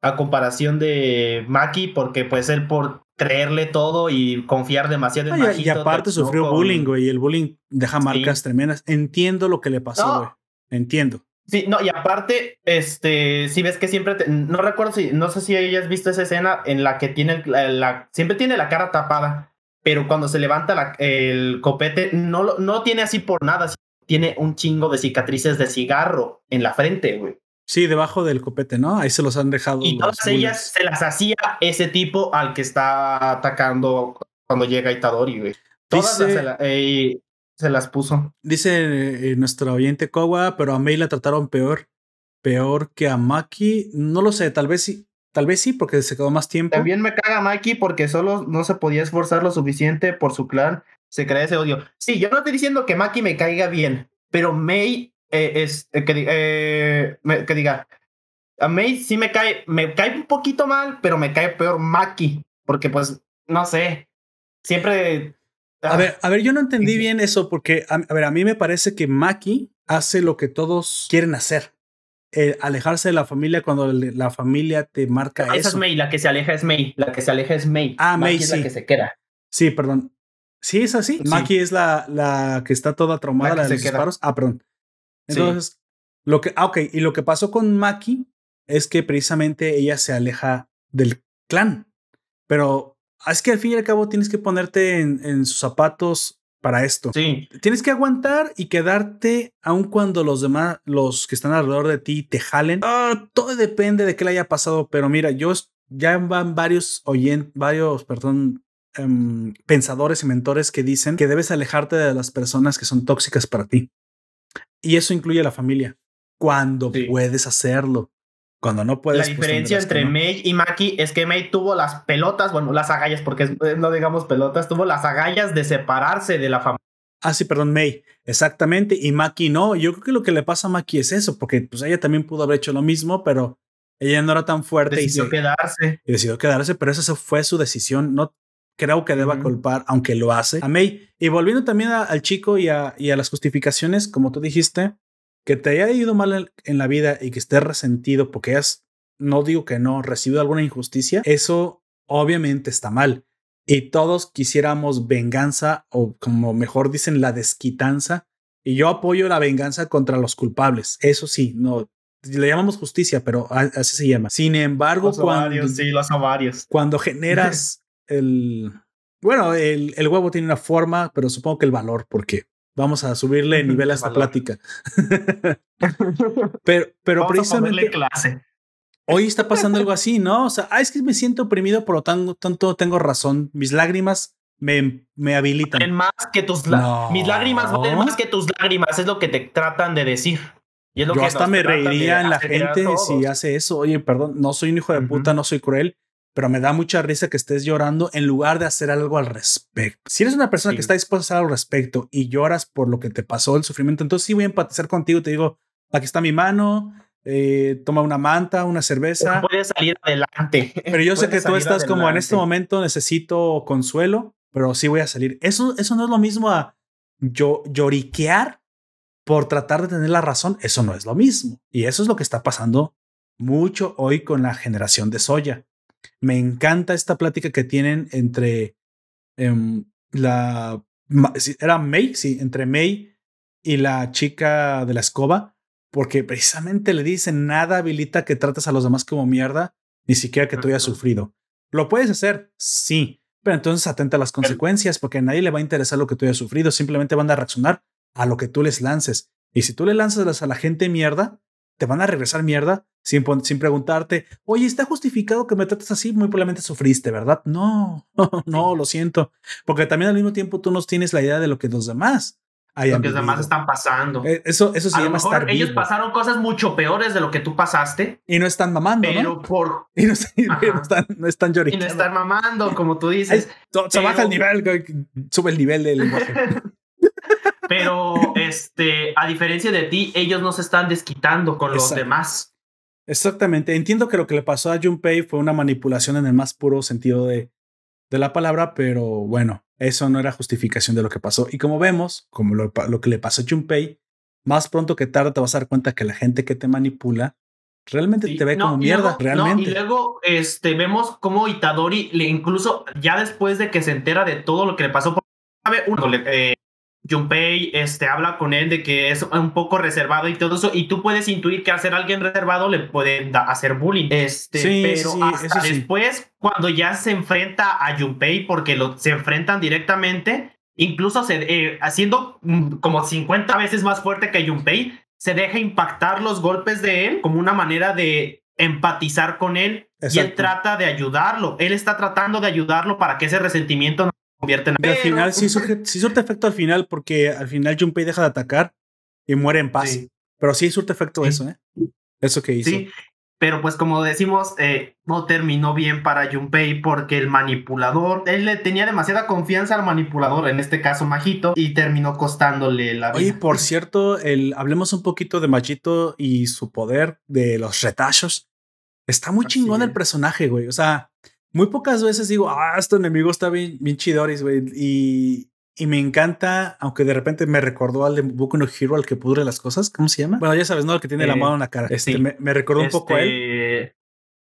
Speaker 2: a comparación de Maki, porque pues él por creerle todo y confiar demasiado en Majito,
Speaker 1: y aparte sufrió
Speaker 2: con-
Speaker 1: bullying, güey. Y el bullying deja
Speaker 2: Sí.
Speaker 1: marcas tremendas. Entiendo lo que le pasó,
Speaker 2: No.
Speaker 1: güey. Entiendo.
Speaker 2: Sí, no, y aparte, este, si ves que siempre, te- no recuerdo si, no sé si hayas visto esa escena en la que tiene la, la- siempre tiene la cara tapada, pero cuando se levanta la- el copete, no, no tiene así por nada, tiene un chingo de cicatrices de cigarro en la frente, güey.
Speaker 1: Sí, debajo del copete, ¿no? Ahí se los han dejado.
Speaker 2: Y todas ellas se las hacía ese tipo al que está atacando cuando llega Itadori, güey. Todas
Speaker 1: Dice-
Speaker 2: las- se, la- eh, se las puso.
Speaker 1: Dice eh, nuestro oyente Kowa, pero a Mei la trataron peor. Peor que a Maki. No lo sé, tal vez sí. Tal vez sí, porque se quedó más tiempo.
Speaker 2: También me caga Mikey porque solo no se podía esforzar lo suficiente por su clan. Se crea ese odio. Sí, yo no estoy diciendo que Maki me caiga bien, pero May eh, es eh, que, eh, me- que diga. A May sí me cae, me cae un poquito mal, pero me cae peor Maki, porque pues, no sé, siempre...
Speaker 1: A ver, a ver, yo no entendí bien eso porque, a, a ver, a mí me parece que Maki hace lo que todos quieren hacer. Eh, alejarse de la familia cuando le- la familia te marca
Speaker 2: esa es
Speaker 1: eso.
Speaker 2: May, la que se aleja es May, la que se aleja es May.
Speaker 1: Ah,
Speaker 2: Maki
Speaker 1: May,
Speaker 2: es
Speaker 1: sí.
Speaker 2: la que se queda.
Speaker 1: Sí, perdón. Sí, es así.
Speaker 2: Sí.
Speaker 1: Maki es la, la que está toda traumada,
Speaker 2: La
Speaker 1: la, de los disparos. Ah, perdón.
Speaker 2: Sí.
Speaker 1: Entonces, lo que, ah, ok, y lo que pasó con Maki es que precisamente ella se aleja del clan. Pero es que al fin y al cabo tienes que ponerte en, en sus zapatos para esto.
Speaker 2: Sí,
Speaker 1: Tienes que aguantar y quedarte aun cuando los demás, los que están alrededor de ti, te jalen. Ah, todo depende de qué le haya pasado, pero mira, yo ya van varios oyentes, varios, perdón, em, pensadores y mentores que dicen que debes alejarte de las personas que son tóxicas para ti. Y eso incluye a la familia, cuando
Speaker 2: Sí.
Speaker 1: puedes hacerlo. Cuando no puedes.
Speaker 2: La diferencia entre May y Maki es que May tuvo las pelotas, bueno, las agallas, porque no digamos pelotas, tuvo las agallas de separarse de la familia.
Speaker 1: Ah, sí, perdón, May. Exactamente. Y Maki no. Yo creo que lo que le pasa a Maki es eso, porque pues ella también pudo haber hecho lo mismo, pero ella no era tan fuerte
Speaker 2: decidió y quedarse.
Speaker 1: Y decidió quedarse, pero esa fue su decisión. No creo que deba culpar, aunque lo hace, a May. Y volviendo también al chico y a, y a las justificaciones, como tú dijiste, que te haya ido mal en la vida y que estés resentido porque has, no digo que no, recibido alguna injusticia, eso obviamente está mal. Y todos quisiéramos venganza o como mejor dicen, la desquitanza. Y yo apoyo la venganza contra los culpables. Eso sí, no, le llamamos justicia, pero así se llama. Sin embargo, cuando,
Speaker 2: sí, los ovarios.
Speaker 1: cuando generas el, bueno, el, el, huevo tiene una forma, pero supongo que el valor, porque vamos a subirle nivel a esta plática. pero, pero precisamente.
Speaker 2: clase.
Speaker 1: Hoy está pasando algo así, ¿no? O sea, ah, es que me siento oprimido, por lo tanto, tanto tengo razón. Mis lágrimas me, me habilitan.
Speaker 2: Valen más que tus lágrimas. Mis lágrimas valen más que tus lágrimas, es lo que te tratan de decir. Y es lo
Speaker 1: Yo
Speaker 2: que
Speaker 1: hasta me reiría en la gente si hace eso. Oye, perdón, no soy un hijo de puta, no soy cruel, pero me da mucha risa que estés llorando en lugar de hacer algo al respecto. Si eres una persona que está dispuesta a hacer algo al respecto y lloras por lo que te pasó, el sufrimiento, entonces sí voy a empatizar contigo. Te digo, aquí está mi mano, eh, toma una manta, una cerveza.
Speaker 2: Puedes salir adelante.
Speaker 1: Pero yo sé que tú estás como en este momento necesito consuelo, pero sí voy a salir. Eso, eso no es lo mismo a yo lloriquear por tratar de tener la razón. Eso no es lo mismo. Y eso es lo que está pasando mucho hoy con la generación de soya. Me encanta esta plática que tienen entre em, la. Era May, sí, entre May y la chica de la escoba, porque precisamente le dicen nada habilita que trates a los demás como mierda, ni siquiera que tú hayas sufrido. ¿Lo puedes hacer? Sí, pero entonces atenta a las consecuencias, porque a nadie le va a interesar lo que tú hayas sufrido, simplemente van a reaccionar a lo que tú les lances. Y si tú le lanzas a la gente mierda, te van a regresar mierda sin, sin preguntarte, oye, ¿está justificado que me trates así? Muy probablemente sufriste, ¿verdad? No, no, lo siento. Porque también al mismo tiempo tú no tienes la idea de lo que los demás
Speaker 2: lo que los demás están pasando.
Speaker 1: Eh, eso, eso se llama estar
Speaker 2: Ellos pasaron cosas mucho peores de lo que tú pasaste.
Speaker 1: Y no están mamando,
Speaker 2: pero por...
Speaker 1: Y no, están, no están llorando.
Speaker 2: Y no están mamando, como tú dices.
Speaker 1: se baja el nivel, sube el nivel del lenguaje.
Speaker 2: Pero, este, a diferencia de ti, ellos no se están desquitando con los demás.
Speaker 1: Exactamente. Entiendo que lo que le pasó a Junpei fue una manipulación en el más puro sentido de, de la palabra, pero bueno, eso no era justificación de lo que pasó. Y como vemos, como lo, lo que le pasó a Junpei, más pronto que tarde te vas a dar cuenta que la gente que te manipula realmente te ve como mierda, realmente.
Speaker 2: y luego este, vemos como Itadori, le, incluso ya después de que se entera de todo lo que le pasó, sabe uno, eh, Junpei este, habla con él de que es un poco reservado y todo eso, y tú puedes intuir que hacer alguien reservado le puede hacer bullying. Este, pero hasta después, cuando ya se enfrenta a Junpei, porque lo, se enfrentan directamente, incluso se, eh, haciendo mm, como 50 veces más fuerte que Junpei, se deja impactar los golpes de él como una manera de empatizar con él y él trata de ayudarlo. Él está tratando de ayudarlo para que ese resentimiento no convierte en...
Speaker 1: al final sí surte, sí surte efecto al final porque al final Junpei deja de atacar y muere en paz. Pero sí surte efecto eso, ¿eh? Eso que hizo.
Speaker 2: Sí, pero pues como decimos, eh, no terminó bien para Junpei porque el manipulador, él le tenía demasiada confianza al manipulador, en este caso Majito, y terminó costándole la vida.
Speaker 1: Oye, por cierto, el, hablemos un poquito de Majito y su poder de los retachos. Está muy chingón el personaje, güey. O sea, muy pocas veces digo, ah, este enemigo está bien, bien chidoris, güey. Y, y me encanta, aunque de repente me recordó al de Boku no Hero, al que pudre las cosas. ¿Cómo se llama? Bueno, ya sabes, ¿no? El que tiene la eh, mano en la cara. Este, me, recordó un poco a él.
Speaker 2: Este,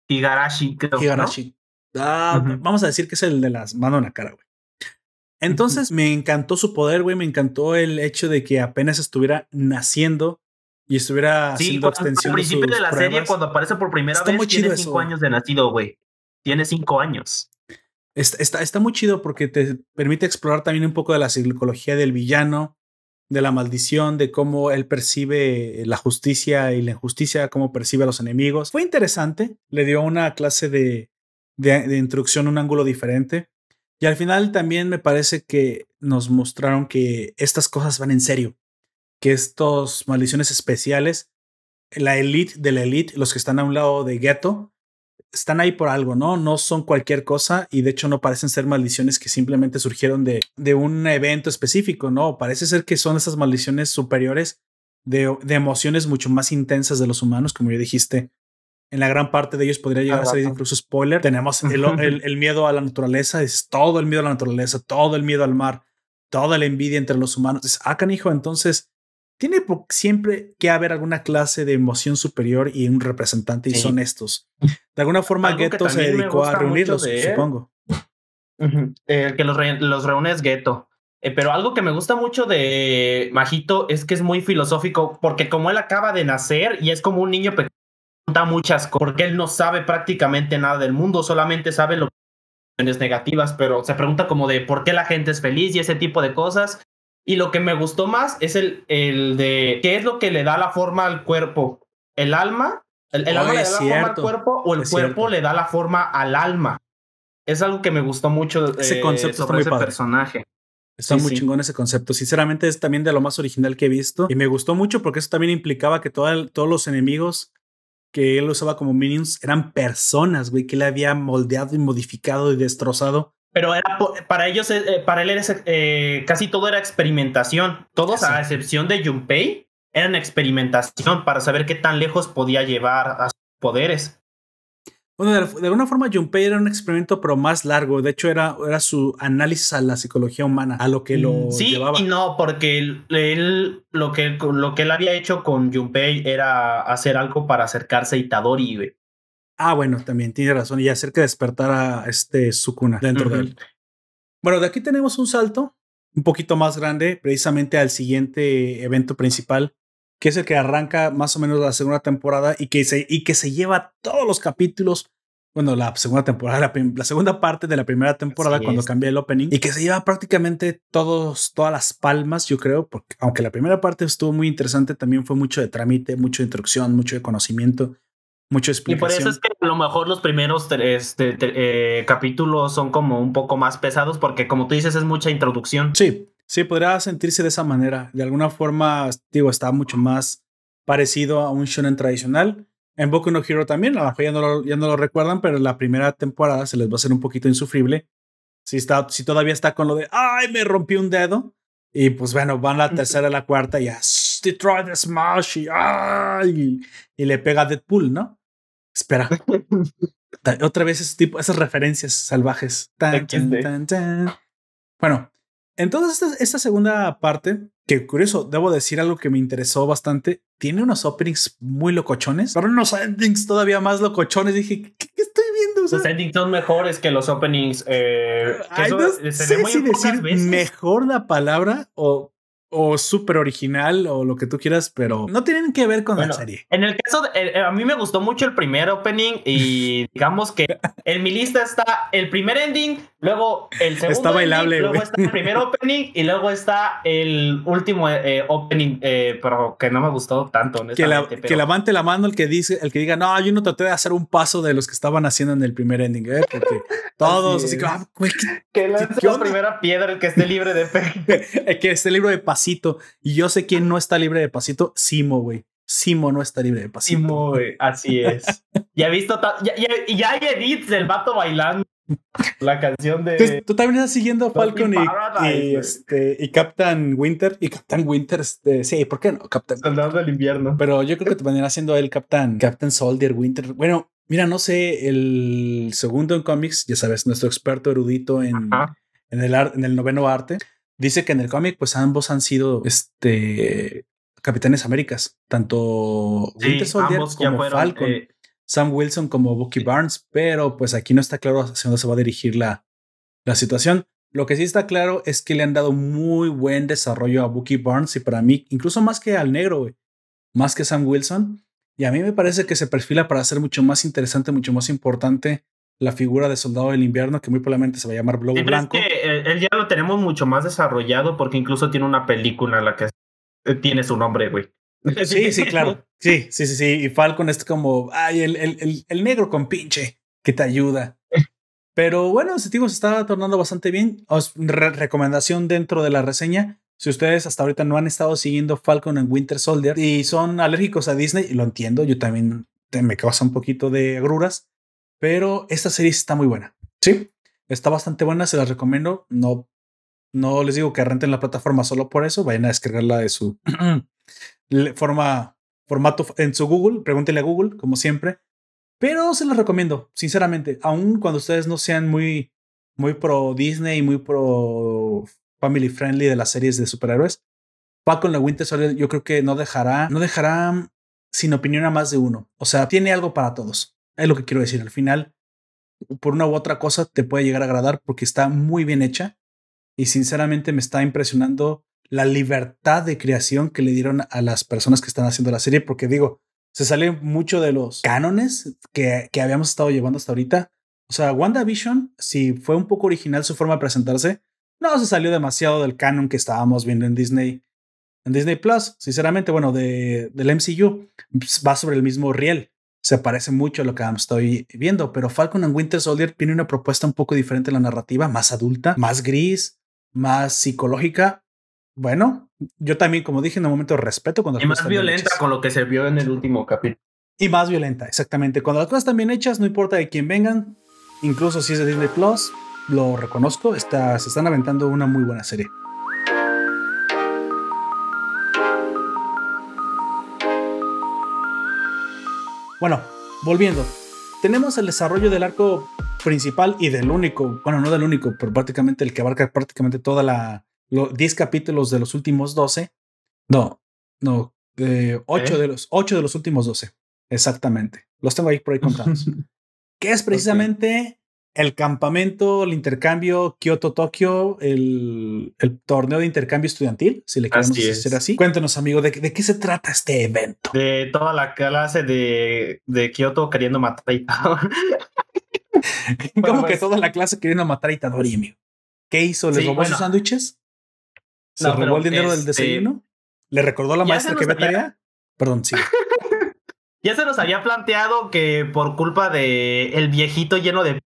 Speaker 2: Higarashi, creo.
Speaker 1: Higarashi. Ah, vamos a decir que es el de las manos en la cara, güey. Entonces me encantó su poder, güey. Me encantó el hecho de que apenas estuviera naciendo y estuviera haciendo extensión.
Speaker 2: Al principio de, la serie, cuando aparece por primera vez, tiene cinco años de nacido, güey tiene cinco años.
Speaker 1: Está, muy chido porque te permite explorar también un poco de la psicología del villano, de la maldición, de cómo él percibe la justicia y la injusticia, cómo percibe a los enemigos. Fue interesante, le dio una clase de, de, introducción, un ángulo diferente. Y al final también me parece que nos mostraron que estas cosas van en serio, que estos maldiciones especiales la elite de la elite, los que están a un lado de Ghetto, están ahí por algo, ¿no? No son cualquier cosa y de hecho no parecen ser maldiciones que simplemente surgieron de, de un evento específico, ¿no? Parece ser que son esas maldiciones superiores de, de emociones mucho más intensas de los humanos, como ya dijiste. En la gran parte de ellos podría llegar a ser incluso spoiler. Tenemos el, el, el miedo a la naturaleza, es todo el miedo a la naturaleza, todo el miedo al mar, toda la envidia entre los humanos. Es, ah, canijo, entonces tiene siempre que haber alguna clase de emoción superior y un representante y son estos. De alguna forma, Ghetto se dedicó a reunirlos, supongo.
Speaker 2: El que los, los reúne es Ghetto. Eh, pero algo que me gusta mucho de Majito es que es muy filosófico, porque como él acaba de nacer y es como un niño pequeño, pregunta muchas cosas, porque él no sabe prácticamente nada del mundo, solamente sabe lo que negativas, pero se pregunta como de por qué la gente es feliz y ese tipo de cosas. Y lo que me gustó más es el, el de qué es lo que le da la forma al cuerpo. ¿El alma? ¿El, alma le da la forma al cuerpo o el cuerpo le da la forma al alma? Es algo que me gustó mucho
Speaker 1: ese concepto sobre ese personaje. Está muy chingón ese concepto. Sinceramente es también de lo más original que he visto. Y me gustó mucho porque eso también implicaba que todos los enemigos que él usaba como minions eran personas, güey, que él había moldeado y modificado y destrozado
Speaker 2: pero era para ellos, eh, eh, para él era, eh, casi todo era experimentación. Todos, a excepción de Junpei, eran experimentación para saber qué tan lejos podía llevar a sus poderes.
Speaker 1: Bueno, de, alguna forma Junpei era un experimento, pero más largo. De hecho, era, era su análisis a la psicología humana, a lo que lo mm,
Speaker 2: sí y no, porque él, lo, que, lo que él había hecho con Junpei era hacer algo para acercarse a Itadori,
Speaker 1: Ah, bueno, también tiene razón. Y hacer que despertara este Sukuna dentro de él. Bueno, de aquí tenemos un salto un poquito más grande, precisamente al siguiente evento principal, que es el que arranca más o menos la segunda temporada y que se, y que se lleva todos los capítulos. Bueno, la segunda temporada, la, segunda parte de la primera temporada, cuando cambia el opening, y que se lleva prácticamente todos, todas las palmas, yo creo, porque aunque la primera parte estuvo muy interesante, también fue mucho de trámite, mucho de instrucción, mucho de conocimiento mucha explicación.
Speaker 2: Y por eso es que a lo mejor los primeros este, eh, capítulos son como un poco más pesados porque como tú dices es mucha introducción.
Speaker 1: Sí, sí, podría sentirse de esa manera. De alguna forma, digo, está mucho más parecido a un shonen tradicional. En Boku no Hero también, a lo mejor ya no lo, ya no lo recuerdan, pero la primera temporada se les va a hacer un poquito insufrible. Si, está, si todavía está con lo de, ay, me rompí un dedo. Y pues bueno, van la tercera, la cuarta y ya, Detroit Smash y, ay, y le pega a Deadpool, ¿no? Espera. Otra vez ese tipo, esas referencias salvajes. bueno, entonces esta, segunda parte, que curioso, debo decir algo que me interesó bastante, tiene unos openings muy locochones, pero unos endings todavía más locochones. Dije, ¿qué, estoy viendo?
Speaker 2: los endings son mejores que los openings. Eh,
Speaker 1: no sé si decir mejor la palabra o o súper original o lo que tú quieras, pero no tienen que ver con la serie.
Speaker 2: En el caso, de, eh, a mí me gustó mucho el primer opening y digamos que en mi lista está el primer ending, luego el segundo
Speaker 1: está bailable,
Speaker 2: luego está el primer opening y luego está el último eh, opening, eh, pero que no me gustó tanto.
Speaker 1: Que, la, que levante la mano el que dice, el que diga, no, yo no traté de hacer un paso de los que estaban haciendo en el primer ending, ¿eh? porque todos así, que, ah,
Speaker 2: que lance la primera piedra el que esté libre de
Speaker 1: el que esté libre de pasito. Y yo sé quién no está libre de pasito, Simo, güey. Simo no está libre de pasito.
Speaker 2: Simo, güey, así es. ya he visto, ya, ya, ya hay edits del vato bailando. La canción de.
Speaker 1: Tú, también estás siguiendo a Falcon y, este, y Captain Winter. Y Captain Winter, este, sí, ¿por qué no? Captain.
Speaker 2: Soldado del invierno.
Speaker 1: Pero yo creo que te van haciendo el Captain, Captain Soldier Winter. Bueno, mira, no sé, el segundo en cómics, ya sabes, nuestro experto erudito en, en, el, en el noveno arte, dice que en el cómic, pues ambos han sido este Capitanes Américas, tanto Winter Soldier como Falcon. Eh, Sam Wilson como Bucky Barnes, pero pues aquí no está claro hacia dónde se va a dirigir la, la situación. Lo que sí está claro es que le han dado muy buen desarrollo a Bucky Barnes y para mí, incluso más que al negro, más que Sam Wilson. Y a mí me parece que se perfila para ser mucho más interesante, mucho más importante la figura de Soldado del Invierno, que muy probablemente se va a llamar Globo Blanco.
Speaker 2: Es que él ya lo tenemos mucho más desarrollado porque incluso tiene una película en la que tiene su nombre, güey.
Speaker 1: Sí, sí, claro. Sí, sí, sí, sí. Y Falcon es como, ay, el, el, el, negro con pinche que te ayuda. Pero bueno, ese tipo se está tornando bastante bien. recomendación dentro de la reseña. Si ustedes hasta ahorita no han estado siguiendo Falcon and Winter Soldier y son alérgicos a Disney, y lo entiendo, yo también me causa un poquito de agruras, pero esta serie está muy buena. Sí, está bastante buena, se las recomiendo. No, no les digo que renten la plataforma solo por eso, vayan a descargarla de su forma, formato en su Google, pregúntenle a Google, como siempre. Pero se las recomiendo, sinceramente, aun cuando ustedes no sean muy, muy pro Disney y muy pro family friendly de las series de superhéroes. Paco en la Winter Soldier yo creo que no dejará, no dejará sin opinión a más de uno. O sea, tiene algo para todos. Es lo que quiero decir. Al final, por una u otra cosa, te puede llegar a agradar porque está muy bien hecha. Y sinceramente me está impresionando la libertad de creación que le dieron a las personas que están haciendo la serie. Porque digo, se sale mucho de los cánones que, que habíamos estado llevando hasta ahorita. O sea, WandaVision, si fue un poco original su forma de presentarse, no se salió demasiado del canon que estábamos viendo en Disney en Disney Plus, sinceramente, bueno, de, del MCU, pues, va sobre el mismo riel. Se parece mucho a lo que estoy viendo, pero Falcon and Winter Soldier tiene una propuesta un poco diferente en la narrativa, más adulta, más gris, más psicológica. Bueno, yo también, como dije en un momento, respeto cuando...
Speaker 2: Y más violenta con lo que se vio en el último capítulo.
Speaker 1: Y más violenta, exactamente. Cuando las cosas están bien hechas, no importa de quién vengan, incluso si es de Disney Plus, lo reconozco, está, se están aventando una muy buena serie. Bueno, volviendo. Tenemos el desarrollo del arco principal y del único, bueno, no del único, pero prácticamente el que abarca prácticamente toda la, los 10 capítulos de los últimos 12. No, no, eh, 8 de los 8 de los últimos 12. Exactamente. Los tengo ahí por ahí contados. que es precisamente el campamento, el intercambio Kyoto-Tokio, el, el, torneo de intercambio estudiantil, si le queremos decir así. Cuéntanos, amigo, ¿de, ¿de, qué se trata este evento?
Speaker 2: De toda la clase de, de Kyoto queriendo matar a Itadori.
Speaker 1: ¿Cómo que pues toda la clase queriendo matar a Itadori, amigo? ¿Qué hizo? ¿Le robó sus sándwiches? ¿Se robó el dinero del este desayuno? ¿Le recordó a la maestra que ve tarea? Perdón, sí.
Speaker 2: ya se nos había planteado que por culpa de el viejito lleno de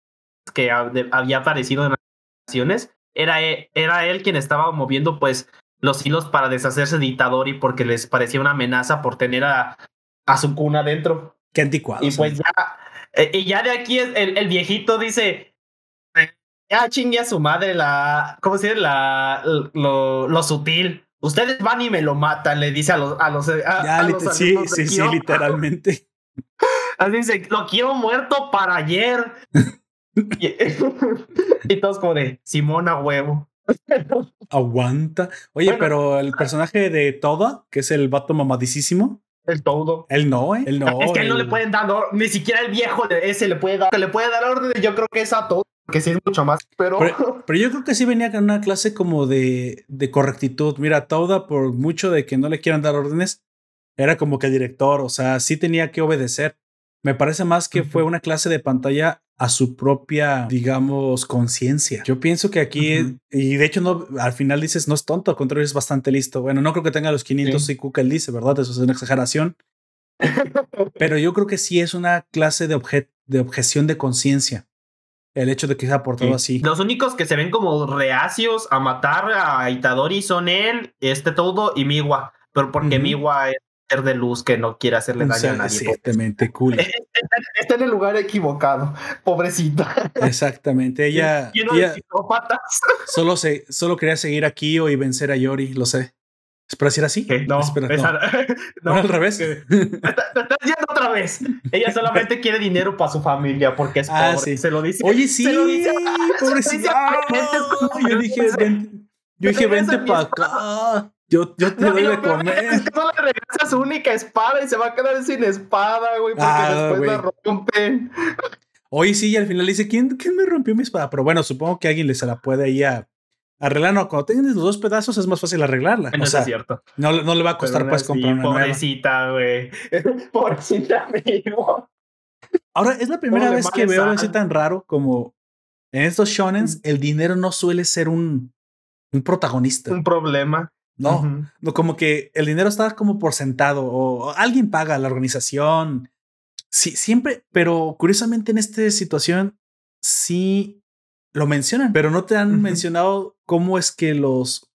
Speaker 2: que había aparecido en las naciones, era, e, era él quien estaba moviendo pues los hilos para deshacerse de Itadori porque les parecía una amenaza por tener a, a su cuna dentro.
Speaker 1: Qué anticuado.
Speaker 2: Y pues ya, eh, y ya de aquí el, el viejito dice, ya chingue a su madre la, ¿cómo se dice? La, lo, lo sutil. Ustedes van y me lo matan, le dice a los, a los,
Speaker 1: ya, sí, sí, sí, literalmente.
Speaker 2: Así dice, lo quiero muerto para ayer. y, todos como de Simona huevo.
Speaker 1: Aguanta. Oye, pero el personaje de Toda, que es el vato mamadicísimo.
Speaker 2: El todo.
Speaker 1: Él no, ¿eh? Él no.
Speaker 2: Es que él no le pueden dar ni siquiera el viejo ese le puede dar, le puede dar orden. Yo creo que es a todo, que sí es mucho más, pero...
Speaker 1: pero... yo creo que sí venía con una clase como de, de correctitud. Mira, Toda, por mucho de que no le quieran dar órdenes, era como que el director, o sea, sí tenía que obedecer. Me parece más que fue una clase de pantalla a su propia, digamos, conciencia. Yo pienso que aquí, y de hecho no, al final dices, no es tonto, al contrario es bastante listo. Bueno, no creo que tenga los 500 IQ que él dice, ¿verdad? Eso es una exageración. Pero yo creo que sí es una clase de, de objeción de conciencia. El hecho de que sea portado así.
Speaker 2: Los únicos que se ven como reacios a matar a Itadori son él, este todo y Miwa. Pero porque Miwa es de luz que no quiere hacerle daño a nadie.
Speaker 1: Exactamente, cool.
Speaker 2: Está en el lugar equivocado, pobrecita.
Speaker 1: Exactamente, ella, ella solo, se, solo quería seguir aquí y vencer a Yori, lo sé. ¿Espera decir así?
Speaker 2: No, Espera, no.
Speaker 1: al revés.
Speaker 2: Te, estás yendo otra vez. Ella solamente quiere dinero para su familia porque es ah, pobre. Se lo dice.
Speaker 1: Oye, sí, pobrecita. yo dije, yo dije, vente para acá. Yo, yo te doy de comer. Es
Speaker 2: que no le regresa su única espada y se va a quedar sin espada, güey, porque ah, después la rompen.
Speaker 1: Oye, sí, y al final dice, ¿quién, ¿quién me rompió mi espada? Pero bueno, supongo que alguien le se la puede ahí a arreglar. No, cuando tengas los dos pedazos es más fácil arreglarla.
Speaker 2: No o sea, es cierto.
Speaker 1: No, no le va a costar pues comprar una
Speaker 2: pobrecita, güey. Pobrecita, amigo.
Speaker 1: Ahora, es la primera vez que veo algo así tan raro como en estos shonens, el dinero no suele ser un, un protagonista.
Speaker 2: Un problema.
Speaker 1: No, no, como que el dinero está como por sentado o, alguien paga la organización. Sí, siempre, pero curiosamente en esta situación sí lo mencionan, pero no te han mencionado cómo es que los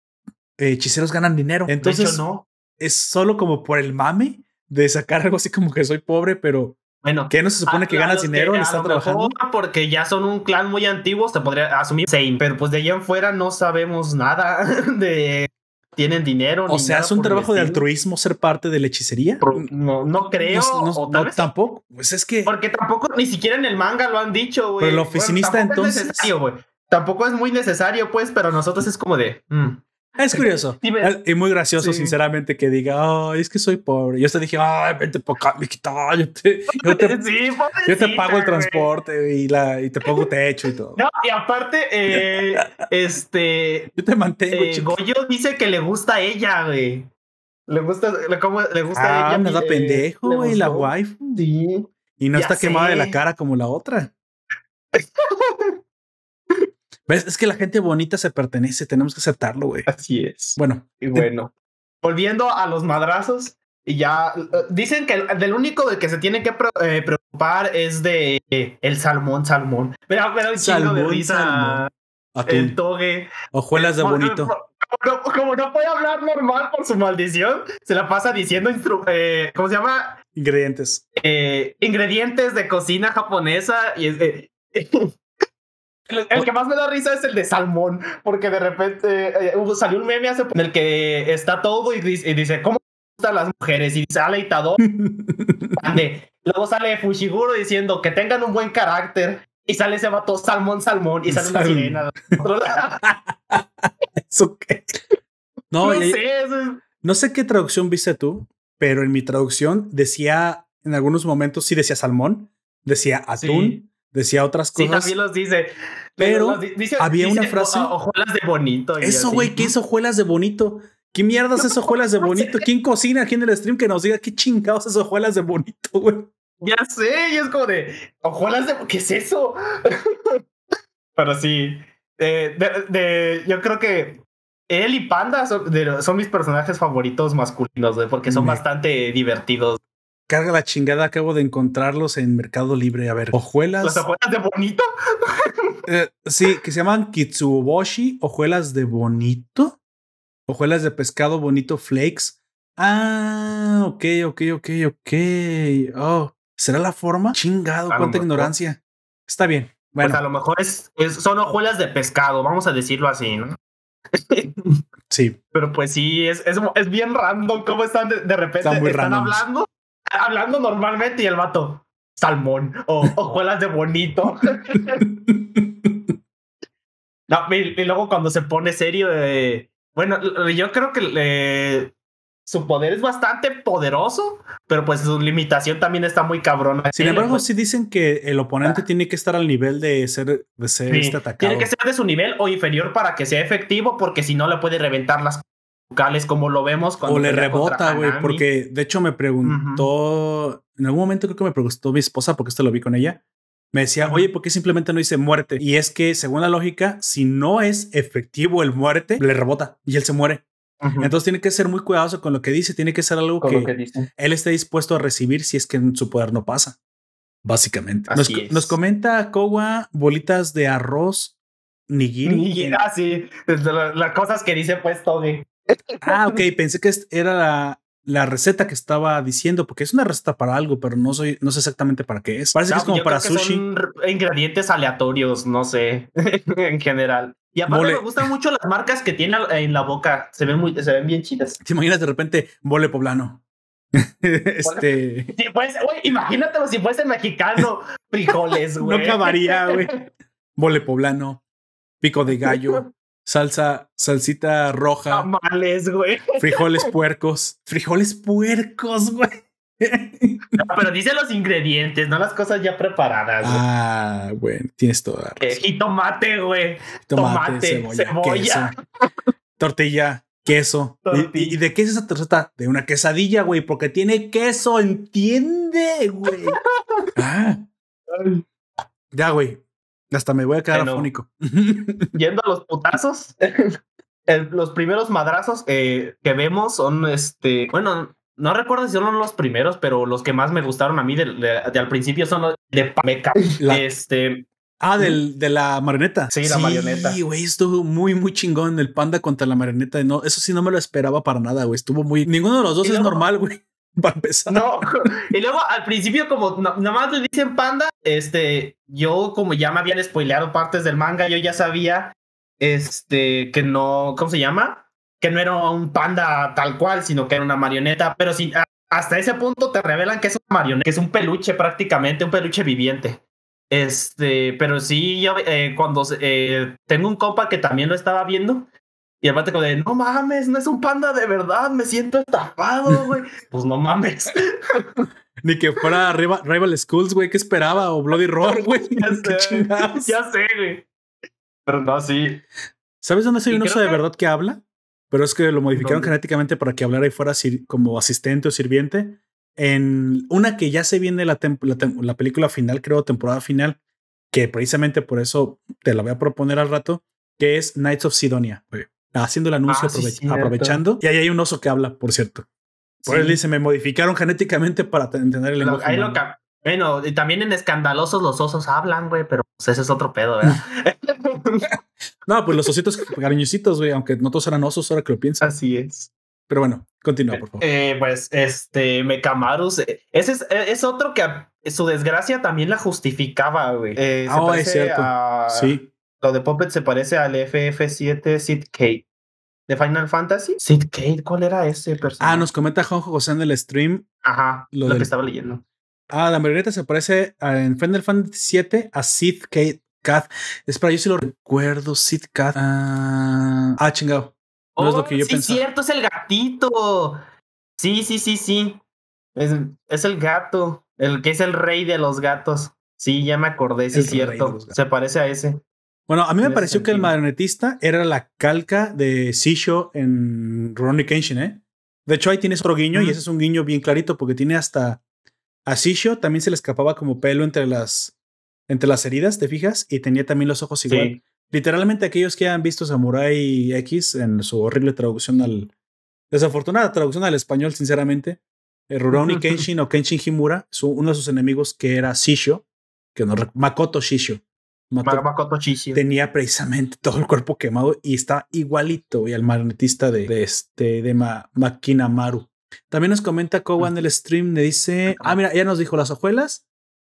Speaker 1: hechiceros ganan dinero. Entonces,
Speaker 2: de hecho, no.
Speaker 1: es solo como por el mame de sacar algo así como que soy pobre, pero
Speaker 2: Bueno,
Speaker 1: ¿qué no se supone
Speaker 2: a-
Speaker 1: que ganas dinero
Speaker 2: que lo mejor
Speaker 1: trabajando?
Speaker 2: Porque ya son un clan muy antiguo, se podría asumir same, pero pues de allá en fuera no sabemos nada de tienen dinero.
Speaker 1: O sea, es un trabajo de altruismo ser parte de la hechicería.
Speaker 2: No, no creo,
Speaker 1: No, no-
Speaker 2: o tal
Speaker 1: no,
Speaker 2: vez
Speaker 1: tampoco. Pues es que
Speaker 2: Porque tampoco, ni siquiera en el manga lo han dicho, güey.
Speaker 1: Pero el oficinista,
Speaker 2: tampoco
Speaker 1: entonces-
Speaker 2: Es. Tampoco es muy necesario, pues, pero nosotros es como de. mm.
Speaker 1: Es curioso.
Speaker 2: Sí,
Speaker 1: y muy gracioso,
Speaker 2: Sí.
Speaker 1: sinceramente, que diga, ay, es que soy pobre. Yo te dije, ay, vente por acá, mijita, yo te, yo te,
Speaker 2: Sí,
Speaker 1: yo te
Speaker 2: pobrecita,
Speaker 1: pago el transporte y, la, y te pongo techo y todo.
Speaker 2: No, y aparte, eh, este.
Speaker 1: Yo te mantengo,
Speaker 2: eh,
Speaker 1: chico.
Speaker 2: Goyo dice que le gusta a ella, güey. Le gusta, le, como- le gusta a
Speaker 1: Ah,
Speaker 2: ella.
Speaker 1: nada
Speaker 2: eh,
Speaker 1: pendejo, güey, la wife.
Speaker 2: Sí.
Speaker 1: Y no
Speaker 2: Ya
Speaker 1: está quemada de la cara como la otra. ¿Ves? Es que la gente bonita se pertenece, tenemos que aceptarlo, güey.
Speaker 2: Así es.
Speaker 1: Bueno,
Speaker 2: Y bueno, volviendo a los madrazos, y ya eh, dicen que el, del único de que se tiene que pre- eh, preocupar es de eh, el salmón, salmón. Pero me da un chingo de
Speaker 1: Salmón,
Speaker 2: risa
Speaker 1: salmón.
Speaker 2: el
Speaker 1: atún,
Speaker 2: toge.
Speaker 1: hojuelas de
Speaker 2: Como-
Speaker 1: bonito.
Speaker 2: Como, no- como no puede hablar normal por su maldición, se la pasa diciendo, eh, ¿cómo se llama?
Speaker 1: Ingredientes.
Speaker 2: Eh, ingredientes de cocina japonesa y es de- El, el que más me da risa es el de salmón, porque de repente eh, hubo- salió un meme hace en el que está todo y dice, y dice, ¿cómo me gustan las mujeres? Y sale Itadori, grande. luego sale Fushiguro diciendo que tengan un buen carácter, y sale ese vato salmón, salmón, y sale una
Speaker 1: Salmón.
Speaker 2: sirena. del otro lado.
Speaker 1: ¿Eso qué? No,
Speaker 2: No
Speaker 1: y-
Speaker 2: sé, eso es-
Speaker 1: no sé qué traducción viste tú, pero en mi traducción decía, en algunos momentos sí decía salmón, decía atún,
Speaker 2: Sí.
Speaker 1: Decía otras
Speaker 2: Sí,
Speaker 1: cosas.
Speaker 2: también los dice.
Speaker 1: Pero
Speaker 2: los di- dice-
Speaker 1: había
Speaker 2: dice,
Speaker 1: una frase-
Speaker 2: "O- Ojuelas de bonito.
Speaker 1: Eso, güey, ¿qué es hojuelas de bonito? ¿Qué mierdas es hojuelas de bonito? ¿Quién cocina aquí en el stream que nos diga qué chingados es hojuelas de bonito, güey?
Speaker 2: Ya sé, y es como de. Ojuelas de. ¿Qué es eso? Pero sí. eh, de, de- yo creo que él y Panda son, de- son mis personajes favoritos masculinos, güey, porque son
Speaker 1: Me-
Speaker 2: bastante divertidos.
Speaker 1: Carga la chingada, acabo de encontrarlos en Mercado Libre. A ver, hojuelas.
Speaker 2: Las ojuelas de bonito.
Speaker 1: Eh, sí, que se llaman Kitsuboshi, hojuelas de bonito. Hojuelas de pescado bonito flakes. Ah, ok, ok, ok, ok. Oh, ¿será la forma? Chingado, cuánta ignorancia. Está bien. Bueno,
Speaker 2: Pues a lo mejor es, es- son hojuelas de pescado, vamos a decirlo así, ¿no?
Speaker 1: sí.
Speaker 2: Pero pues sí, es, es, es bien random cómo están de, de repente.
Speaker 1: Están muy
Speaker 2: están hablando, hablando normalmente y el vato, salmón o hojuelas de bonito. No, y, y luego cuando se pone serio, eh, bueno, yo creo que eh, su poder es bastante poderoso, pero pues su limitación también está muy cabrona.
Speaker 1: Sin embargo,
Speaker 2: pues,
Speaker 1: sí dicen que el oponente tiene que estar al nivel de ser, de ser
Speaker 2: sí,
Speaker 1: este atacado.
Speaker 2: tiene que ser de su nivel o inferior para que sea efectivo, porque si no le puede reventar las vocales como lo vemos cuando
Speaker 1: o le rebota, güey, porque de hecho me preguntó, en algún momento creo que me preguntó mi esposa, porque esto lo vi con ella, me decía, oye, ¿por qué simplemente no dice muerte? Y es que según la lógica, si no es efectivo el muerte, le rebota y él se muere. Entonces tiene que ser muy cuidadoso con lo que dice, tiene que ser algo que,
Speaker 2: que
Speaker 1: él esté dispuesto a recibir si es que en su poder no pasa. Básicamente. Nos, nos comenta Kowa bolitas de arroz nigiri.
Speaker 2: Y- ah, sí, desde la- las cosas que dice pues Toge.
Speaker 1: Ah, ok, pensé que era la, la receta que estaba diciendo, porque es una receta para algo, pero no soy, no sé exactamente para qué es. Parece que
Speaker 2: No,
Speaker 1: es como para sushi.
Speaker 2: Son ingredientes aleatorios, no sé, en general. Y aparte
Speaker 1: Mole.
Speaker 2: me gustan mucho las marcas que tiene en la boca. Se ven muy, se ven bien chidas.
Speaker 1: ¿Te imaginas de repente mole poblano? este.
Speaker 2: Si fuese, imagínatelo si fuese mexicano, frijoles,
Speaker 1: No
Speaker 2: güey.
Speaker 1: acabaría, güey. Mole poblano, pico de gallo, salsa, salsita roja,
Speaker 2: Tamales, güey.
Speaker 1: frijoles puercos. Frijoles puercos, güey.
Speaker 2: No, pero dice los ingredientes, no las cosas ya preparadas. güey.
Speaker 1: ah, bueno, tienes toda
Speaker 2: Eh,
Speaker 1: razón.
Speaker 2: jitomate, güey.
Speaker 1: Tomate,
Speaker 2: tomate,
Speaker 1: cebolla,
Speaker 2: cebolla.
Speaker 1: queso, tortilla, queso. ¿Y-
Speaker 2: Tortilla.
Speaker 1: ¿Y, y de qué es esa receta? De una quesadilla, güey, porque tiene queso, entiende, güey. ah, ya, güey. Hasta me voy a quedar afónico.
Speaker 2: yendo a los putazos, el- los primeros madrazos eh, que vemos son este. Bueno, no recuerdo si son los primeros, pero los que más me gustaron a mí de, de- de al principio son los de.
Speaker 1: La-
Speaker 2: Este.
Speaker 1: Ah, del, de la marioneta.
Speaker 2: Sí, la marioneta.
Speaker 1: Sí, güey, estuvo muy, muy chingón el panda contra la marioneta. No, eso sí no me lo esperaba para nada, güey. Estuvo muy. Ninguno de los dos es normal, güey. Para empezar.
Speaker 2: No, y luego al principio, como nada más le dicen panda, este, yo como ya me habían spoileado partes del manga, yo ya sabía, este, que no, ¿cómo se llama? Que no era un panda tal cual, sino que era una marioneta, pero sí, hasta ese punto te revelan que es una marioneta, que es un peluche prácticamente, un peluche viviente. Este, pero sí, yo eh, cuando eh, tengo un compa que también lo estaba viendo, y aparte como de, no mames, no es un panda de verdad, me siento estafado, güey. pues no mames.
Speaker 1: Ni que fuera Rival, Rival Schools, güey, ¿qué esperaba? O Bloody Roar, güey.
Speaker 2: ya sé, ya sé, güey. Pero no, sí.
Speaker 1: ¿Sabes dónde soy un oso de verdad que habla? Pero es que lo modificaron genéticamente para que hablara y fuera como asistente o sirviente en una que ya se viene la, la, película final, creo, temporada final, que precisamente por eso te la voy a proponer al rato, que es Knights of Sidonia, haciendo el anuncio, ah, aprovechando. Y ahí hay un oso que habla, por cierto. Por él dice, me modificaron genéticamente para entender el lenguaje.
Speaker 2: bueno, y también en escandalosos los osos hablan, güey, pero pues, ese es otro pedo, ¿verdad?
Speaker 1: no, pues los ositos cariñositos, güey, aunque no todos eran osos, ahora que lo piensas.
Speaker 2: Así es.
Speaker 1: Pero bueno, continúa, por favor.
Speaker 2: Eh, pues este, Mekamarus, eh, ese es, eh, es, otro que su desgracia también la justificaba, güey. Eh,
Speaker 1: ah, es cierto. sí.
Speaker 2: Lo de Puppet se parece al FF7 Sid Kate. ¿De Final Fantasy? Sid Kate, ¿cuál era ese personaje?
Speaker 1: Ah, nos comenta Jonjo José en el stream.
Speaker 2: Ajá, lo, que estaba leyendo.
Speaker 1: Ah, la marioneta se parece en Final Fantasy 7 a Sid Kate. Cat. Espera, yo sí lo recuerdo. Sid Cat. ah, ah chingado. No es lo que yo
Speaker 2: oh, sí, cierto, es el gatito. Sí, sí, sí, sí. Es, es, el gato, el que es el rey de los gatos. Sí, ya me acordé, sí, es cierto. Se parece a ese.
Speaker 1: Bueno, a mí me pareció que el marionetista era la calca de Sisho en Ronnie Kenshin, ¿eh? De hecho, ahí tienes otro guiño y ese es un guiño bien clarito porque tiene hasta a Sisho también se le escapaba como pelo entre las entre las heridas, ¿te fijas? Y tenía también los ojos igual. Literalmente aquellos que han visto Samurai X en su horrible traducción al... Desafortunada traducción al español, sinceramente. Eh, Rurouni Kenshin o Kenshin Himura, uno de sus enemigos que era Shisho, que no, Makoto Shisho.
Speaker 2: Makoto.
Speaker 1: Tenía precisamente todo el cuerpo quemado y está igualito y al magnetista de, este de Makina Maru. También nos comenta Kowan del stream, le dice, ah, mira, ya nos dijo, las hojuelas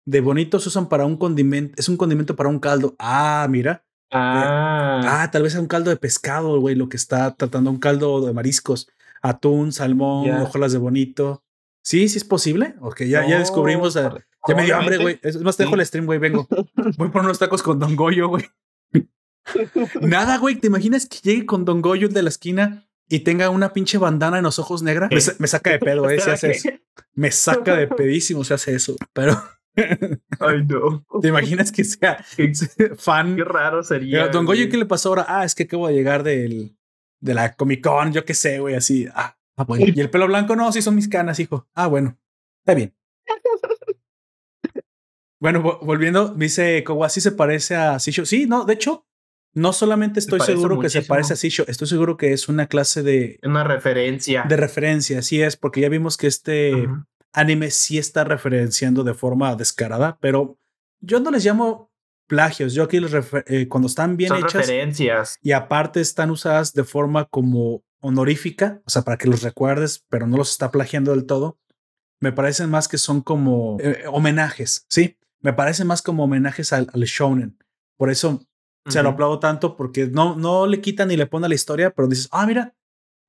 Speaker 1: de bonitos se usan para un condimento, es un condimento para un caldo. Ah, mira,
Speaker 2: Ah.
Speaker 1: ah, tal vez es un caldo de pescado, güey, lo que está tratando, un caldo de mariscos, atún, salmón, hojuelas de bonito. Sí, sí es posible. Ok, ya, ya descubrimos. Ya me dio hambre, güey. Es más, te dejo el stream, güey. Vengo. Voy por unos tacos con Don Goyo, güey. Nada, güey. ¿Te imaginas que llegue con Don Goyo el de la esquina y tenga una pinche bandana en los ojos negra? Me, saca de pedo, eh. Si hace eso. Me saca de pedísimo si hace eso. Pero.
Speaker 2: Ay, no.
Speaker 1: ¿Te imaginas que sea fan?
Speaker 2: Qué raro sería.
Speaker 1: Don Goyo, ¿qué le pasó ahora? Ah, es que acabo de llegar del, de la Comic Con, yo qué sé, güey, así. Ah, ah bueno. Y el pelo blanco, no, sí son mis canas, hijo. Ah, bueno, está bien. Bueno, volviendo, dice Kowasi se parece a Sisho. Sí, no, de hecho, no solamente estoy seguro que se parece a Sisho, estoy seguro que es una clase de.
Speaker 2: Una referencia.
Speaker 1: De referencia, sí es, porque ya vimos que este anime sí está referenciando de forma descarada, pero yo no les llamo plagios. Yo aquí les eh, cuando están bien hechas
Speaker 2: referencias.
Speaker 1: y aparte están usadas de forma como honorífica, o sea, para que los recuerdes, pero no los está plagiando del todo. Me parecen más que son como eh, homenajes, ¿sí? Me parecen más como homenajes al, shonen. Por eso se lo aplaudo tanto porque no, no le quitan ni le pone a la historia, pero dices, ah, mira,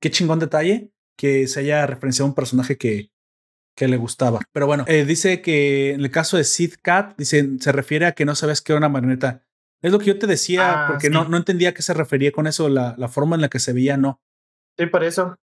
Speaker 1: qué chingón detalle que se haya referenciado a un personaje que, que le gustaba. Pero bueno, eh, dice que en el caso de Sid Cat, dice, se refiere a que no sabes que era una marioneta. Es lo que yo te decía, ah, porque no, no entendía a qué se refería con eso, la, la forma en la que se veía, no.
Speaker 2: Sí, por eso.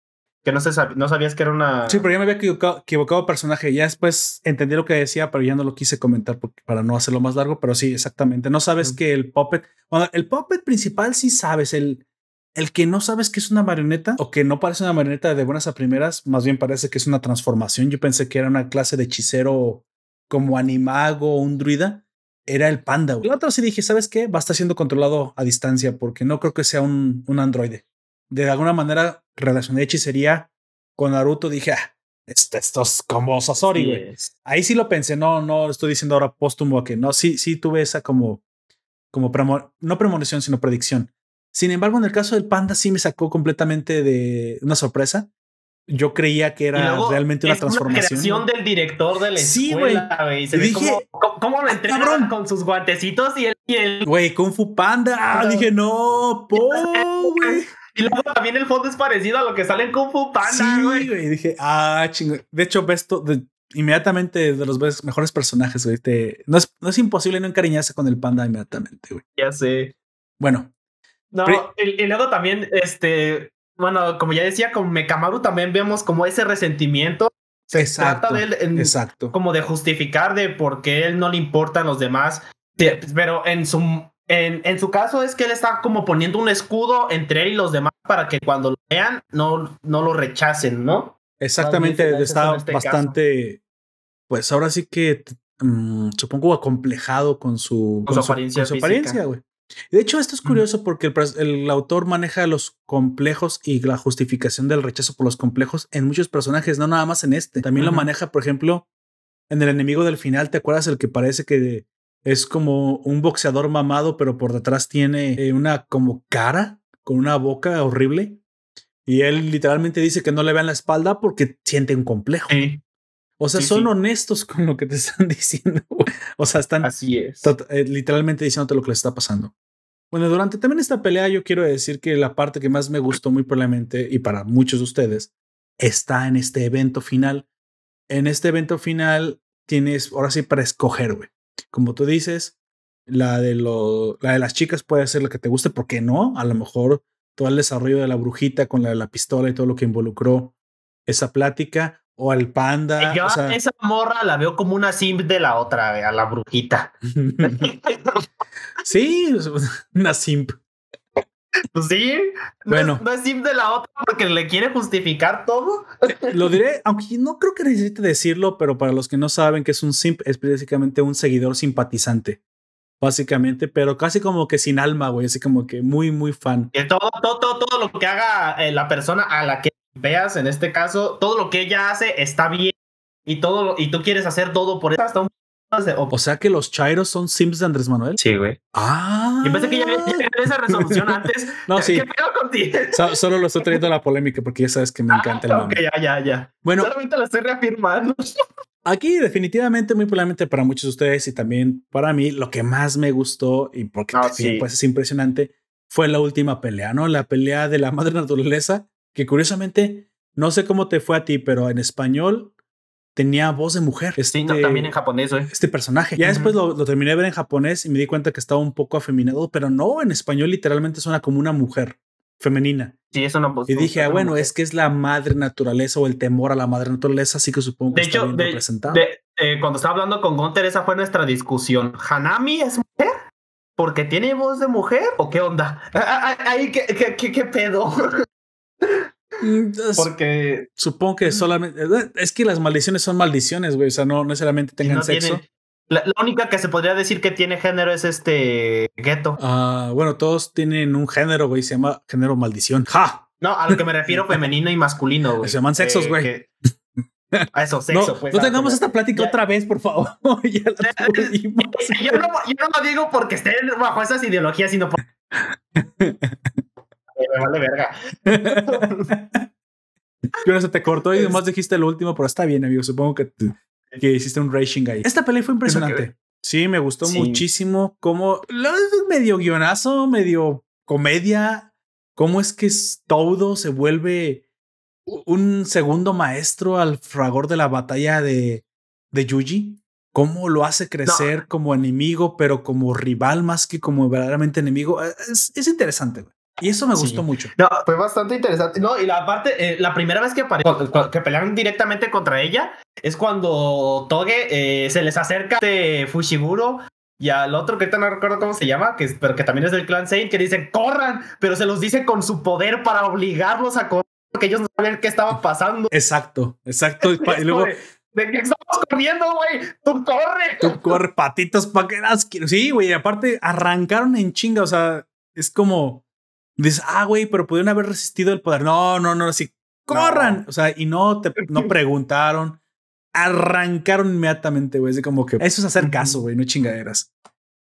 Speaker 2: Que no, se no sabías que era una.
Speaker 1: Sí, pero ya me había equivocado, equivocado personaje. Ya después entendí lo que decía, pero ya no lo quise comentar para no hacerlo más largo. Pero sí, exactamente. No sabes que el puppet. Bueno, el puppet principal sí sabes. El, el que no sabes que es una marioneta o que no parece una marioneta de buenas a primeras, más bien parece que es una transformación. Yo pensé que era una clase de hechicero como animago o un druida. Era el panda. El otro sí dije, ¿sabes qué? Va a estar siendo controlado a distancia porque no creo que sea un, un androide. De alguna manera relacioné hechicería con Naruto. Dije, ah, esto, es como Sasori, güey. Ahí sí lo pensé. No, no estoy diciendo ahora póstumo a que no. Sí, sí tuve esa como como no premonición, sino predicción. Sin embargo, en el caso del panda sí me sacó completamente de una sorpresa. Yo creía que era realmente una transformación.
Speaker 2: Una creación del director de la sí, escuela, güey. Se dije, ve cómo, cómo lo ah, entrenan con sus guantecitos y el...
Speaker 1: Güey, Kung Fu Panda. Ah, dije, no, po, güey.
Speaker 2: Y luego también el fondo es parecido a lo que sale en Kung Fu Panda, güey.
Speaker 1: Sí, Dije, ah, chingo. De hecho, ves de, inmediatamente de los mejores personajes, güey. no, es, no es imposible no encariñarse con el panda inmediatamente, güey.
Speaker 2: Ya sé.
Speaker 1: Bueno.
Speaker 2: No, y, luego también, este, bueno, como ya decía, con Mekamaru también vemos como ese resentimiento. Se exacto, trata de él exacto. como de justificar de por qué él no le importan los demás. Pero en su en, en, su caso es que él está como poniendo un escudo entre él y los demás para que cuando lo vean no, no lo rechacen, ¿no?
Speaker 1: Exactamente, está este bastante, pues ahora sí que mm, supongo acomplejado con su,
Speaker 2: con, su, apariencia,
Speaker 1: su apariencia, güey. De hecho, esto es curioso porque el, autor maneja los complejos y la justificación del rechazo por los complejos en muchos personajes, no nada más en este. También lo maneja, por ejemplo, en el enemigo del final, ¿te acuerdas el que parece que es como un boxeador mamado, pero por detrás tiene eh, una como cara con una boca horrible. Y él literalmente dice que no le vean la espalda porque siente un complejo. O sea, son honestos con lo que te están diciendo. o sea, están
Speaker 2: Así es.
Speaker 1: Eh, literalmente diciéndote lo que les está pasando. Bueno, durante también esta pelea yo quiero decir que la parte que más me gustó muy probablemente y para muchos de ustedes está en este evento final. En este evento final tienes ahora sí para escoger, güey como tú dices, la de, lo, la de las chicas puede ser la que te guste, ¿por qué no? A lo mejor todo el desarrollo de la brujita con la de la pistola y todo lo que involucró esa plática, o al panda.
Speaker 2: Yo esa morra la veo como una simp de la otra, a la brujita.
Speaker 1: sí, una simp.
Speaker 2: Pues sí. Bueno. No, es simp de la otra porque le quiere justificar todo.
Speaker 1: Lo diré, aunque no creo que necesite decirlo, pero para los que no saben que es un simp, es básicamente un seguidor simpatizante. Básicamente, pero casi como que sin alma, güey. Así como que muy, muy fan.
Speaker 2: Que todo, todo, todo, lo que haga eh, la persona a la que veas, en este caso, todo lo que ella hace está bien. Y todo, y tú quieres hacer todo por eso hasta un
Speaker 1: o sea que los Chairos son Sims de Andrés Manuel.
Speaker 2: Sí, güey.
Speaker 1: Ah.
Speaker 2: Yo pensé que ya había esa resolución antes.
Speaker 1: no, sí.
Speaker 2: ¿Qué pedo contigo?
Speaker 1: solo lo estoy trayendo a la polémica porque ya sabes que me encanta el
Speaker 2: nombre. Ok, ya, ya, ya.
Speaker 1: Bueno.
Speaker 2: Solamente lo estoy reafirmando.
Speaker 1: Aquí definitivamente, muy probablemente para muchos de ustedes y también para mí, lo que más me gustó y porque pues es impresionante fue la última pelea, ¿no? La pelea de la madre naturaleza, que curiosamente, no sé cómo te fue a ti, pero en español tenía voz de mujer.
Speaker 2: Este, sí, también en japonés, güey.
Speaker 1: Este personaje. Ya después lo, terminé de ver en japonés y me di cuenta que estaba un poco afeminado, pero no, en español literalmente suena como una mujer femenina.
Speaker 2: Sí, es una voz.
Speaker 1: Y dije, ah, bueno, es que es la madre naturaleza o el temor a la madre naturaleza, así que supongo que está bien representado.
Speaker 2: Eh, cuando estaba hablando con Gunter, esa fue nuestra discusión. ¿Hanami es mujer? ¿Porque tiene voz de mujer? ¿O qué onda? Ahí, ¿qué, qué, qué pedo?
Speaker 1: Mm, Porque supongo que solamente eh, es que las maldiciones son maldiciones, güey. O sea, no necesariamente tengan sexo.
Speaker 2: La, única que se podría decir que tiene género es este gueto.
Speaker 1: Ah, bueno, todos tienen un género, güey. Se llama género maldición. ¡Ja!
Speaker 2: No, a lo que me refiero femenino y masculino, güey.
Speaker 1: Se llaman sexos, güey.
Speaker 2: A eso, sexo,
Speaker 1: no,
Speaker 2: pues.
Speaker 1: No tengamos esta plática otra vez, por favor.
Speaker 2: yo, no, yo no lo digo porque estén bajo esas ideologías, sino por me vale verga.
Speaker 1: Pero se te cortó y nomás dijiste lo último, pero está bien, amigo. Supongo que, que hiciste un racing ahí. Esta pelea fue impresionante. Sí, me gustó muchísimo. Como medio guionazo, medio comedia. Cómo es que todo se vuelve un segundo maestro al fragor de la batalla de, de Yuji. Cómo lo hace crecer como enemigo, pero como rival más que como verdaderamente enemigo. Es, es interesante. Y eso me gustó mucho.
Speaker 2: No, fue bastante interesante. No, y la parte, eh, la primera vez que que pelean directamente contra ella es cuando Toge eh, se les acerca de Fushiguro y al otro que ahorita no recuerdo cómo se llama, que, pero que también es del clan Saint, que dice corran, pero se los dice con su poder para obligarlos a correr, porque ellos no sabían qué estaba pasando.
Speaker 1: Exacto, exacto. y luego.
Speaker 2: ¿De qué estamos corriendo, güey? ¡Tú corre!
Speaker 1: Tú corre, patitos pa' que las Sí, güey, aparte arrancaron en chinga, o sea, es como dices, ah, güey, pero pudieron haber resistido el poder. No, no, no, así, corran. O sea, y no te no preguntaron, arrancaron inmediatamente, güey. Así como que eso es hacer caso, güey, no chingaderas.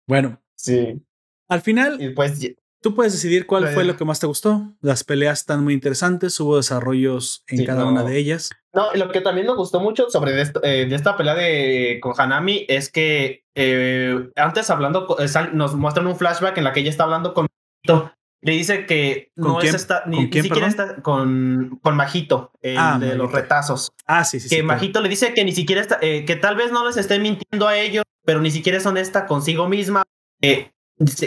Speaker 1: Bueno.
Speaker 2: Sí.
Speaker 1: Al final,
Speaker 2: Y pues
Speaker 1: tú puedes decidir cuál fue
Speaker 2: Eh.
Speaker 1: lo que más te gustó. Las peleas están muy interesantes, hubo desarrollos en
Speaker 2: Sí,
Speaker 1: cada
Speaker 2: no.
Speaker 1: una de ellas.
Speaker 2: No, lo que también me gustó mucho sobre de, esto- eh, de esta pelea de con Hanami es que eh, antes hablando, eh, nos muestran un flashback en la que ella está hablando con. Le dice que
Speaker 1: ¿Con
Speaker 2: no
Speaker 1: quién?
Speaker 2: es esta, ni,
Speaker 1: ¿Con
Speaker 2: ni siquiera está con, con Majito, el
Speaker 1: Ah,
Speaker 2: de los retazos.
Speaker 1: Ah, sí, sí,
Speaker 2: que
Speaker 1: sí. claro.
Speaker 2: Majito le dice que ni siquiera está, eh, que tal vez no les esté mintiendo a ellos, pero ni siquiera es honesta consigo misma. eh,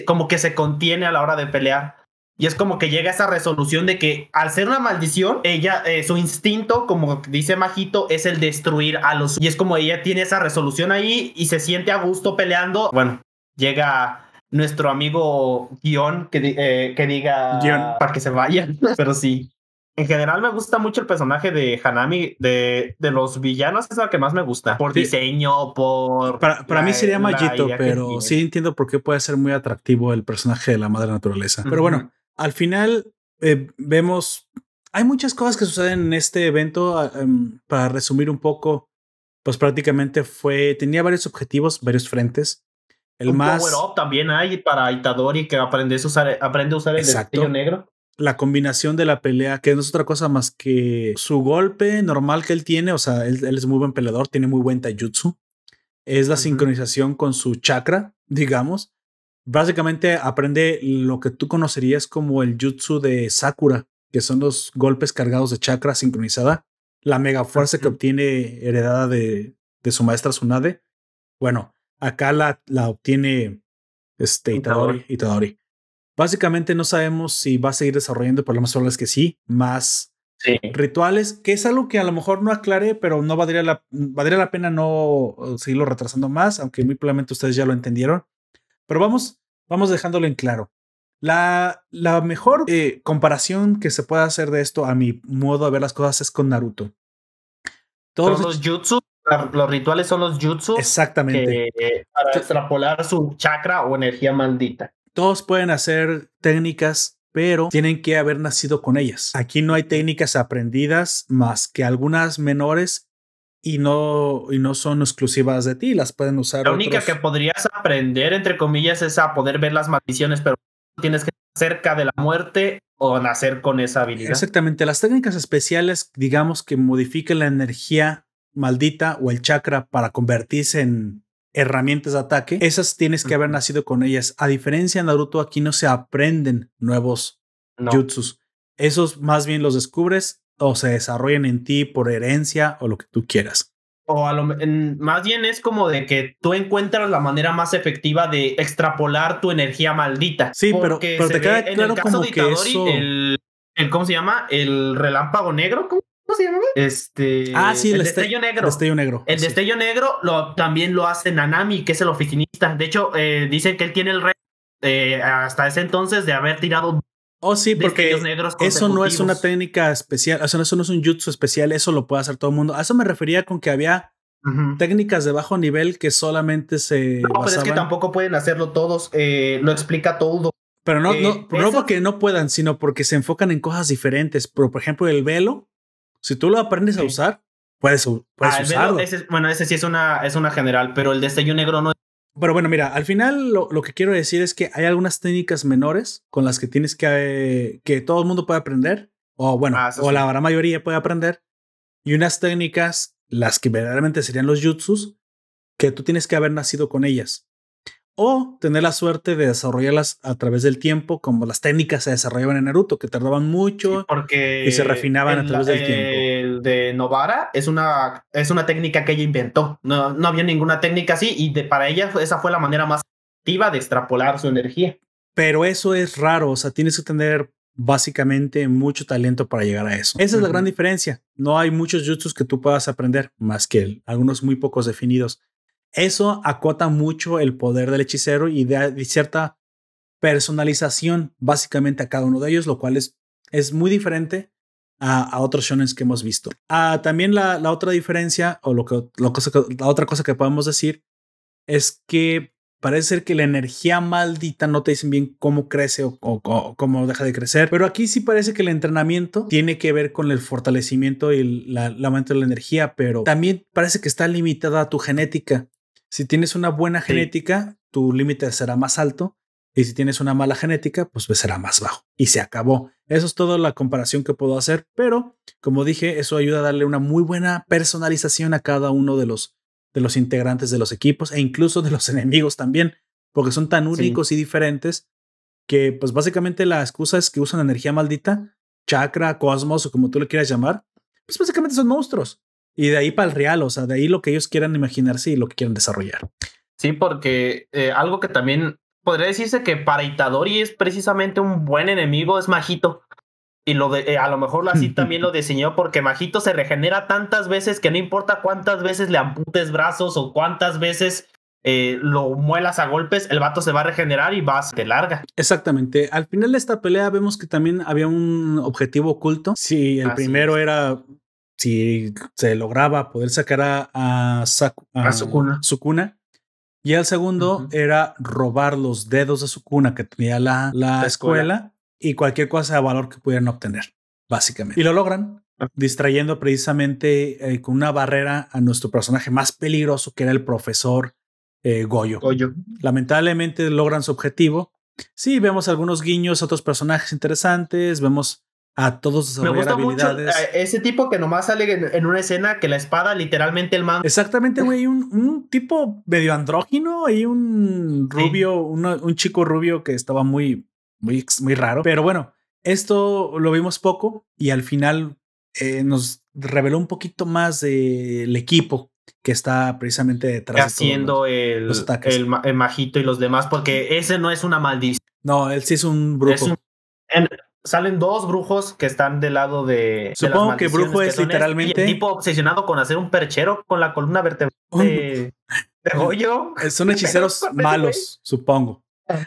Speaker 2: como que se contiene a la hora de pelear. Y es como que llega a esa resolución de que al ser una maldición, ella, eh, su instinto, como dice Majito, es el destruir a los. Y es como ella tiene esa resolución ahí y se siente a gusto peleando. Bueno, llega nuestro amigo Guión que, eh, que diga
Speaker 1: Guión.
Speaker 2: para que se vayan. Pero sí. En general me gusta mucho el personaje de Hanami, de, de los villanos, es la que más me gusta. Por
Speaker 1: Sí.
Speaker 2: diseño, por...
Speaker 1: Para, para
Speaker 2: la-
Speaker 1: mí sería
Speaker 2: que
Speaker 1: pero sí entiendo por qué puede ser muy atractivo el personaje de la madre naturaleza. Pero bueno, al final eh, vemos. Hay muchas cosas que suceden en este evento. em, para resumir un poco, pues prácticamente fue. Tenía varios objetivos, varios frentes. El
Speaker 2: un
Speaker 1: más.
Speaker 2: power up también hay para Itadori que aprende a usar, aprende a usar el destello negro.
Speaker 1: la combinación de la pelea, que no es otra cosa más que su golpe normal que él tiene, o sea, él, él es muy buen peleador, tiene muy buen taijutsu, es la sincronización con su chakra, digamos. Básicamente aprende lo que tú conocerías como el jutsu de Sakura, que son los golpes cargados de chakra sincronizada, la mega fuerza que obtiene heredada de, de su maestra Tsunade. Bueno, acá la, la obtiene este, Itadori.
Speaker 2: Itadori.
Speaker 1: Básicamente no sabemos si va a seguir desarrollando, pero lo más probable es que sí, más
Speaker 2: Sí.
Speaker 1: rituales, que es algo que a lo mejor no aclaré, pero no valdría la, valdría la pena no seguirlo retrasando más, aunque muy probablemente ustedes ya lo entendieron. Pero vamos, vamos dejándolo en claro. La, la mejor eh, comparación que se puede hacer de esto, a mi modo de ver las cosas, es con Naruto. Todos
Speaker 2: los jutsu, los rituales son los jutsu
Speaker 1: exactamente.
Speaker 2: que, para
Speaker 1: Tú-
Speaker 2: extrapolar su chakra o energía maldita.
Speaker 1: Todos pueden hacer técnicas, pero tienen que haber nacido con ellas. Aquí no hay técnicas aprendidas más que algunas menores y no, y no son exclusivas de ti. Las pueden usar.
Speaker 2: La única
Speaker 1: otros.
Speaker 2: que podrías aprender, entre comillas, es a poder ver las maldiciones, pero tienes que estar cerca de la muerte o nacer con esa habilidad.
Speaker 1: Exactamente. Las técnicas especiales, digamos que modifiquen la energía maldita o el chakra para convertirse en herramientas de ataque, esas tienes que haber nacido con ellas. A diferencia de Naruto, aquí no se aprenden nuevos
Speaker 2: No.
Speaker 1: jutsus. Esos más bien los descubres o se desarrollan en ti por herencia o lo que tú quieras.
Speaker 2: O a lo, en- más bien es como de que tú encuentras la manera más efectiva de extrapolar tu energía maldita.
Speaker 1: Sí, pero- pero te queda
Speaker 2: en
Speaker 1: claro
Speaker 2: el caso
Speaker 1: como
Speaker 2: de
Speaker 1: que eso-
Speaker 2: el, el- ¿cómo se llama? El relámpago negro. ¿Cómo, cómo se llama? Este.
Speaker 1: ah, sí,
Speaker 2: el
Speaker 1: este-
Speaker 2: destello negro.
Speaker 1: Destello negro.
Speaker 2: El
Speaker 1: sí.
Speaker 2: destello negro lo, también lo hace Nanami, que es el oficinista. De hecho, eh, dicen que él tiene el récord eh, hasta ese entonces de haber tirado
Speaker 1: Oh, sí, porque
Speaker 2: negros
Speaker 1: eso no es una técnica especial, o sea, eso no es un jutsu especial, eso lo puede hacer todo el mundo. A eso me refería con que había técnicas de bajo nivel que solamente se
Speaker 2: No, pero es que tampoco pueden hacerlo todos. eh, lo explica todo.
Speaker 1: Pero no,
Speaker 2: Eh,
Speaker 1: no, no porque no puedan, sino porque se enfocan en cosas diferentes. Pero, por ejemplo, el velo, si tú lo aprendes a usar, puedes, puedes
Speaker 2: Ah,
Speaker 1: usarlo.
Speaker 2: ese- bueno, ese sí es una, es una general, pero el destello negro no.
Speaker 1: Pero bueno, mira, al final lo, lo que quiero decir es que hay algunas técnicas menores con las que tienes que, eh, que todo el mundo puede aprender, o bueno,
Speaker 2: Ah,
Speaker 1: o
Speaker 2: sí.
Speaker 1: la gran mayoría puede aprender, y unas técnicas, las que verdaderamente serían los jutsus, que tú tienes que haber nacido con ellas. O tener la suerte de desarrollarlas a través del tiempo, como las técnicas se desarrollaban en Naruto, que tardaban mucho.
Speaker 2: Porque
Speaker 1: Y se refinaban a través del
Speaker 2: El de Novara es una, es una técnica que ella inventó. No, no había ninguna técnica así y de, para ella esa fue la manera más activa de extrapolar su energía.
Speaker 1: Pero eso es raro, o sea, tienes que tener básicamente mucho talento para llegar a eso. Esa es la gran diferencia. No hay muchos jutsus que tú puedas aprender, más que el- algunos muy pocos definidos. Eso acota mucho el poder del hechicero y da cierta personalización básicamente a cada uno de ellos, lo cual es, es muy diferente a, a otros shonens que hemos visto. Ah, también la, la otra diferencia, o lo que, lo que- la otra cosa que podemos decir, es que parece ser que la energía maldita no te dicen bien cómo crece o, o- cómo deja de crecer, pero aquí sí parece que el entrenamiento tiene que ver con el fortalecimiento y el, la, el aumento de la energía, pero también parece que está limitada a tu genética. Si tienes una buena
Speaker 2: Sí.
Speaker 1: genética, tu límite será más alto. y si tienes una mala genética, pues será más bajo. Y se acabó. Eso es toda la comparación que puedo hacer, pero como dije, eso ayuda a darle una muy buena personalización a cada uno de los, de los integrantes de los equipos e incluso de los enemigos también, porque son tan únicos y diferentes que pues básicamente la excusa es que usan energía maldita, chakra, cosmos o como tú le quieras llamar, pues básicamente son monstruos. Y de ahí para el real, o sea, de ahí lo que ellos quieran imaginarse y lo que quieran desarrollar.
Speaker 2: Sí, porque eh, algo que también podría decirse que para Itadori es precisamente un buen enemigo, es Majito. Y lo de, eh, a lo mejor así también lo diseñó porque Majito se regenera tantas veces que no importa cuántas veces le amputes brazos o cuántas veces eh, lo muelas a golpes, el vato se va a regenerar y va de larga.
Speaker 1: Exactamente. Al final de esta pelea vemos que también había un objetivo oculto. Si el primero era si se lograba poder sacar a, a,
Speaker 2: a,
Speaker 1: Sukuna. Y el segundo era robar los dedos de Sukuna que tenía la, la, escuela. y cualquier cosa de valor que pudieran obtener, básicamente. Y lo logran, ah. distrayendo precisamente eh, con una barrera a nuestro personaje más peligroso, que era el profesor eh, Goyo.
Speaker 2: Goyo.
Speaker 1: Lamentablemente logran su objetivo. Sí, vemos algunos guiños, otros personajes interesantes, vemos a todos
Speaker 2: Me gusta mucho eh, ese tipo que nomás sale en, una escena que la espada literalmente el man.
Speaker 1: Exactamente, güey, un, un, tipo medio andrógino y un rubio, un chico rubio que estaba muy, muy, muy raro. Pero bueno, esto lo vimos poco y al final eh, nos reveló un poquito más del equipo que está precisamente detrás
Speaker 2: haciendo el, el, majito y los demás, porque ese no es una maldición.
Speaker 1: No, él sí es un brujo.
Speaker 2: Salen dos brujos que están del lado de.
Speaker 1: Supongo que brujo es literalmente.
Speaker 2: tipo obsesionado con hacer un perchero con la columna vertebral de, de
Speaker 1: Son hechiceros malos, supongo.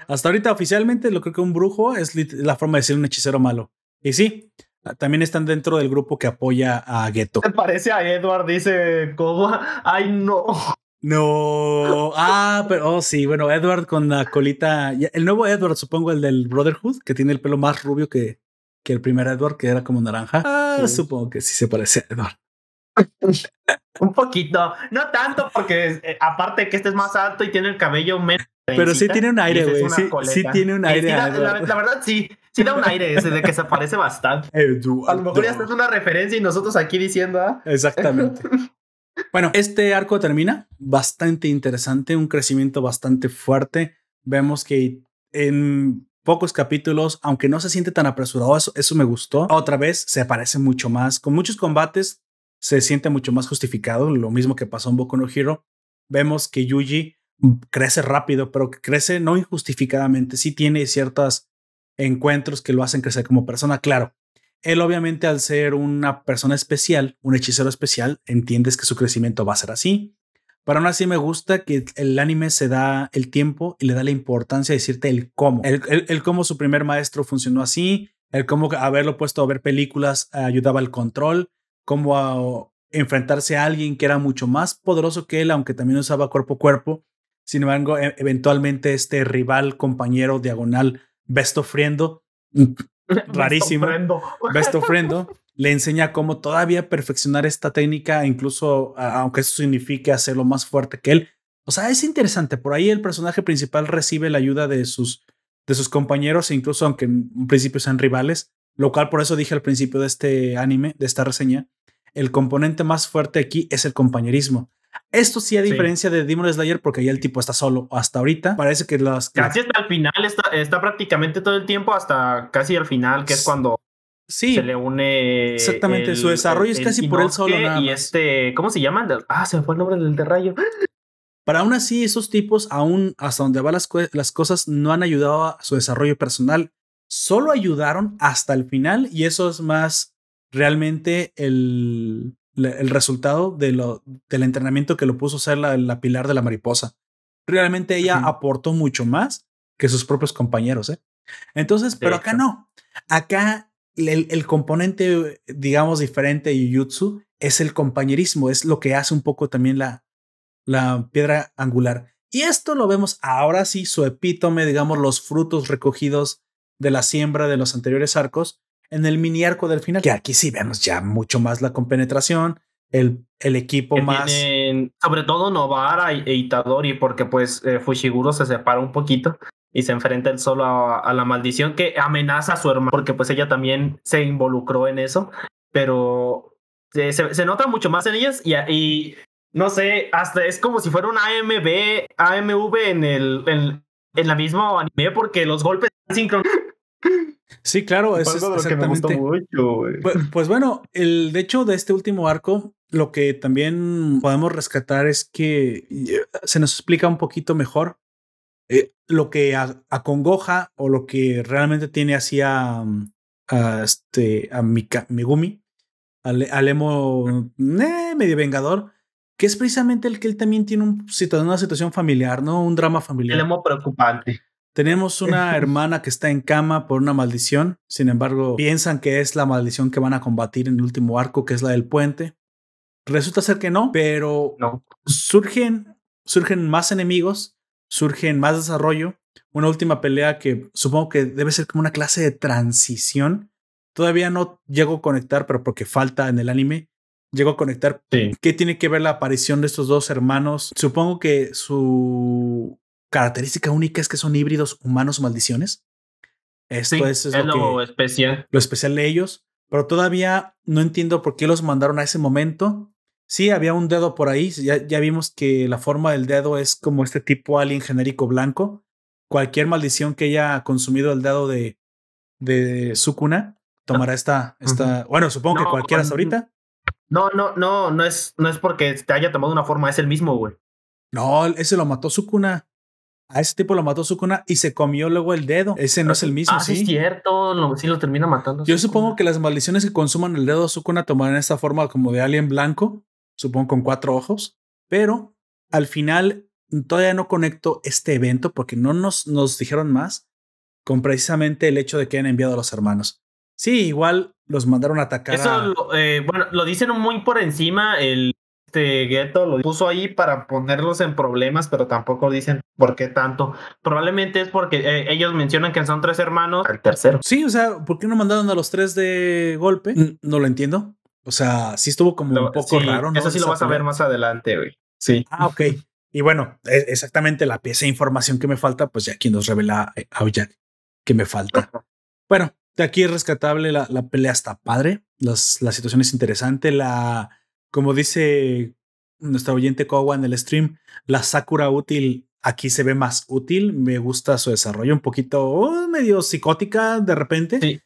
Speaker 1: Hasta ahorita oficialmente lo creo que un brujo es la forma de decir un hechicero malo. Y sí, también están dentro del grupo que apoya a Ghetto.
Speaker 2: Parece a Edward, dice como, ay no.
Speaker 1: No, ah, pero oh, sí, bueno, Edward con la colita, el nuevo Edward, supongo, el del Brotherhood, que tiene el pelo más rubio que, que el primer Edward, que era como naranja. Ah, supongo que sí se parece a Edward.
Speaker 2: Un poquito, no tanto, porque eh, aparte que este es más alto y tiene el cabello menos.
Speaker 1: Pero sí tiene un aire, güey. Sí, tiene un aire.
Speaker 2: la, verdad, sí. Sí da un aire ese de que se parece bastante. a lo mejor ya está es una referencia y nosotros aquí diciendo. ¿ah?
Speaker 1: Exactamente. bueno, este arco termina bastante interesante, un crecimiento bastante fuerte. Vemos que en pocos capítulos, aunque no se siente tan apresurado, eso, eso me gustó. Otra vez se parece mucho más. Con muchos combates se siente mucho más justificado, lo mismo que pasó en Boku no Hero. Vemos que Yuji crece rápido, pero crece no injustificadamente. Sí tiene ciertos encuentros que lo hacen crecer como persona. Claro, él obviamente al ser una persona especial, un hechicero especial, entiendes que su crecimiento va a ser así. Pero aún así me gusta que el anime se da el tiempo y le da la importancia de decirte el cómo. El, cómo su primer maestro funcionó así, el cómo haberlo puesto a ver películas ayudaba al control, cómo a enfrentarse a alguien que era mucho más poderoso que él, aunque también usaba cuerpo a cuerpo, sin embargo, e, eventualmente este rival, compañero, diagonal, Besto Friendo, rarísimo, Besto Friendo, le enseña cómo todavía perfeccionar esta técnica, incluso aunque eso signifique hacerlo más fuerte que él. O sea, es interesante. Por ahí el personaje principal recibe la ayuda de sus, de sus compañeros, incluso aunque en un principio sean rivales, lo cual por eso dije al principio de este anime, de esta reseña, el componente más fuerte aquí es el compañerismo. Esto sí, a diferencia de Demon Slayer, porque ahí el tipo está solo hasta ahorita. Parece que las.
Speaker 2: Casi hasta el final, está, está prácticamente todo el tiempo hasta casi al final, que es cuando
Speaker 1: sí,
Speaker 2: se le une.
Speaker 1: Exactamente, su desarrollo es casi por él solo.
Speaker 2: y este, ¿cómo se llama? Ah, se me fue el nombre del de rayo.
Speaker 1: Pero aún así, esos tipos, aún hasta donde van las, las cosas, no han ayudado a su desarrollo personal. Solo ayudaron hasta el final, y eso es más realmente el, el resultado de lo, del entrenamiento que lo puso ser la, pilar de la mariposa. Realmente ella aportó mucho más que sus propios compañeros. ¿eh? Entonces, pero acá no. Acá el, el, componente, digamos, diferente de Jujutsu es el compañerismo, es lo que hace un poco también la, la piedra angular. Y esto lo vemos ahora sí, su epítome, digamos, los frutos recogidos de la siembra de los anteriores arcos, en el mini arco del final, que aquí sí vemos ya mucho más la compenetración, el, el equipo más.
Speaker 2: sobre todo Novara e Itadori, porque pues eh, Fushiguro se separa un poquito. y se enfrenta él solo a, la maldición que amenaza a su hermano, porque pues ella también se involucró en eso, pero se, se, nota mucho más en ellas y, y, no sé, hasta es como si fuera un AMB, AMV en el en, en la misma anime porque los golpes están
Speaker 1: Sí, claro, es, exactamente. Pues, pues, bueno, el de hecho de este último arco, lo que también podemos rescatar es que eh, se nos explica un poquito mejor eh, lo que acongoja o lo que realmente tiene así a, este, a Megumi, al, emo eh, medio vengador, que es precisamente el que él también tiene un, una situación familiar, ¿no? Un drama familiar.
Speaker 2: El emo preocupante.
Speaker 1: Tenemos una hermana que está en cama por una maldición, sin embargo, piensan que es la maldición que van a combatir en el último arco, que es la del puente. Resulta ser que no, pero
Speaker 2: no.
Speaker 1: surgen, surgen más enemigos surge en más desarrollo. Una última pelea que supongo que debe ser como una clase de transición. Todavía no llego a conectar, pero porque falta en el anime. Llego a conectar qué tiene que ver la aparición de estos dos hermanos. Supongo que su característica única es que son híbridos humanos maldiciones. Esto es,
Speaker 2: lo, especial.
Speaker 1: Lo especial de ellos. Pero todavía no entiendo por qué los mandaron a ese momento. Sí, había un dedo por ahí. Ya, ya vimos que la forma del dedo es como este tipo alien genérico blanco. Cualquier maldición que haya consumido el dedo de, de Sukuna tomará esta. esta Bueno, supongo que cualquiera hasta ahorita.
Speaker 2: No, no, no, no es, no es porque te haya tomado una forma, es el mismo, güey.
Speaker 1: No, ese lo mató Sukuna. A ese tipo lo mató Sukuna y se comió luego el dedo. Ese no es el mismo,
Speaker 2: ah, sí. es cierto, sí lo termina matando.
Speaker 1: Yo supongo que las maldiciones que consuman el dedo de Sukuna tomarán esta forma como de alien blanco supongo con cuatro ojos, pero al final todavía no conecto este evento porque no nos, nos dijeron más con precisamente el hecho de que han enviado a los hermanos. Sí, igual los mandaron a atacar.
Speaker 2: Eso, eh, bueno, lo dicen muy por encima. El este Ghetto lo puso ahí para ponerlos en problemas, pero tampoco dicen por qué tanto. Probablemente es porque eh, ellos mencionan que son tres hermanos.
Speaker 1: El tercero. Sí, o sea, ¿por qué no mandaron a los tres de golpe? Mm, no lo entiendo. O sea, sí estuvo como un poco raro, ¿no?
Speaker 2: Eso sí lo vas a ver más adelante, güey. Sí.
Speaker 1: Ah, ok. Y bueno, e, exactamente la pieza de información que me falta, pues ya aquí nos revela eh, Jack que me falta. bueno, de aquí es rescatable, la, la pelea está padre, las, la situación es interesante, la, como dice nuestra oyente Kowa en el stream, la Sakura útil aquí se ve más útil, me gusta su desarrollo, un poquito oh, medio psicótica de repente.
Speaker 2: Sí.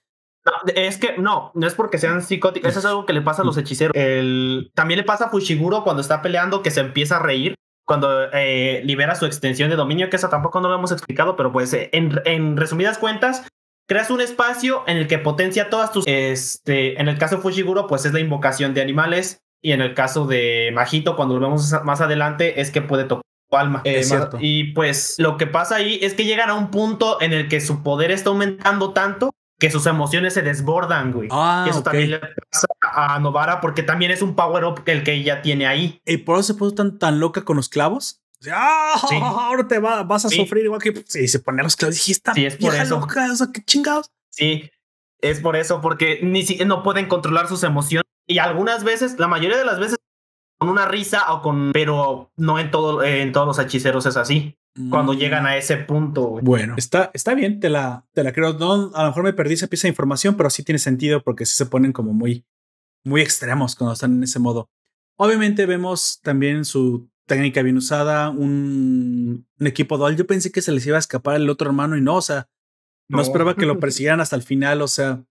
Speaker 2: No, es que no, no es porque sean psicóticos. Eso es algo que le pasa a los hechiceros. El, también le pasa a Fushiguro cuando está peleando que se empieza a reír. Cuando eh, libera su extensión de dominio, que eso tampoco no lo hemos explicado, pero pues eh, en, en, resumidas cuentas, creas un espacio en el que potencia todas tus. Este, en el caso de Fushiguro, pues es la invocación de animales. Y en el caso de Majito, cuando lo vemos más adelante, es que puede tocar tu alma.
Speaker 1: Eh,
Speaker 2: y pues lo que pasa ahí es que llegan a un punto en el que su poder está aumentando tanto que sus emociones se desbordan, güey.
Speaker 1: Ah,
Speaker 2: eso también le pasa a Novara porque también es un power up el que ella tiene ahí.
Speaker 1: ¿Y por eso se puso tan, tan loca con los clavos? ¡Ah! Ahora te vas a sufrir igual que. Sí, se pone los clavos. Y está
Speaker 2: sí, es por eso.
Speaker 1: loca, o sea, qué chingados.
Speaker 2: Sí, es por eso, porque ni siquiera no pueden controlar sus emociones. Y algunas veces, la mayoría de las veces, con una risa o con. Pero no en, todo, en todos los hechiceros es así cuando mm. llegan a ese punto.
Speaker 1: Bueno, está, está bien, te la, te la creo. No, a lo mejor me perdí esa pieza de información, pero sí tiene sentido porque sí se ponen como muy, muy extremos cuando están en ese modo. Obviamente vemos también su técnica bien usada, un, un equipo dual. Yo pensé que se les iba a escapar el otro hermano y no, o sea, no, esperaba que lo persiguieran hasta el final, o sea,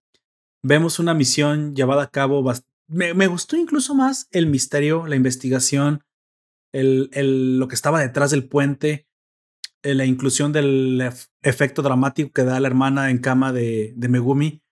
Speaker 1: vemos una misión llevada a cabo. Me, me gustó incluso más el misterio, la investigación, el, el, lo que estaba detrás del puente eh, la inclusión del efecto dramático que da la hermana en cama de, de, Megumi.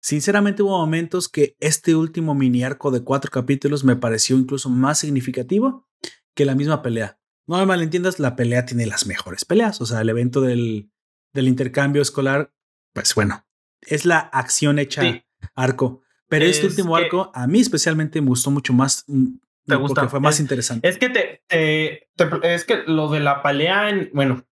Speaker 1: Sinceramente hubo momentos que este último mini arco de cuatro capítulos me pareció incluso más significativo que la misma pelea. No me malentiendas, la pelea tiene las mejores peleas. O sea, el evento del, del intercambio escolar, pues bueno, es la acción hecha arco. Pero este último arco a mí especialmente me gustó mucho más mm,
Speaker 2: ¿Te gusta?
Speaker 1: fue más interesante.
Speaker 2: Es que te, es que lo de la pelea en, bueno,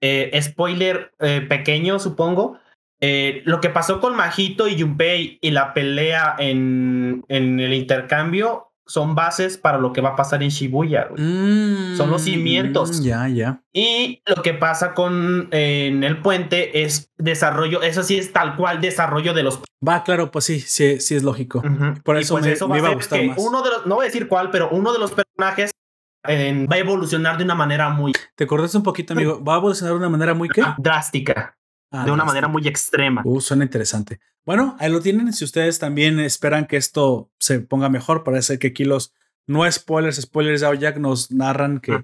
Speaker 2: eh, spoiler eh, pequeño, supongo. Eh, lo que pasó con Majito y Junpei y la pelea en, en el intercambio son bases para lo que va a pasar en Shibuya. son los cimientos.
Speaker 1: Mm, ya, ya.
Speaker 2: Y lo que pasa con en el puente es desarrollo, eso sí es tal cual desarrollo de los.
Speaker 1: Va, claro, pues sí, sí, sí es lógico. Por eso,
Speaker 2: pues
Speaker 1: me, iba a gustar más.
Speaker 2: Uno de los, no voy a decir cuál, pero uno de los personajes va a evolucionar de una manera muy.
Speaker 1: Te acordaste un poquito, amigo. ¿Va a evolucionar de una manera muy qué?
Speaker 2: Drástica. Ah, de una manera muy extrema.
Speaker 1: Uh, suena interesante. Bueno, ahí lo tienen. Si ustedes también esperan que esto se ponga mejor, parece que aquí los no spoilers, spoilers de Jack nos narran que,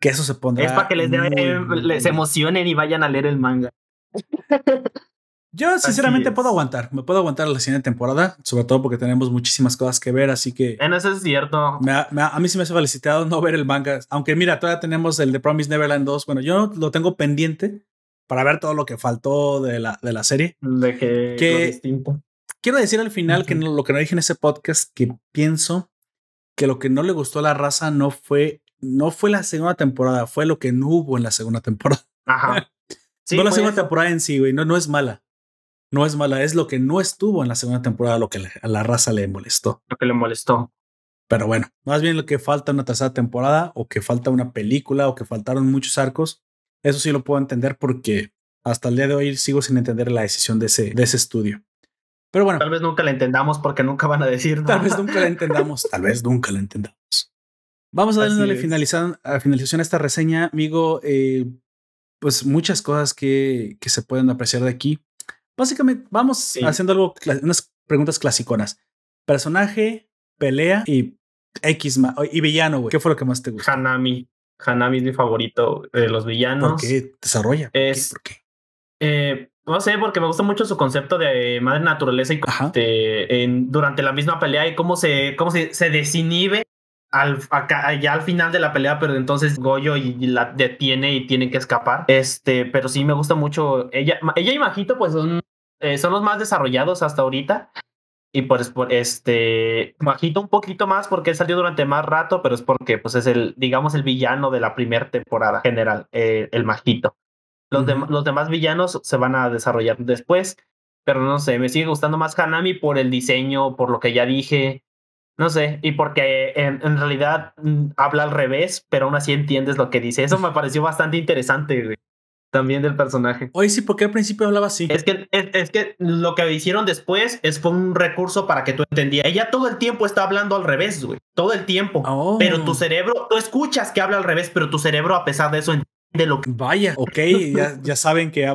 Speaker 1: que eso se pondrá.
Speaker 2: Es para que les, les emocionen y vayan a leer el manga.
Speaker 1: Yo sinceramente puedo aguantar, me puedo aguantar la siguiente temporada, sobre todo porque tenemos muchísimas cosas que ver, así que...
Speaker 2: En eso es cierto.
Speaker 1: a mí sí me hace felicitado no ver el manga, aunque mira, todavía tenemos el de Promise Neverland 2, bueno, yo lo tengo pendiente para ver todo lo que faltó de la, de la serie.
Speaker 2: De que, distinto.
Speaker 1: Quiero decir al final que lo que no dije en ese podcast, que pienso que lo que no le gustó a la raza no fue, no fue la segunda temporada, fue lo que no hubo en la segunda temporada.
Speaker 2: Ajá.
Speaker 1: no la segunda temporada en sí, güey, no, no es mala no es mala, es lo que no estuvo en la segunda temporada lo que a la raza le molestó.
Speaker 2: Lo que le molestó.
Speaker 1: Pero bueno, más bien lo que falta una tercera temporada o que falta una película o que faltaron muchos arcos, eso sí lo puedo entender porque hasta el día de hoy sigo sin entender la decisión de ese, de ese estudio. Pero bueno.
Speaker 2: Tal vez nunca la entendamos porque nunca van a decir
Speaker 1: Tal vez nunca la entendamos, tal vez nunca la entendamos. Vamos a darle a finalización a esta reseña, amigo. Eh, pues muchas cosas que, que se pueden apreciar de aquí. Básicamente, vamos haciendo algo, unas preguntas clasiconas. Personaje, pelea y X y villano, güey. ¿Qué fue lo que más te gustó?
Speaker 2: Hanami. Hanami es mi favorito de los villanos.
Speaker 1: ¿Por qué desarrolla?
Speaker 2: Es, ¿Por qué? Eh, no sé, porque me gusta mucho su concepto de madre naturaleza y este, en, durante la misma pelea y cómo se, cómo se, se desinhibe al, ya al final de la pelea, pero entonces Goyo y, la detiene y tiene que escapar. Este, pero sí me gusta mucho. Ella, ella y Majito, pues son, eh, son los más desarrollados hasta ahorita. Y pues por este Majito un poquito más porque salió durante más rato, pero es porque pues es el, digamos, el villano de la primera temporada general, eh, el Majito. Los, los demás villanos se van a desarrollar después, pero no sé, me sigue gustando más Hanami por el diseño, por lo que ya dije. No sé, y porque en, en, realidad mm, habla al revés, pero aún así entiendes lo que dice. Eso me pareció bastante interesante, güey. También del personaje.
Speaker 1: Oye, sí, porque al principio hablaba así.
Speaker 2: Es que, es, que lo que hicieron después es fue un recurso para que tú entendieras. Ella todo el tiempo está hablando al revés, güey. Todo el tiempo.
Speaker 1: Oh.
Speaker 2: Pero tu cerebro, tú escuchas que habla al revés, pero tu cerebro, a pesar de eso, entiende lo que.
Speaker 1: Vaya, ok, ya, ya saben que.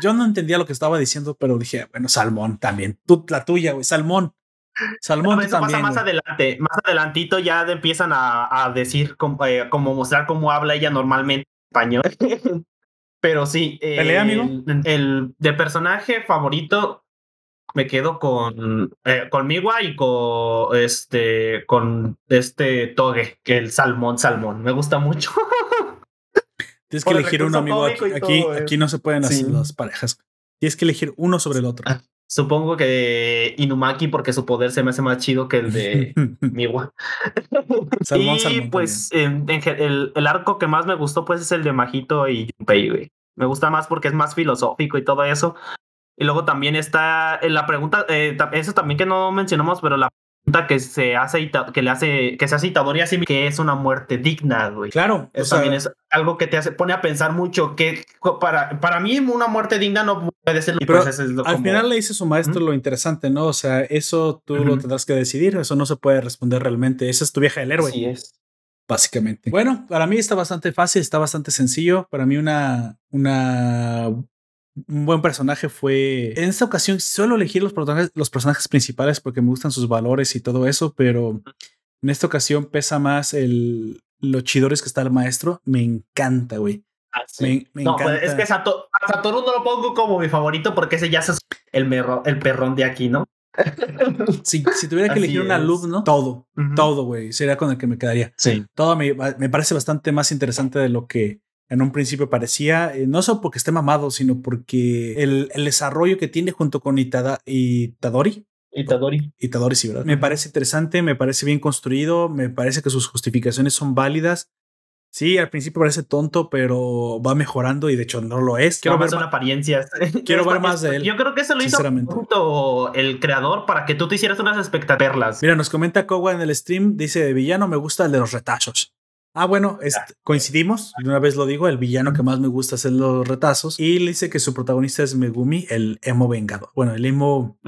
Speaker 1: Yo no entendía lo que estaba diciendo, pero dije, bueno, Salmón también. Tú, la tuya, güey, Salmón. Salmón
Speaker 2: eso pasa más adelante. Más adelantito ya empiezan a, decir, eh, como, mostrar cómo habla ella normalmente español. Pero sí.
Speaker 1: ¿Pelea, amigo?
Speaker 2: El, de personaje favorito me quedo con, eh, con Miwa y con este, con este Toge, que el Salmón Salmón. Me gusta mucho.
Speaker 1: Tienes que elegir uno, amigo. Aquí, aquí, no se pueden hacer las parejas. Tienes que elegir uno sobre el otro. Ah.
Speaker 2: Supongo que Inumaki, porque su poder se me hace más chido que el de Miwa. y pues el, el, arco que más me gustó, pues es el de Majito y Junpei, güey. Me gusta más porque es más filosófico y todo eso. Y luego también está en la pregunta, eh, eso también que no mencionamos, pero la que se hace que le hace que se hace Itadori así que es una muerte digna, güey.
Speaker 1: Claro,
Speaker 2: eso también es algo que te hace pone a pensar mucho que para para mí una muerte digna no puede ser
Speaker 1: pero pues al final le dice su maestro lo interesante, ¿no? O sea, eso tú lo tendrás que decidir, eso no se puede responder realmente, esa es tu vieja del héroe.
Speaker 2: Así es.
Speaker 1: Básicamente. Bueno, para mí está bastante fácil, está bastante sencillo. Para mí una, una un buen personaje fue. En esta ocasión suelo elegir los personajes, los personajes principales porque me gustan sus valores y todo eso, pero en esta ocasión pesa más el los chidores que está el maestro. Me encanta, güey.
Speaker 2: Ah, me, pues, encanta. es que a Satoru no lo pongo como mi favorito porque ese ya es el, el perrón de aquí, ¿no?
Speaker 1: si, si, tuviera que elegir un alumno, todo, todo, güey, sería con el que me quedaría.
Speaker 2: Sí.
Speaker 1: Todo me, me parece bastante más interesante de lo que en un principio parecía, eh, no solo porque esté mamado, sino porque el, el desarrollo que tiene junto con Itada, Itadori.
Speaker 2: Itadori.
Speaker 1: Itadori, sí, ¿verdad? Me parece interesante, me parece bien construido, me parece que sus justificaciones son válidas. Sí, al principio parece tonto, pero va mejorando y de hecho no lo es.
Speaker 2: Quiero ver una apariencia.
Speaker 1: Quiero ver más de él.
Speaker 2: Yo creo que eso lo hizo el creador para que tú te hicieras unas expectativas.
Speaker 1: Mira, nos comenta Kowa en el stream, dice, villano me gusta el de los retazos. Ah, bueno, coincidimos. Una vez lo digo, el villano que más me gusta de los retazos. Y le dice que su protagonista es Megumi, el emo vengado. Bueno, el emo.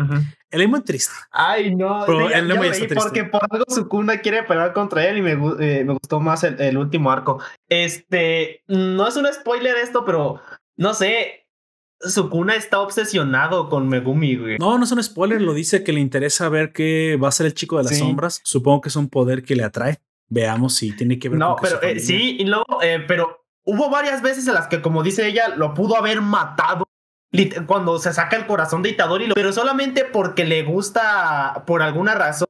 Speaker 1: El emo es triste.
Speaker 2: Ay, no. el emo porque por algo Sukuna quiere pelear contra él y me, eh, me gustó más el, último arco. Este. No es un spoiler esto, pero no sé. Sukuna está obsesionado con Megumi, güey.
Speaker 1: No, no es un spoiler, lo dice que le interesa ver qué va a ser el chico de las sombras. Supongo que es un poder que le atrae. Veamos si tiene que ver
Speaker 2: no, con pero eh, sí, y luego, eh, pero hubo varias veces en las que, como dice ella, lo pudo haber matado cuando se saca el corazón de Itadori, pero solamente porque le gusta, por alguna razón,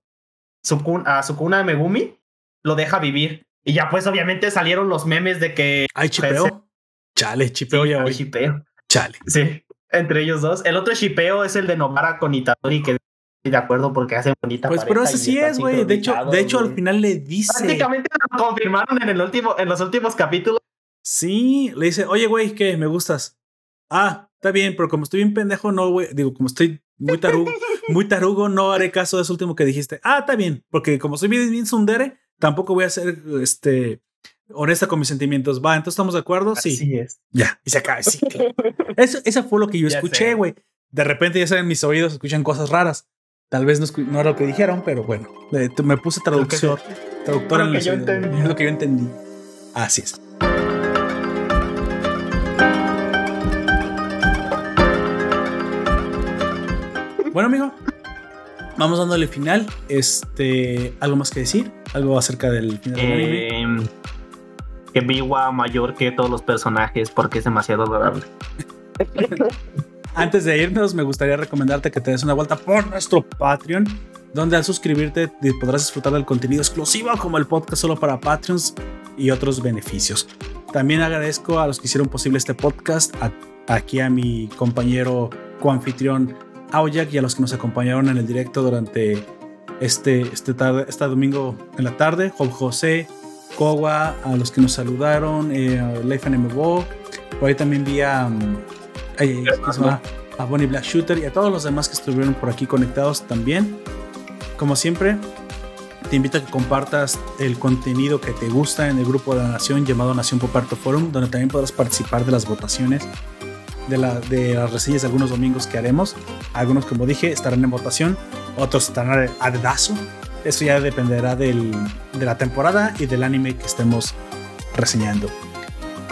Speaker 2: a Sukuna Megumi, lo deja vivir. Y ya pues obviamente salieron los memes de que...
Speaker 1: Ay, chipeo. Chale, chipeo ya.
Speaker 2: Chipeo.
Speaker 1: Chale.
Speaker 2: Sí, entre ellos dos. El otro chipeo es el de Novara con Itadori, que de acuerdo porque hace bonita
Speaker 1: Pues pero eso sí es, güey. De hecho, de hecho al final le dice.
Speaker 2: Prácticamente lo confirmaron en el último, en los últimos capítulos.
Speaker 1: Sí, le dice, oye, güey, ¿qué? ¿Me gustas? Ah, está bien, pero como estoy bien pendejo, no, güey. Digo, como estoy muy tarugo, muy tarugo, no haré caso de eso último que dijiste. Ah, está bien, porque como soy bien, bien sundere, tampoco voy a ser este honesta con mis sentimientos. Va, entonces estamos de acuerdo. Sí.
Speaker 2: Así es.
Speaker 1: Ya, y se acaba. Sí, eso, eso fue lo que yo escuché, güey. De repente, ya saben, mis oídos escuchan cosas raras. Tal vez no, era lo que dijeron, pero bueno, me puse traductor. Traductor en lo que yo entendí. Es lo que yo entendí. Así es. Bueno, amigo, vamos dándole final. Este, ¿algo más que decir? ¿Algo acerca del final del anime?
Speaker 2: Em, que Biwa mayor que todos los personajes porque es demasiado adorable.
Speaker 1: Antes de irnos, me gustaría recomendarte que te des una vuelta por nuestro Patreon, donde al suscribirte podrás disfrutar del contenido exclusivo como el podcast solo para Patreons y otros beneficios. También agradezco a los que hicieron posible este podcast, aquí a mi compañero coanfitrión Aoyak y a los que nos acompañaron en el directo durante este, este, tarde, este domingo en la tarde, Job José, Kowa, a los que nos saludaron, eh, Leif MMO, por ahí también vi a... Mm, a Bonnie Black Shooter y a todos los demás que estuvieron por aquí conectados también. Como siempre, te invito a que compartas el contenido que te gusta en el grupo de la Nación llamado Nación Poparto Forum, donde también podrás participar de las votaciones, de, la, de las reseñas de algunos domingos que haremos. Algunos, como dije, estarán en votación, otros estarán a dedazo. Eso ya dependerá del, de la temporada y del anime que estemos reseñando.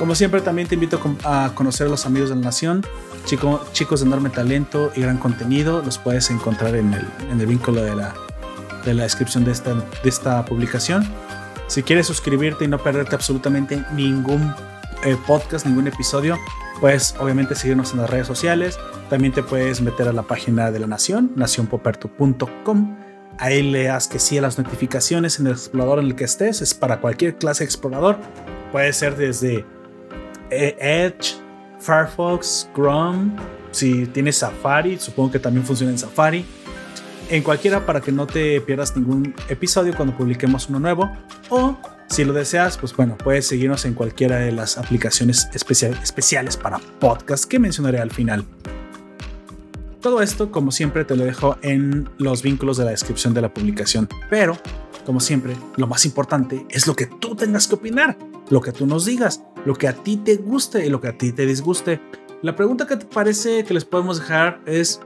Speaker 1: Como siempre, también te invito a conocer a los amigos de la Nación, chicos de enorme talento y gran contenido. Los puedes encontrar en el, en el vínculo de la, de la descripción de esta, de esta publicación. Si quieres suscribirte y no perderte absolutamente ningún eh, podcast, ningún episodio, puedes obviamente seguirnos en las redes sociales. También te puedes meter a la página de la Nación, nacionpoperto.com. Ahí leas que sí a las notificaciones en el explorador en el que estés. Es para cualquier clase de explorador. Puede ser desde Edge, Firefox, Chrome, si tienes Safari, supongo que también funciona en Safari. En cualquiera para que no te pierdas ningún episodio cuando publiquemos uno nuevo. O si lo deseas, pues bueno, puedes seguirnos en cualquiera de las aplicaciones especiales para podcast que mencionaré al final. Todo esto, como siempre, te lo dejo en los vínculos de la descripción de la publicación. Pero, como siempre, lo más importante es lo que tú tengas que opinar lo que tú nos digas, lo que a ti te guste y lo que a ti te disguste. La pregunta que te parece que les podemos dejar es,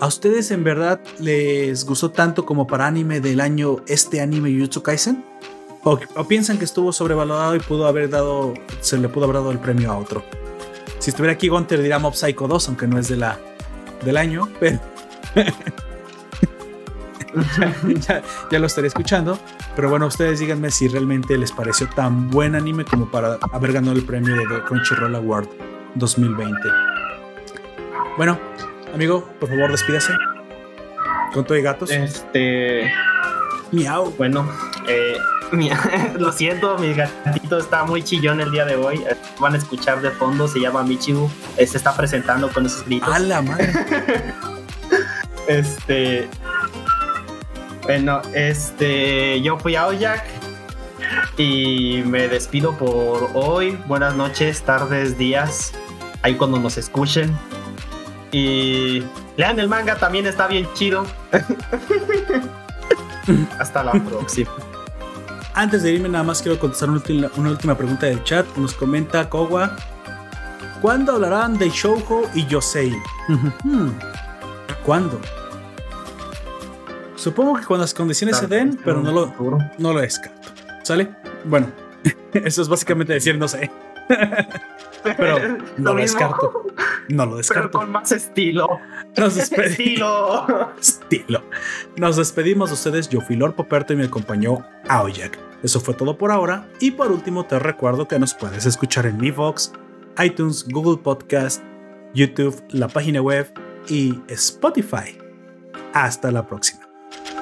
Speaker 1: ¿a ustedes en verdad les gustó tanto como para anime del año este anime Jujutsu Kaisen? O, piensan que estuvo sobrevalorado y pudo haber dado, se le pudo haber dado el premio a otro? Si estuviera aquí Gunter diría Mob Psycho 2, aunque no es de la, del año, pero... ya, lo estaré escuchando. Pero bueno, ustedes díganme si realmente les pareció tan buen anime como para haber ganado el premio de Crunchyroll Award 2020. Bueno, amigo, por favor, despídase. Con todo y gatos.
Speaker 2: Este.
Speaker 1: Miau.
Speaker 2: Bueno, eh, lo siento, mi gatito está muy chillón el día de hoy. Van a escuchar de fondo, se llama Michibu. Se está presentando con esos gritos.
Speaker 1: ¡A la madre!
Speaker 2: este. Bueno, este, yo fui a Oyak. Y me despido por hoy. Buenas noches, tardes, días. Ahí cuando nos escuchen. Y lean el manga, también está bien chido. Hasta la próxima.
Speaker 1: Antes de irme, nada más quiero contestar una última, pregunta del chat. Nos comenta Kowa. ¿Cuándo hablarán de Shoujo y Yosei? ¿Cuándo? Supongo que cuando las condiciones se den, pero no lo, no lo descarto. ¿Sale? Bueno, eso es básicamente decir no sé. pero no lo, descarto. No lo descarto.
Speaker 2: Pero con más estilo.
Speaker 1: Nos despedimos. estilo. estilo. Nos despedimos de ustedes. Yo fui Lord Poperto y me acompañó Aoyak. Eso fue todo por ahora. Y por último, te recuerdo que nos puedes escuchar en Mi Vox, iTunes, Google Podcast, YouTube, la página web y Spotify. Hasta la próxima. Thank you.